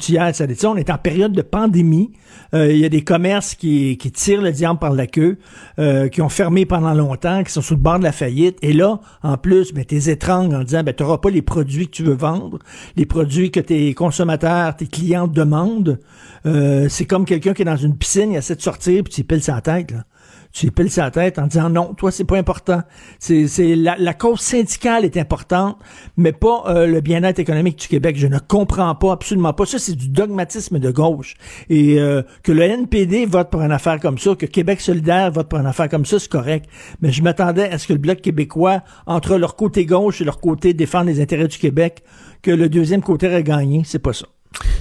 on est en période de pandémie. Euh, Il y a des commerces qui, qui tirent le diable par la queue, euh, qui ont fermé pendant longtemps, qui sont sur le bord de la faillite. Et là, en plus, ben, t'es étrange en disant, ben, tu n'auras pas les produits que tu veux vendre, les produits que tes consommateurs, tes clients demandent. Euh, c'est comme quelqu'un qui est dans une piscine, il essaie de sortir, puis tu piles sa tête. Là tu les piles sa tête en disant non, toi, c'est pas important. C'est, c'est la, la cause syndicale est importante, mais pas euh, le bien-être économique du Québec. Je ne comprends pas, absolument pas. Ça, c'est du dogmatisme de gauche. Et euh, que le NPD vote pour une affaire comme ça, que Québec solidaire vote pour une affaire comme ça, c'est correct. Mais je m'attendais à ce que le Bloc québécois, entre leur côté gauche et leur côté défendre les intérêts du Québec, que le deuxième côté ait gagné. C'est pas ça.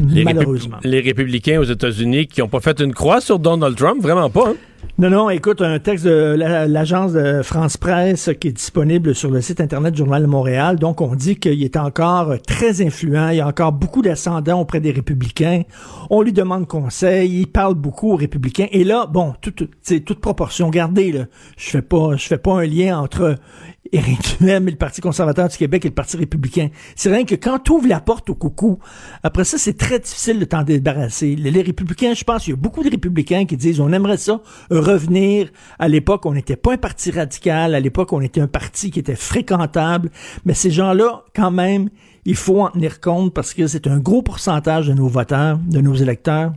Les, Malheureusement. Répu- les républicains aux États-Unis qui n'ont pas fait une croix sur Donald Trump, vraiment pas. hein? Non, non, écoute, un texte de la- l'agence de France Presse qui est disponible sur le site Internet du Journal de Montréal. Donc, on dit qu'il est encore très influent. Il y a encore beaucoup d'ascendants auprès des républicains. On lui demande conseil. Il parle beaucoup aux républicains. Et là, bon, toute, toute proportion gardée, là. Je fais pas, je fais pas un lien entre Éric Duhem et le Parti conservateur du Québec et le Parti républicain. C'est rien que quand tu ouvres la porte au coucou, après ça, c'est très difficile de t'en débarrasser. Les, républicains, je pense, il y a beaucoup de républicains qui disent on aimerait ça revenir à l'époque, on n'était pas un parti radical, à l'époque, on était un parti qui était fréquentable, mais ces gens-là, quand même, il faut en tenir compte parce que c'est un gros pourcentage de nos voteurs, de nos électeurs.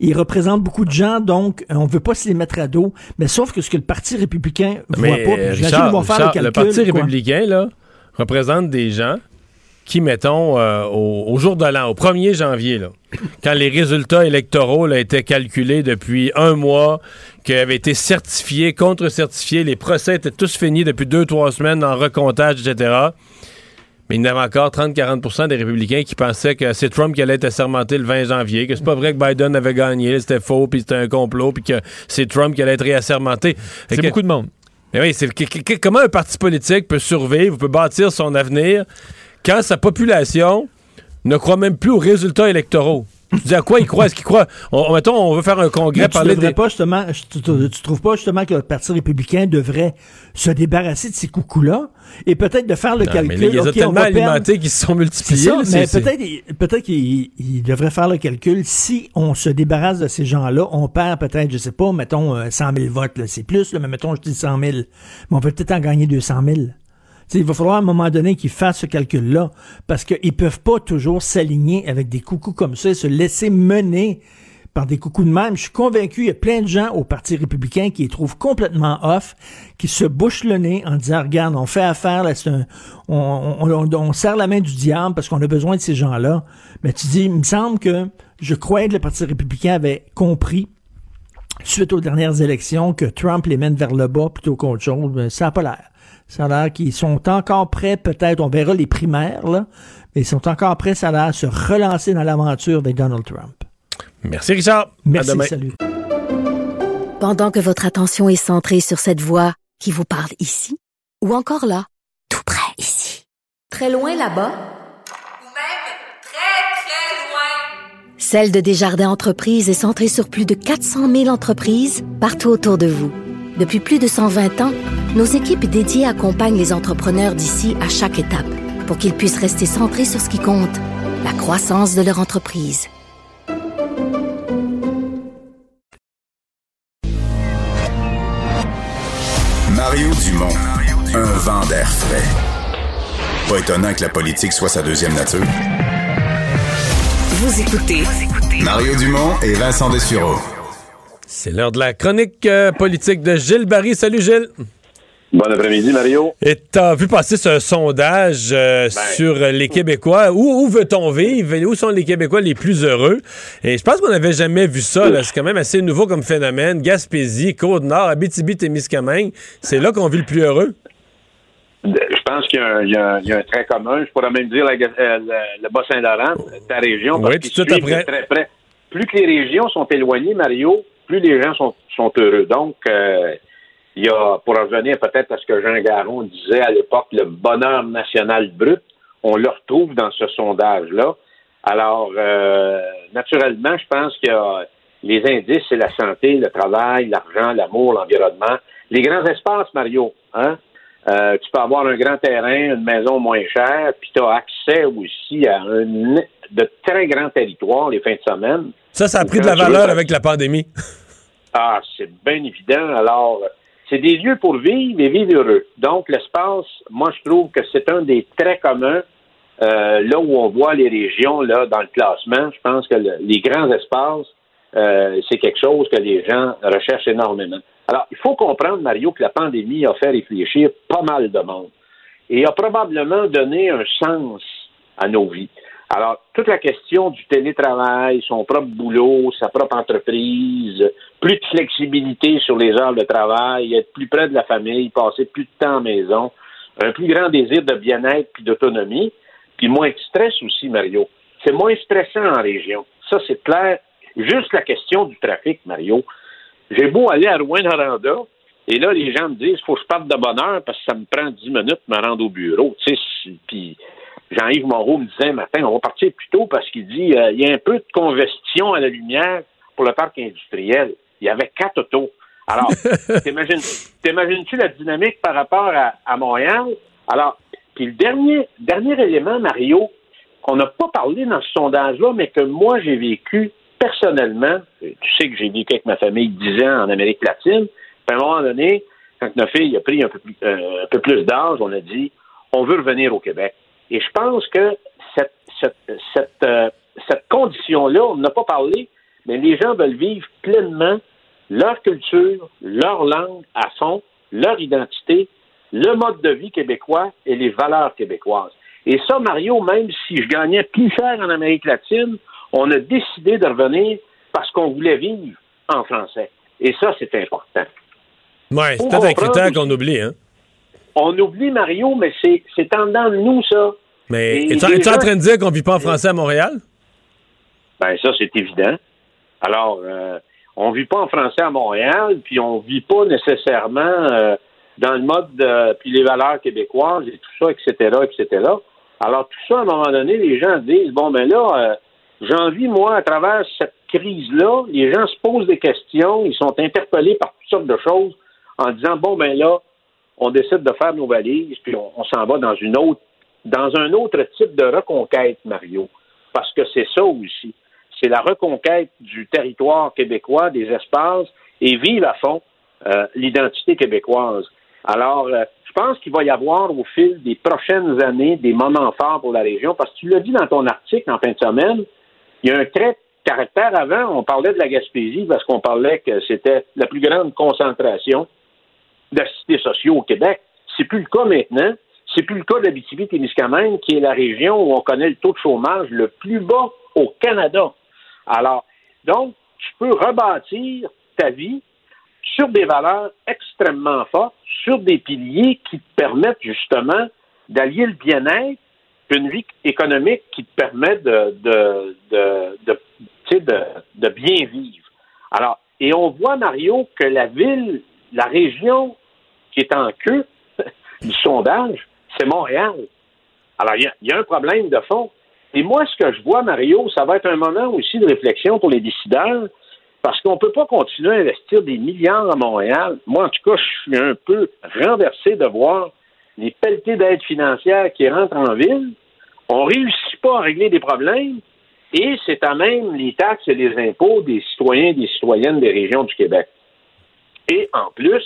Ils représentent beaucoup de gens, donc on ne veut pas se les mettre à dos. Mais sauf que ce que le Parti républicain voit Mais, pas, euh, Richard, qu'ils vont faire Richard, le calcul. le Parti quoi. républicain là, représente des gens qui, mettons, euh, au, au jour de l'an, au 1er janvier, là, quand les résultats électoraux là, étaient calculés depuis un mois, qui avaient été certifiés, contre-certifiés, les procès étaient tous finis depuis deux, trois semaines en recomptage, etc. Mais il y en avait encore 30-40% des républicains qui pensaient que c'est Trump qui allait être assermenté le 20 janvier, que c'est pas vrai que Biden avait gagné, c'était faux, puis c'était un complot, puis que c'est Trump qui allait être réassermenté. C'est beaucoup de monde. Mais oui, c'est comment un parti politique peut survivre, peut bâtir son avenir quand sa population ne croit même plus aux résultats électoraux? Tu dis à quoi ils croient? Est-ce qu'ils croient? On, on- mettons, on veut faire un congrès, devrais des... pas justement, tu, tu- tu trouves pas justement que le Parti républicain devrait se débarrasser de ces coucous-là et peut-être de faire le Non, calcul. mais là, il les a OK, on tellement alimentés qu'ils se sont multipliés. ça, mais peut-être peut-être qu'il il devrait faire le calcul. Si on se débarrasse de ces gens-là, on perd peut-être, je sais pas, mettons euh, 100 000 votes. C'est plus, là, mais mettons, je dis 100 000. Mais on peut peut-être en gagner 200 000. Tu sais, il va falloir à un moment donné qu'ils fassent ce calcul-là parce qu'ils peuvent pas toujours s'aligner avec des coucous comme ça et se laisser mener par des coucous de même. Je suis convaincu, il y a plein de gens au Parti républicain qui les trouvent complètement off, qui se bouchent le nez en disant, regarde, on fait affaire, là, un, on, on, on- on serre la main du diable parce qu'on a besoin de ces gens-là. Mais tu dis, il me semble que je croyais que le Parti républicain avait compris suite aux dernières élections que Trump les mène vers le bas plutôt qu'autre chose. Ça n'a pas l'air. Ça a l'air qu'ils sont encore prêts, peut-être, on verra les primaires, là, mais ils sont encore prêts, ça a l'air, à se relancer dans l'aventure avec Donald Trump. Merci, Richard. Merci, À demain. salut. Pendant que votre attention est centrée sur cette voix qui vous parle ici, ou encore là, tout près ici, très loin là-bas, Ou même très, très loin. Celle de Desjardins Entreprises est centrée sur plus de 400 000 entreprises partout autour de vous. Depuis plus de 120 ans, nos équipes dédiées accompagnent les entrepreneurs d'ici à chaque étape pour qu'ils puissent rester centrés sur ce qui compte, la croissance de leur entreprise. Mario Dumont, un vent d'air frais. Pas étonnant que la politique soit sa deuxième nature. Vous écoutez Mario Dumont et Vincent Dessureau. C'est l'heure de la chronique euh, politique de Gilles Barry. Salut, Gilles. Bon après-midi, Mario. Et t'as vu passer ce sondage euh, sur euh, les Québécois? Où, où veut-on vivre? Où sont les Québécois les plus heureux? Et je pense qu'on n'avait jamais vu ça. C'est quand même assez nouveau comme phénomène. Gaspésie, Côte-Nord, Abitibi-Témiscamingue. C'est là qu'on vit le plus heureux. Je pense qu'il y, a un- y y a trait commun. Je pourrais même dire la- euh, le, Bas-Saint-Laurent, ta région, parce Oui, tout de suite suivent de après. très près. Plus que les régions sont éloignées, Mario, plus les gens sont, heureux. Donc, euh, il y a, pour revenir peut-être à ce que Jean Garon disait à l'époque, le bonheur national brut, on le retrouve dans ce sondage-là. Alors, euh, naturellement, je pense qu'il y a les indices, c'est la santé, le travail, l'argent, l'amour, l'environnement. Les grands espaces, Mario, hein? Euh, tu peux avoir un grand terrain, une maison moins chère, puis tu as accès aussi à un de très grands territoires les fins de semaine. Ça, ça a pris de la valeur avec la pandémie. (laughs) Ah, c'est bien évident. Alors, c'est des lieux pour vivre et vivre heureux. Donc, l'espace, moi, je trouve que c'est un des traits communs. euh, là où on voit les régions là dans le classement, je pense que le- les grands espaces, euh, c'est quelque chose que les gens recherchent énormément. Alors, il faut comprendre, Mario, que la pandémie a fait réfléchir pas mal de monde et a probablement donné un sens à nos vies. Alors, toute la question du télétravail, son propre boulot, sa propre entreprise, plus de flexibilité sur les heures de travail, être plus près de la famille, passer plus de temps à maison, un plus grand désir de bien-être puis d'autonomie, puis moins de stress aussi, Mario. C'est moins stressant en région. Ça, c'est clair. Juste la question du trafic, Mario. J'ai beau aller à Rouen-Noranda, et là, les gens me disent, faut que je parte de bonne heure parce que ça me prend 10 minutes de me rendre au bureau. Tu sais, puis Jean-Yves Moreau me disait un matin, on va partir plus tôt parce qu'il dit, euh, il y a un peu de congestion à la lumière pour le parc industriel. Il y avait quatre autos. Alors, (laughs) t'imagines- t'imagines-tu la dynamique par rapport à, à Montréal? Alors, puis le dernier, dernier élément, Mario, qu'on n'a pas parlé dans ce sondage-là, mais que moi, j'ai vécu personnellement. Tu sais que j'ai vécu avec ma famille 10 ans en Amérique latine. Puis à un moment donné, quand notre fille a pris un peu, plus- euh, un peu plus d'âge, on a dit, on veut revenir au Québec. Et je pense que cette, cette, cette, euh, cette condition-là, on n'a pas parlé, mais les gens veulent vivre pleinement leur culture, leur langue à fond, leur identité, le mode de vie québécois et les valeurs québécoises. Et ça, Mario, même si je gagnais plus cher en Amérique latine, on a décidé de revenir parce qu'on voulait vivre en français. Et ça, c'est important. Oui, c'est peut-être un critère qu'on oublie, hein. On oublie, Mario, mais c'est c'est en dedans de nous, ça. Mais es-tu es-tu en train de dire qu'on vit pas en français à Montréal? Ben ça, c'est évident. Alors, euh, on vit pas en français à Montréal, puis on vit pas nécessairement euh, dans le mode de, puis les valeurs québécoises et tout ça, etc., etc. Alors, tout ça, à un moment donné, les gens disent, bon, ben là, euh, j'en vis, moi, à travers cette crise-là, les gens se posent des questions, ils sont interpellés par toutes sortes de choses en disant, bon, ben là, on décide de faire nos valises, puis on, on s'en va dans une autre, dans un autre type de reconquête, Mario. Parce que c'est ça aussi. C'est la reconquête du territoire québécois, des espaces, et vivre à fond euh, l'identité québécoise. Alors, euh, je pense qu'il va y avoir au fil des prochaines années des moments forts pour la région, parce que tu l'as dit dans ton article en fin de semaine, il y a un trait de caractère avant, on parlait de la Gaspésie parce qu'on parlait que c'était la plus grande concentration d'assistés sociaux au Québec. C'est plus le cas maintenant. C'est plus le cas d'Abitibi-Témiscamingue, qui est la région où on connaît le taux de chômage le plus bas au Canada. Alors, donc, tu peux rebâtir ta vie sur des valeurs extrêmement fortes, sur des piliers qui te permettent justement d'allier le bien-être une vie économique qui te permet de, de, bien vivre. Alors, et on voit, Mario, que la ville, la région qui est en queue du sondage, c'est Montréal. Alors, il y a- un problème de fond. Et moi, ce que je vois, Mario, ça va être un moment aussi de réflexion pour les décideurs, parce qu'on ne peut pas continuer à investir des milliards à Montréal. Moi, en tout cas, je suis un peu renversé de voir les pelletés d'aide financière qui rentrent en ville. On ne réussit pas à régler des problèmes et c'est à même les taxes et les impôts des citoyens et des citoyennes des régions du Québec. Et en plus,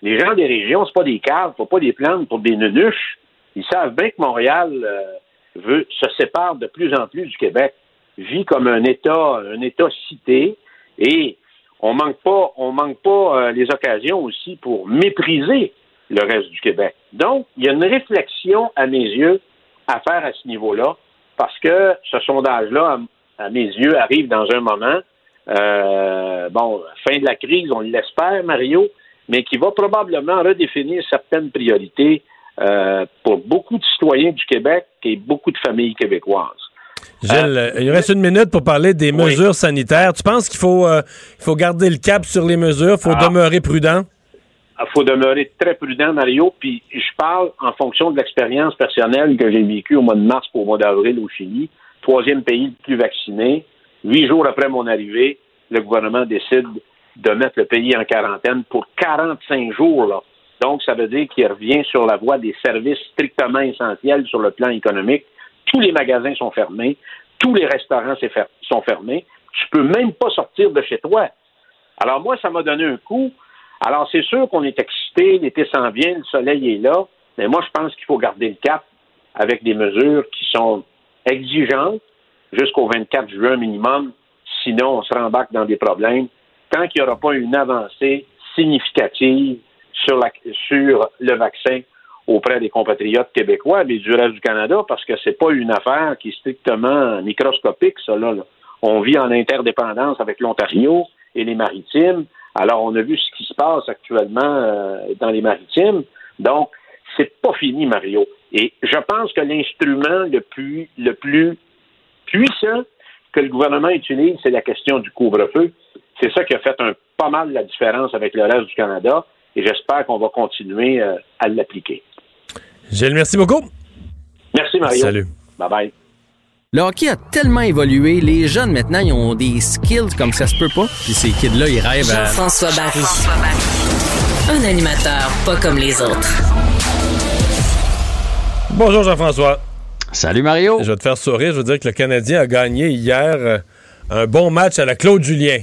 les gens des régions, c'est pas des caves, faut pas des plaindre pour des nunuches. Ils savent bien que Montréal euh, veut se sépare de plus en plus du Québec, vit comme un État, un État cité, et on manque pas, on manque pas euh, les occasions aussi pour mépriser le reste du Québec. Donc, il y a une réflexion, à mes yeux, à faire à ce niveau-là, parce que ce sondage-là, à, à mes yeux, arrive dans un moment, euh, bon, fin de la crise, on l'espère, Mario, mais qui va probablement redéfinir certaines priorités euh, pour beaucoup de citoyens du Québec et beaucoup de familles québécoises. Gilles, euh, il reste une minute pour parler des mesures sanitaires. Tu penses qu'il faut, euh, faut garder le cap sur les mesures, il faut Ah. demeurer prudent? Il faut demeurer très prudent, Mario, puis je parle en fonction de l'expérience personnelle que j'ai vécue au mois de mars pour au mois d'avril au Chili, troisième pays le plus vacciné. Huit jours après mon arrivée, le gouvernement décide de mettre le pays en quarantaine pour 45 jours. Là. Donc, ça veut dire qu'il revient sur la voie des services strictement essentiels sur le plan économique. Tous les magasins sont fermés, tous les restaurants sont fermés. Tu peux même pas sortir de chez toi. Alors moi, ça m'a donné un coup. Alors c'est sûr qu'on est excité, l'été s'en vient, le soleil est là, mais moi je pense qu'il faut garder le cap avec des mesures qui sont exigeantes jusqu'au 24 juin minimum. Sinon, on se rembarque dans des problèmes. Tant qu'il n'y aura pas une avancée significative sur, le vaccin auprès des compatriotes québécois, mais du reste du Canada, parce que c'est pas une affaire qui est strictement microscopique, ça, là. On vit en interdépendance avec l'Ontario et les maritimes. Alors, on a vu ce qui se passe actuellement euh, dans les maritimes. Donc, c'est pas fini, Mario. Et je pense que l'instrument le plus, le plus puissant que le gouvernement utilise, c'est la question du couvre-feu. C'est ça qui a fait un, pas mal la différence avec le reste du Canada. Et j'espère qu'on va continuer euh, à l'appliquer. Gilles, merci beaucoup. Merci, Mario. Salut. Bye-bye. Le hockey a tellement évolué, les jeunes maintenant, ils ont des skills comme ça se peut pas. Puis ces kids-là, ils rêvent à... Jean-François Barry. Un animateur pas comme les autres. Bonjour Jean-François. Salut Mario. Je vais te faire sourire. Je veux dire que le Canadien a gagné hier euh, un bon match à la Claude Julien.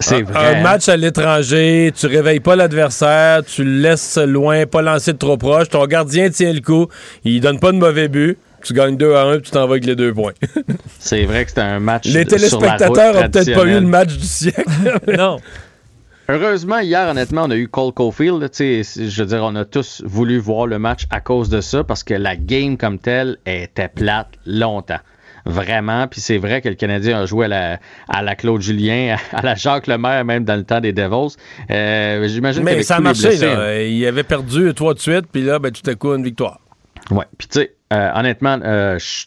C'est un, vrai, un match à l'étranger, tu réveilles pas l'adversaire, tu le laisses loin, pas lancer de trop proche, ton gardien tient le coup, il donne pas de mauvais but, tu gagnes 2 à 1 puis tu t'en vas avec les deux points. (laughs) C'est vrai que c'était un match les téléspectateurs ont peut-être pas eu le match du siècle. (laughs) non. Heureusement, hier, honnêtement, on a eu Cole Caulfield. Je veux dire, on a tous voulu voir le match à cause de ça parce que la game comme telle était plate longtemps. Vraiment. Puis c'est vrai que le Canadien a joué à la, à la Claude Julien, à la Jacques Lemaire, même dans le temps des Devils. Euh, J'imagine Mais ça a marché, blessés, là. Il avait perdu trois de suite, puis là, ben, tout à coup, une victoire. Ouais. Puis tu sais, euh, honnêtement, euh, je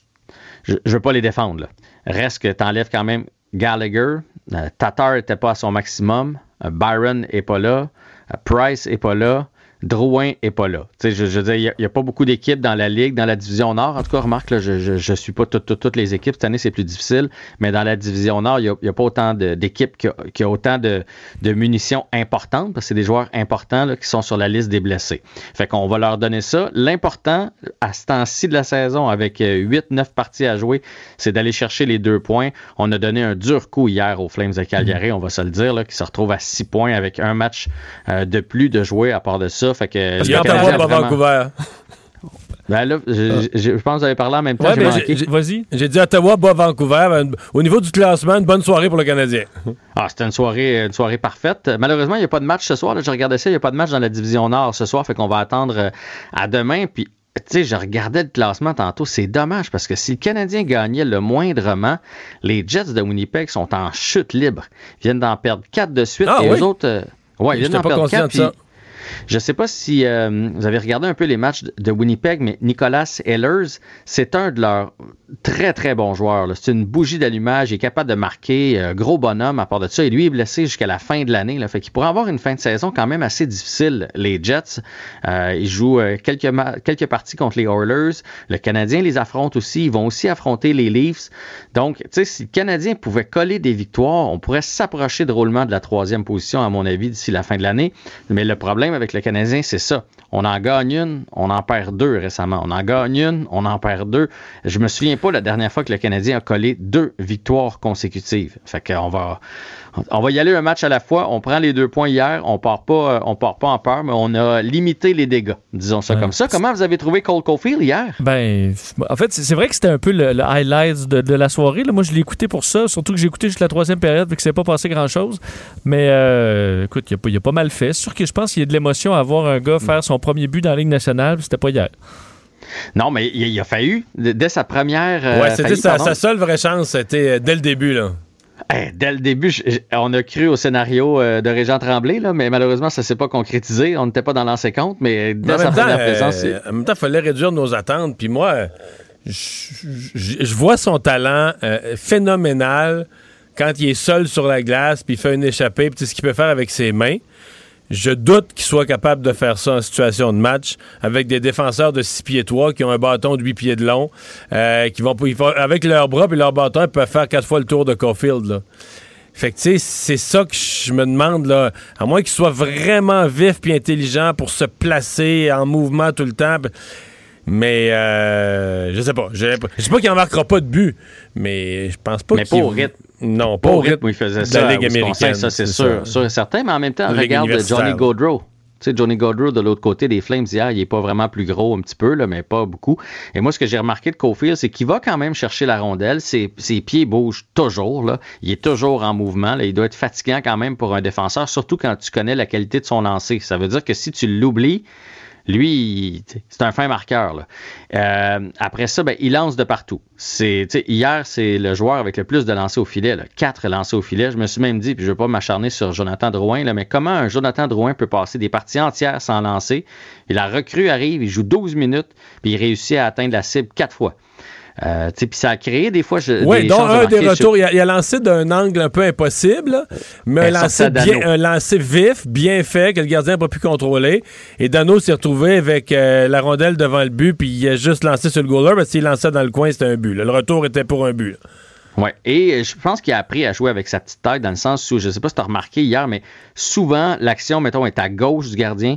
je veux pas les défendre. Là. Reste que t'enlèves quand même Gallagher. Tatar était pas à son maximum. Byron est pas là. Price est pas là. Drouin est pas là. Je, veux dire, il n'y a, pas beaucoup d'équipes dans la Ligue, dans la Division Nord. En tout cas, remarque, je ne suis pas toutes- les équipes. Cette année, c'est plus difficile. Mais dans la Division Nord, il n'y a, pas autant d'équipes qui, a autant de, munitions importantes, parce que c'est des joueurs importants qui sont sur la liste des blessés. Fait qu'on va leur donner ça. L'important, à ce temps-ci de la saison, avec 8-9 parties à jouer, c'est d'aller chercher les deux points. On a donné un dur coup hier aux Flames de Calgary, on va se le dire, là, qui se retrouve à 6 points avec un match euh, de plus de jouer à part de ça. Fait que Parce pas Vancouver. Ben là, je, je- je pense que vous avez parlé en même temps. Ouais, j'ai manqué. dit Ottawa, bas Vancouver. Ben, Au niveau du classement, une bonne soirée pour le Canadien. (laughs) Ah, c'était une soirée, une soirée parfaite. Malheureusement, il n'y a pas de match ce soir. Là, je regardais ça, il n'y a pas de match dans la division Nord ce soir, fait qu'on va attendre euh, à demain. Puis, tu sais, je regardais le classement tantôt. C'est dommage parce que si le Canadien gagnait le moindrement, les Jets de Winnipeg sont en chute libre. Ils viennent d'en perdre quatre de suite. Ah et oui? eux autres, euh, ouais, ils viennent d'en pas perdre quatre. Je ne sais pas si euh, vous avez regardé un peu les matchs de- de Winnipeg, mais Nicolas Ehlers, c'est un de leurs très, très bons joueurs. là. C'est une bougie d'allumage. Il est capable de marquer. euh, gros bonhomme à part de ça. Et lui est blessé jusqu'à la fin de l'année. Fait qu'il pourrait avoir une fin de saison quand même assez difficile, les Jets. Euh, ils jouent euh, quelques, quelques parties contre les Oilers. Le Canadien les affronte aussi. Ils vont aussi affronter les Leafs. Donc, tu sais, si le Canadien pouvait coller des victoires, on pourrait s'approcher drôlement de la troisième position, à mon avis, d'ici la fin de l'année. Mais le problème avec le Canadien, c'est ça. On en gagne une, on en perd deux récemment. On en gagne une, on en perd deux. Je me souviens pas la dernière fois que le Canadien a collé deux victoires consécutives. Fait qu'on va, on va y aller un match à la fois. On prend les deux points hier. On part pas, euh, on part pas en peur, mais on a limité les dégâts. Disons ça comme ça. Comment vous avez trouvé Cole Caulfield hier? Ben, en fait, c'est vrai que c'était un peu le, le highlight de, de la soirée. là. Moi, je l'ai écouté pour ça, surtout que j'ai écouté juste la troisième période, vu que c'est pas passé grand-chose. Mais euh, écoute, il a, a pas mal fait. C'est sûr que je pense qu'il y a de l'émotion à voir un gars faire son premier but dans la Ligue nationale. C'était pas hier. Non, mais il, il a fallu, dès sa première. euh, ouais, c'était failli, sa, seule vraie chance, c'était euh, dès le début. Là. Hey, dès le début, je- je- on a cru au scénario euh, de Régent Tremblay, là, mais malheureusement, ça s'est pas concrétisé. On n'était pas dans l'ancien compte, mais dès sa même temps, première présence, en même temps, il fallait réduire nos attentes. Puis moi, je, vois son talent phénoménal quand il est seul sur la glace, puis il fait une échappée, puis ce qu'il peut faire avec ses mains. Je doute qu'il soit capable de faire ça en situation de match avec des défenseurs de 6 pieds 3 qui ont un bâton de 8 pieds de long, euh, qui vont, avec leurs bras et leurs bâtons, ils peuvent faire quatre fois le tour de Caulfield. Là. Fait que, tu sais, c'est ça que je me demande, là. À moins qu'il soit vraiment vif puis intelligent pour se placer en mouvement tout le temps. Mais euh, je sais pas. Je sais pas qu'il en marquera pas de but, mais je pense pas Mais qu'il... pas au rythme. Non, Pas au rythme où il faisait de ça. la Ligue américaine. Ça, c'est sûr, sûr et certain. Mais en même temps, regarde universitaire. Johnny Gaudreau. Tu sais, Johnny Gaudreau, de l'autre côté des Flames hier, il est pas vraiment plus gros un petit peu, là, mais pas beaucoup. Et moi, ce que j'ai remarqué de Cofield, c'est qu'il va quand même chercher la rondelle. Ses, ses pieds bougent toujours. Là. Il est toujours en mouvement. Là. Il doit être fatigant quand même pour un défenseur, surtout quand tu connais la qualité de son lancer. Ça veut dire que si tu l'oublies, lui, c'est un fin marqueur. Euh, après ça, ben, il lance de partout. Hier, c'est le joueur avec le plus de lancers au filet. Là. Quatre lancers au filet. Je me suis même dit, puis je ne veux pas m'acharner sur Jonathan Drouin, là, mais comment un Jonathan Drouin peut passer des parties entières sans lancer? Et la recrue arrive, il joue 12 minutes, puis il réussit à atteindre la cible quatre fois. Euh, puis ça a créé des fois. je- Oui, donc un des sur- retours, il a, il a lancé d'un angle un peu impossible, là, mais un lancé, bien, un lancé vif, bien fait, que le gardien n'a pas pu contrôler. Et Dano s'est retrouvé avec euh, la rondelle devant le but, puis il a juste lancé sur le goaler, parce qu'il lançait dans le coin, c'était un but. là. Le retour était pour un but. là. Ouais. Et euh, je pense qu'il a appris à jouer avec sa petite tête dans le sens où, je sais pas si tu as remarqué hier, mais souvent, l'action, mettons, est à gauche du gardien,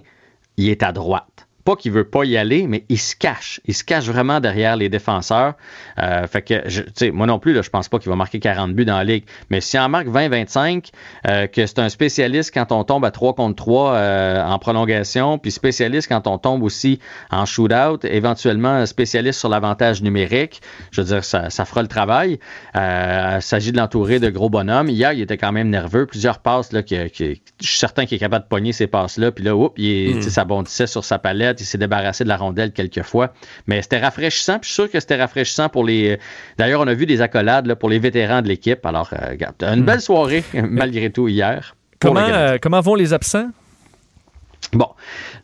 il est à droite. Pas qu'il veut pas y aller, mais il se cache. Il se cache vraiment derrière les défenseurs. Euh, fait que, je- moi non plus, là, je pense pas qu'il va marquer 40 buts dans la ligue. Mais si en marque 20-25, euh, que c'est un spécialiste quand on tombe à 3 contre 3 euh, en prolongation, puis spécialiste quand on tombe aussi en shootout, éventuellement spécialiste sur l'avantage numérique, je veux dire, ça, ça fera le travail. Il s'agit de l'entourer de gros bonhommes. Hier, il était quand même nerveux. Plusieurs passes, là, que, que- je suis certain qu'il est capable de pogner ces passes-là. Puis là, oups, il Mm. ça bondissait sur sa palette. Il s'est débarrassé de la rondelle quelques fois. Mais c'était rafraîchissant. Puis je suis sûr que c'était rafraîchissant pour les. D'ailleurs, on a vu des accolades là, pour les vétérans de l'équipe. Alors, euh, une belle soirée, (laughs) malgré tout, hier. Comment, euh, comment vont les absents? Bon,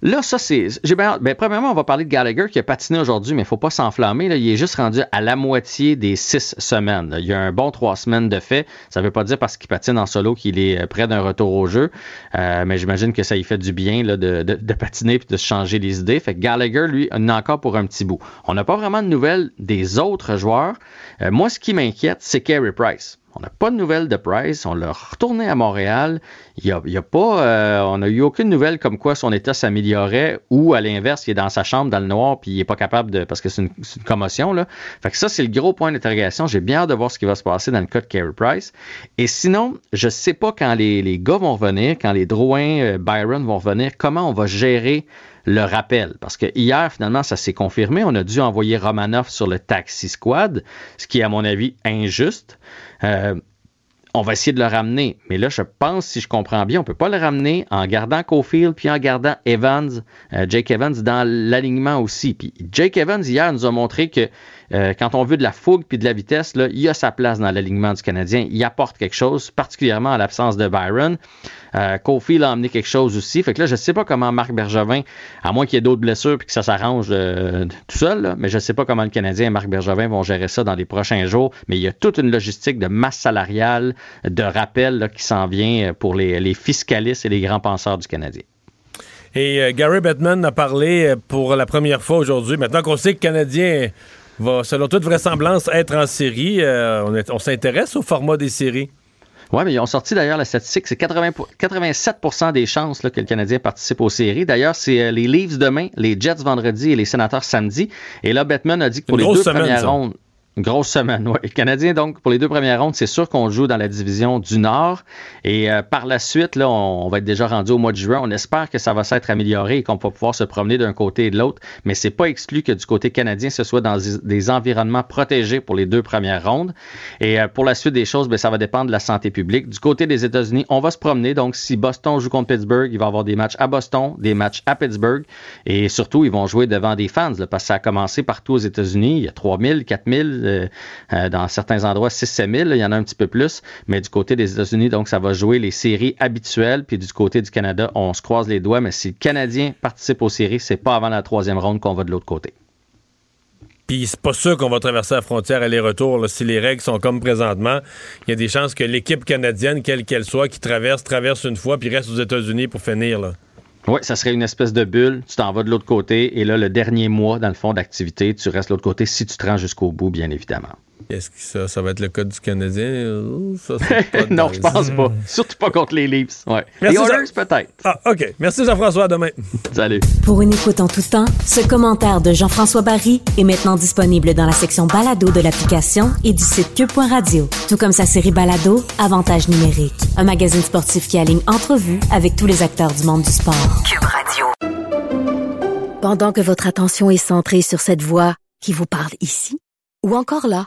là, ça, c'est. J'ai bien. Ben, premièrement, on va parler de Gallagher qui a patiné aujourd'hui, mais il ne faut pas s'enflammer. là. Il est juste rendu à la moitié des six semaines. Il y a un bon trois semaines de fait. Ça ne veut pas dire parce qu'il patine en solo qu'il est euh, près d'un retour au jeu, Euh, mais j'imagine que ça lui fait du bien de patiner et de se changer les idées. Fait que Gallagher, lui, en a encore pour un petit bout. On n'a pas vraiment de nouvelles des autres joueurs. Euh, moi, ce qui m'inquiète, c'est Carey Price. On n'a pas de nouvelles de Price. On l'a retourné à Montréal. Il y a, pas, euh, on n'a eu aucune nouvelle comme quoi son état s'améliorait ou à l'inverse, il est dans sa chambre dans le noir puis il est pas capable de parce que c'est une, commotion là. Fait que ça c'est le gros point d'interrogation. J'ai bien hâte de voir ce qui va se passer dans le cas de Carey Price. Et sinon, je sais pas quand les, les gars vont revenir, quand les Drouin, euh, Byron vont revenir, comment on va gérer le rappel. Parce que hier, finalement, ça s'est confirmé. On a dû envoyer Romanov sur le taxi squad, ce qui est, à mon avis, injuste. Euh, on va essayer de le ramener. Mais là, je pense, si je comprends bien, on peut pas le ramener en gardant Cofield puis en gardant Evans, euh, Jake Evans dans l'alignement aussi. Puis Jake Evans, hier, nous a montré que euh, quand on veut de la fougue puis de la vitesse, là, il a sa place dans l'alignement du Canadien. Il apporte quelque chose, particulièrement à l'absence de Byron. Euh, Cofield a amené quelque chose aussi. Fait que là, je sais pas comment Marc Bergevin, à moins qu'il y ait d'autres blessures puis que ça s'arrange euh, tout seul, mais je sais pas comment le Canadien et Marc Bergevin vont gérer ça dans les prochains jours. Mais il y a toute une logistique de masse salariale, de rappel qui s'en vient pour les, fiscalistes et les grands penseurs du Canadien. Et euh, Gary Bettman a parlé euh, pour la première fois aujourd'hui. Maintenant qu'on sait que le Canadien va, selon toute vraisemblance, être en série, euh, on, est- on s'intéresse au format des séries. Oui, mais ils ont sorti d'ailleurs la statistique, c'est 80 pour- 87% des chances là, que le Canadien participe aux séries. D'ailleurs, c'est euh, les Leafs demain, les Jets vendredi et les Sénateurs samedi. Et là, Bettman a dit que pour les deux semaine, premières ça. rondes, grosse semaine, oui. Le Canadien, donc, pour les deux premières rondes, c'est sûr qu'on joue dans la division du Nord. Et euh, par la suite, là, on, va être déjà rendu au mois de juin. On espère que ça va s'être amélioré et qu'on va pouvoir se promener d'un côté et de l'autre. Mais c'est pas exclu que du côté canadien, ce soit dans des- environnements protégés pour les deux premières rondes. Et euh, pour la suite des choses, ben, ça va dépendre de la santé publique. Du côté des États-Unis, on va se promener. Donc, si Boston joue contre Pittsburgh, il va avoir des matchs à Boston, des matchs à Pittsburgh. Et surtout, ils vont jouer devant des fans, là, parce que ça a commencé partout aux États-Unis. Il y a 3000, 4000, euh, dans certains endroits 6 7000, il y en a un petit peu plus. Mais du côté des États-Unis, donc, ça va jouer les séries habituelles. Puis du côté du Canada, on se croise les doigts. Mais si le Canadien participe aux séries, c'est pas avant la troisième ronde qu'on va de l'autre côté. Puis c'est pas sûr qu'on va traverser la frontière aller-retour. Si les règles sont comme présentement, il y a des chances que l'équipe canadienne, quelle qu'elle soit, qui traverse, traverse une fois, puis reste aux États-Unis pour finir. Oui, ça serait une espèce de bulle. Tu t'en vas de l'autre côté. Et là, le dernier mois, dans le fond d'activité, tu restes de l'autre côté si tu te rends jusqu'au bout, bien évidemment. Est-ce que ça, ça va être le cas du Canadien? Ça, c'est pas (laughs) non, je pense pas. Surtout pas contre les Leafs. Ouais. Merci, les Jean- Oilers, peut-être. Ah, OK. Merci Jean-François. À demain. Salut. Pour une écoute en tout temps, ce commentaire de Jean-François Barry est maintenant disponible dans la section balado de l'application et du site cube.radio. Tout comme sa série balado, Avantage numérique. Un magazine sportif qui aligne entrevues avec tous les acteurs du monde du sport. Cube Radio. Pendant que votre attention est centrée sur cette voix qui vous parle ici, ou encore là,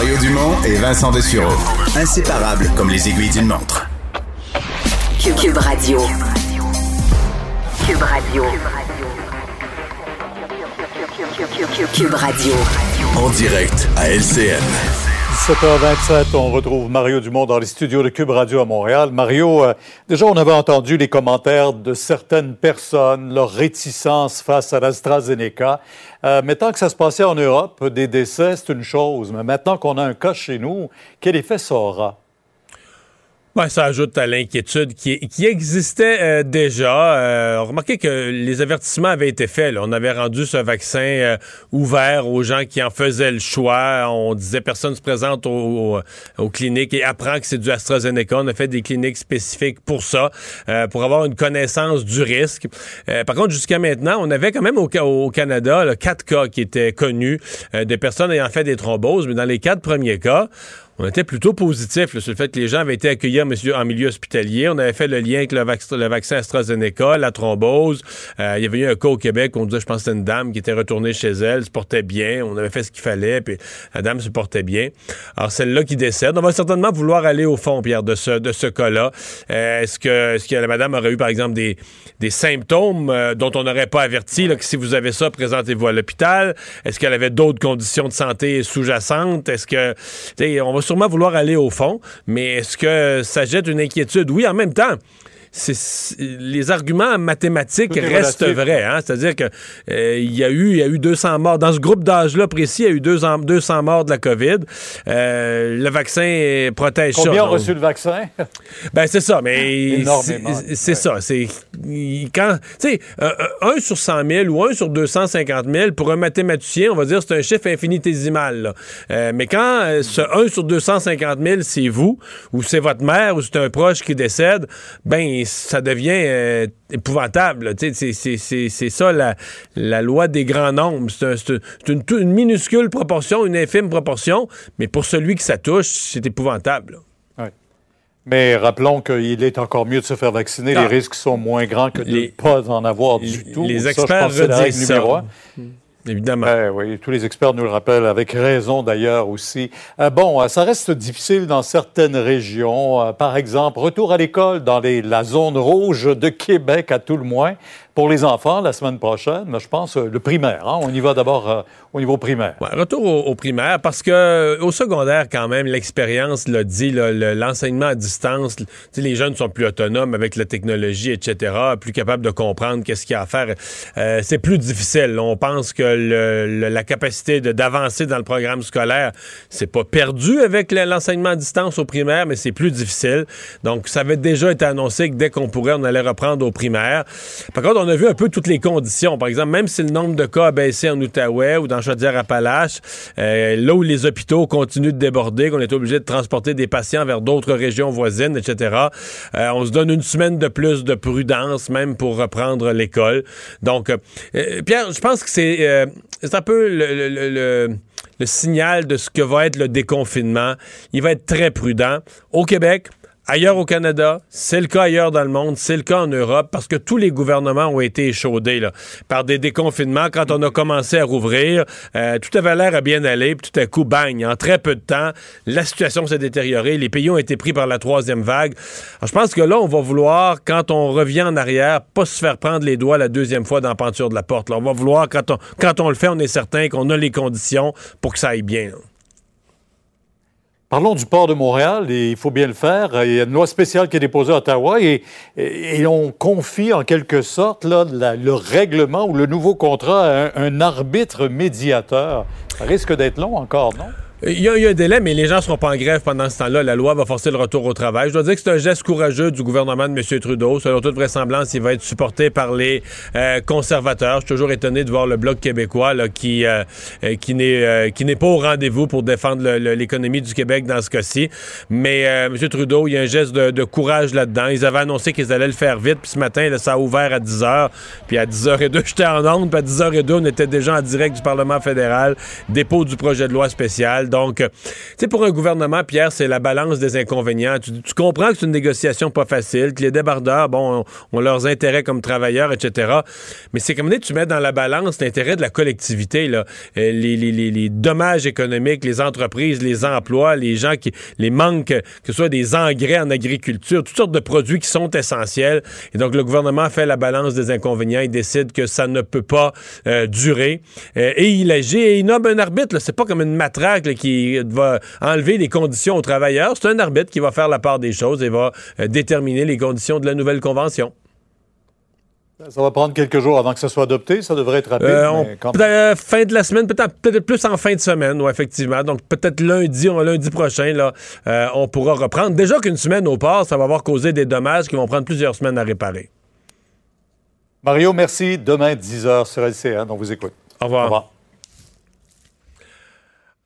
Mario Dumont et Vincent Dessureau. Inséparables comme les aiguilles d'une montre. Cube, Radio. Cube Radio. Cube Radio. En direct à LCN. 17h27, on retrouve Mario Dumont dans les studios de Cube Radio à Montréal. Mario, euh, déjà, on avait entendu les commentaires de certaines personnes, leur réticence face à l'AstraZeneca. Euh, mais tant que ça se passait en Europe, des décès, c'est une chose. Mais maintenant qu'on a un cas chez nous, quel effet ça aura? Ouais, ça ajoute à l'inquiétude qui, qui existait euh, déjà? Euh, remarquez que les avertissements avaient été faits. là. On avait rendu ce vaccin euh, ouvert aux gens qui en faisaient le choix. On disait personne se présente au- au- aux cliniques et apprend que c'est du AstraZeneca. On a fait des cliniques spécifiques pour ça, euh, pour avoir une connaissance du risque. Euh, par contre, jusqu'à maintenant, on avait quand même au, au Canada là, quatre cas qui étaient connus euh, de personnes ayant fait des thromboses, mais dans les quatre premiers cas, on était plutôt positif là, sur le fait que les gens avaient été accueillis en, milieu hospitalier. On avait fait le lien avec le, vac- le vaccin AstraZeneca, la thrombose. Euh, il y avait eu un cas au Québec, on disait, je pense que c'était une dame qui était retournée chez elle, se portait bien. On avait fait ce qu'il fallait, puis la dame se portait bien. Alors, celle-là qui décède, on va certainement vouloir aller au fond, Pierre, de ce, de ce cas-là. Euh, est-ce, que, est-ce que la madame aurait eu, par exemple, des, des symptômes euh, dont on n'aurait pas averti, là, que si vous avez ça, présentez-vous à l'hôpital? Est-ce qu'elle avait d'autres conditions de santé sous-jacentes? Est-ce que, on va sûrement vouloir aller au fond, mais est-ce que ça jette une inquiétude? Oui, en même temps. Les arguments mathématiques Tout restent vrais. Hein? C'est-à-dire que euh, il y a eu il y a eu 200 morts dans ce groupe d'âge-là précis. Il y a eu 200, 200 morts de la COVID. Euh, le vaccin euh, protège ça. Combien ont reçu le vaccin? (laughs) Ben c'est ça, mais Énormément. c'est- ça. C'est quand tu sais un, un sur 100 000 ou un sur 250 000 pour un mathématicien, on va dire c'est un chiffre infinitésimal. là. Euh, mais quand euh, ce 1 sur 250 000 c'est vous ou c'est votre mère ou c'est un proche qui décède, ben ça devient euh, épouvantable. c'est- ça la, la loi des grands nombres. C'est un- c'est un- c'est une, une minuscule proportion, une infime proportion, mais pour celui que ça touche, c'est épouvantable. Mais rappelons qu'il est encore mieux de se faire vacciner. Ah. Les risques sont moins grands que de ne pas en avoir du tout. les Ça, je experts redisent ça. numéro un. Évidemment. Ben oui, tous les experts nous le rappellent, avec raison d'ailleurs aussi. Euh, bon, euh, ça reste difficile dans certaines régions. Euh, par exemple, retour à l'école dans la zone rouge de Québec, à tout le moins. Pour les enfants, la semaine prochaine, je pense, euh, le primaire. hein. on y va d'abord euh, au niveau primaire. Retour au, primaire, parce que euh, au secondaire, quand même, l'expérience l'a dit, l'enseignement à distance, les jeunes sont plus autonomes avec la technologie, etc., plus capables de comprendre qu'est-ce qu'il y a à faire. C'est plus difficile. On pense que la capacité d'avancer dans le programme scolaire, c'est pas perdu avec le- l'enseignement à distance au primaire, mais c'est plus difficile. Donc, ça avait déjà été annoncé que dès qu'on pourrait, on allait reprendre au primaire. Par contre, on a vu un peu toutes les conditions. Par exemple, même si le nombre de cas a baissé en Outaouais ou dans Chaudière-Appalaches, euh, là où les hôpitaux continuent de déborder, qu'on est obligé de transporter des patients vers d'autres régions voisines, etc., euh, on se donne une semaine de plus de prudence, même pour reprendre l'école. Donc, euh, euh, Pierre, je pense que c'est un peu le signal de ce que va être le déconfinement. Il va être très prudent. Au Québec, ailleurs au Canada, c'est le cas ailleurs dans le monde, c'est le cas en Europe, parce que tous les gouvernements ont été échaudés là, par des déconfinements. Quand on a commencé à rouvrir, euh, tout avait l'air à bien aller, puis tout à coup, bang, en très peu de temps, la situation s'est détériorée, les pays ont été pris par la troisième vague. Je pense que là, on va vouloir, quand on revient en arrière, pas se faire prendre les doigts la deuxième fois dans la penture de la porte. On va vouloir, quand on, le fait, on est certain qu'on a les conditions pour que ça aille bien. Parlons du port de Montréal, il faut bien le faire. Il y a une loi spéciale qui est déposée à Ottawa et, on confie en quelque sorte le règlement ou le nouveau contrat à un arbitre médiateur. Ça risque d'être long encore, non? Il y, a, il y a un délai, mais les gens ne seront pas en grève pendant ce temps-là. La loi va forcer le retour au travail. Je dois dire que c'est un geste courageux du gouvernement de M. Trudeau. Selon toute vraisemblance, il va être supporté par les euh, conservateurs. Je suis toujours étonné de voir le Bloc québécois là, qui, euh, euh, qui n'est euh, pas au rendez-vous pour défendre l'économie du Québec dans ce cas-ci. Mais euh, M. Trudeau, il y a un geste de, de courage là-dedans. Ils avaient annoncé qu'ils allaient le faire vite. Puis ce matin, là, ça a ouvert à 10 h. Puis à 10h02, (laughs) j'étais en onde. Puis à 10h02, on était déjà en direct du Parlement fédéral. Dépôt du projet de loi spécial. Donc, euh, tu sais, pour un gouvernement, Pierre, c'est la balance des inconvénients. Tu, comprends que c'est une négociation pas facile, que les débardeurs, bon, ont, leurs intérêts comme travailleurs, etc. Mais c'est comme tu mets dans la balance l'intérêt de la collectivité. Euh, les, dommages économiques, les entreprises, les emplois, les gens qui, les manques, que ce soit des engrais en agriculture, toutes sortes de produits qui sont essentiels. Et donc, le gouvernement fait la balance des inconvénients. Il décide que ça ne peut pas euh, durer. Et il agit et il nomme un arbitre. C'est pas comme une matraque qui va enlever les conditions aux travailleurs. C'est un arbitre qui va faire la part des choses et va euh, déterminer les conditions de la nouvelle convention. Ça va prendre quelques jours avant que ça soit adopté. Ça devrait être rapide. Euh, on- mais quand peut-être, euh, fin de la semaine, peut-être peut-être plus en fin de semaine, ouais, effectivement. Donc peut-être lundi, on- lundi prochain, là, euh, on pourra reprendre. Déjà qu'une semaine au port, ça va avoir causé des dommages qui vont prendre plusieurs semaines à réparer. Mario, merci. Demain, 10h sur LCN. On vous écoute. Au revoir.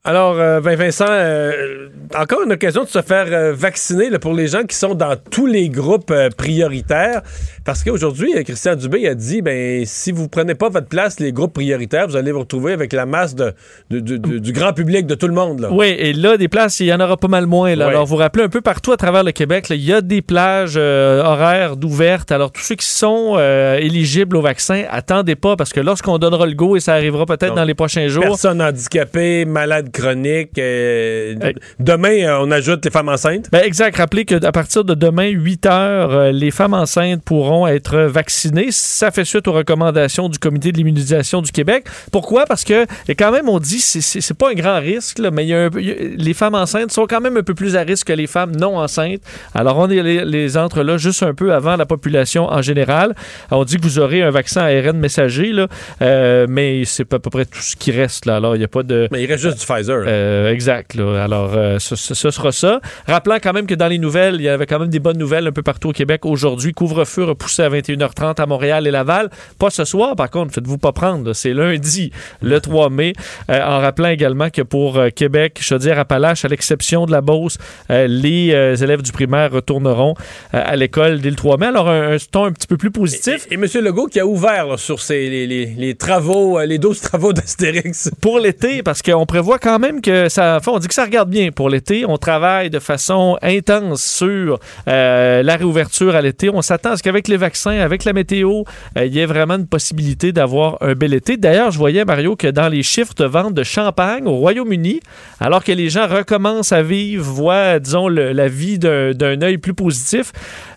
Alors, ben Vincent, euh, encore une occasion de se faire euh, vacciner là, pour les gens qui sont dans tous les groupes euh, prioritaires. Parce qu'aujourd'hui, Christian Dubé a dit, ben si vous prenez pas votre place, les groupes prioritaires, vous allez vous retrouver avec la masse de, de- de- de- du grand public, de tout le monde. Là. Oui, et là, des places, il y en aura pas mal moins. Là. Alors, vous rappelez un peu partout à travers le Québec, il y a des plages horaires d'ouvertes. Alors, tous ceux qui sont éligibles au vaccin, attendez pas, parce que lorsqu'on donnera le go, et ça arrivera peut-être dans les prochains jours, Personnes handicapées, malades chroniques. euh, Demain, euh, on ajoute les femmes enceintes? Ben exact. Rappelez qu'à partir de demain, 8 heures, euh, les femmes enceintes pourront être vaccinées. Ça fait suite aux recommandations du Comité de l'immunisation du Québec. Pourquoi? Parce que, et quand même, on dit c'est- c'est pas un grand risque, là, mais il y a un peu- il y a- les femmes enceintes sont quand même un peu plus à risque que les femmes non enceintes. Alors, on est les, les entre là juste un peu avant la population en général. Alors, on dit que vous aurez un vaccin ARN messager, là, euh, mais c'est à peu près tout ce qui reste. Là. Alors, il n'y a pas de... Mais il reste juste du Pfizer. Euh, exact. là. Alors, euh, ce, sera ça. Rappelant quand même que dans les nouvelles, il y avait quand même des bonnes nouvelles un peu partout au Québec aujourd'hui. Couvre-feu repoussé à 21h30 à Montréal et Laval. Pas ce soir, par contre, faites-vous pas prendre. C'est lundi, le (laughs) 3 mai. Euh, en rappelant également que pour euh, Québec, Chaudière-Appalaches, à l'exception de la Beauce, les élèves du primaire retourneront à l'école dès le 3 mai. Alors, un, un ton un petit peu plus positif. Et, M. Legault qui a ouvert là, sur ses, les, les- les travaux, les 12 travaux d'Astérix. pour l'été, parce qu'on prévoit quand même que ça. Enfin, on dit que ça regarde bien pour l'été. On travaille de façon intense sur euh, la réouverture à l'été. On s'attend à ce qu'avec les vaccins, avec la météo, euh, il y ait vraiment une possibilité d'avoir un bel été. D'ailleurs, je voyais, Mario, que dans les chiffres de vente de champagne au Royaume-Uni, alors que les gens recommencent à vivre, voient, disons, la vie d'un œil plus positif,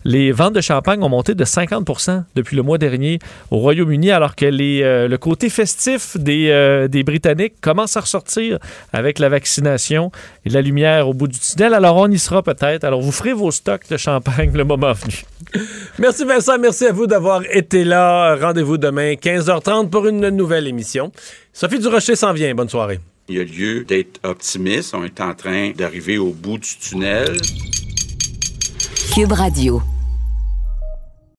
les ventes de champagne ont monté de 50% depuis le mois dernier au Royaume-Uni, alors que les, euh, le côté festif des, euh, des Britanniques commence à ressortir avec la vaccination et la lumière au bout du tunnel. Alors, on y sera peut-être. Alors, vous ferez vos stocks de champagne le moment venu. (laughs) Merci Vincent, merci à vous d'avoir été là. Rendez-vous demain 15h30 pour une nouvelle émission. Sophie Durocher s'en vient. Bonne soirée. Il y a lieu d'être optimiste. On est en train d'arriver au bout du tunnel. Cube Radio.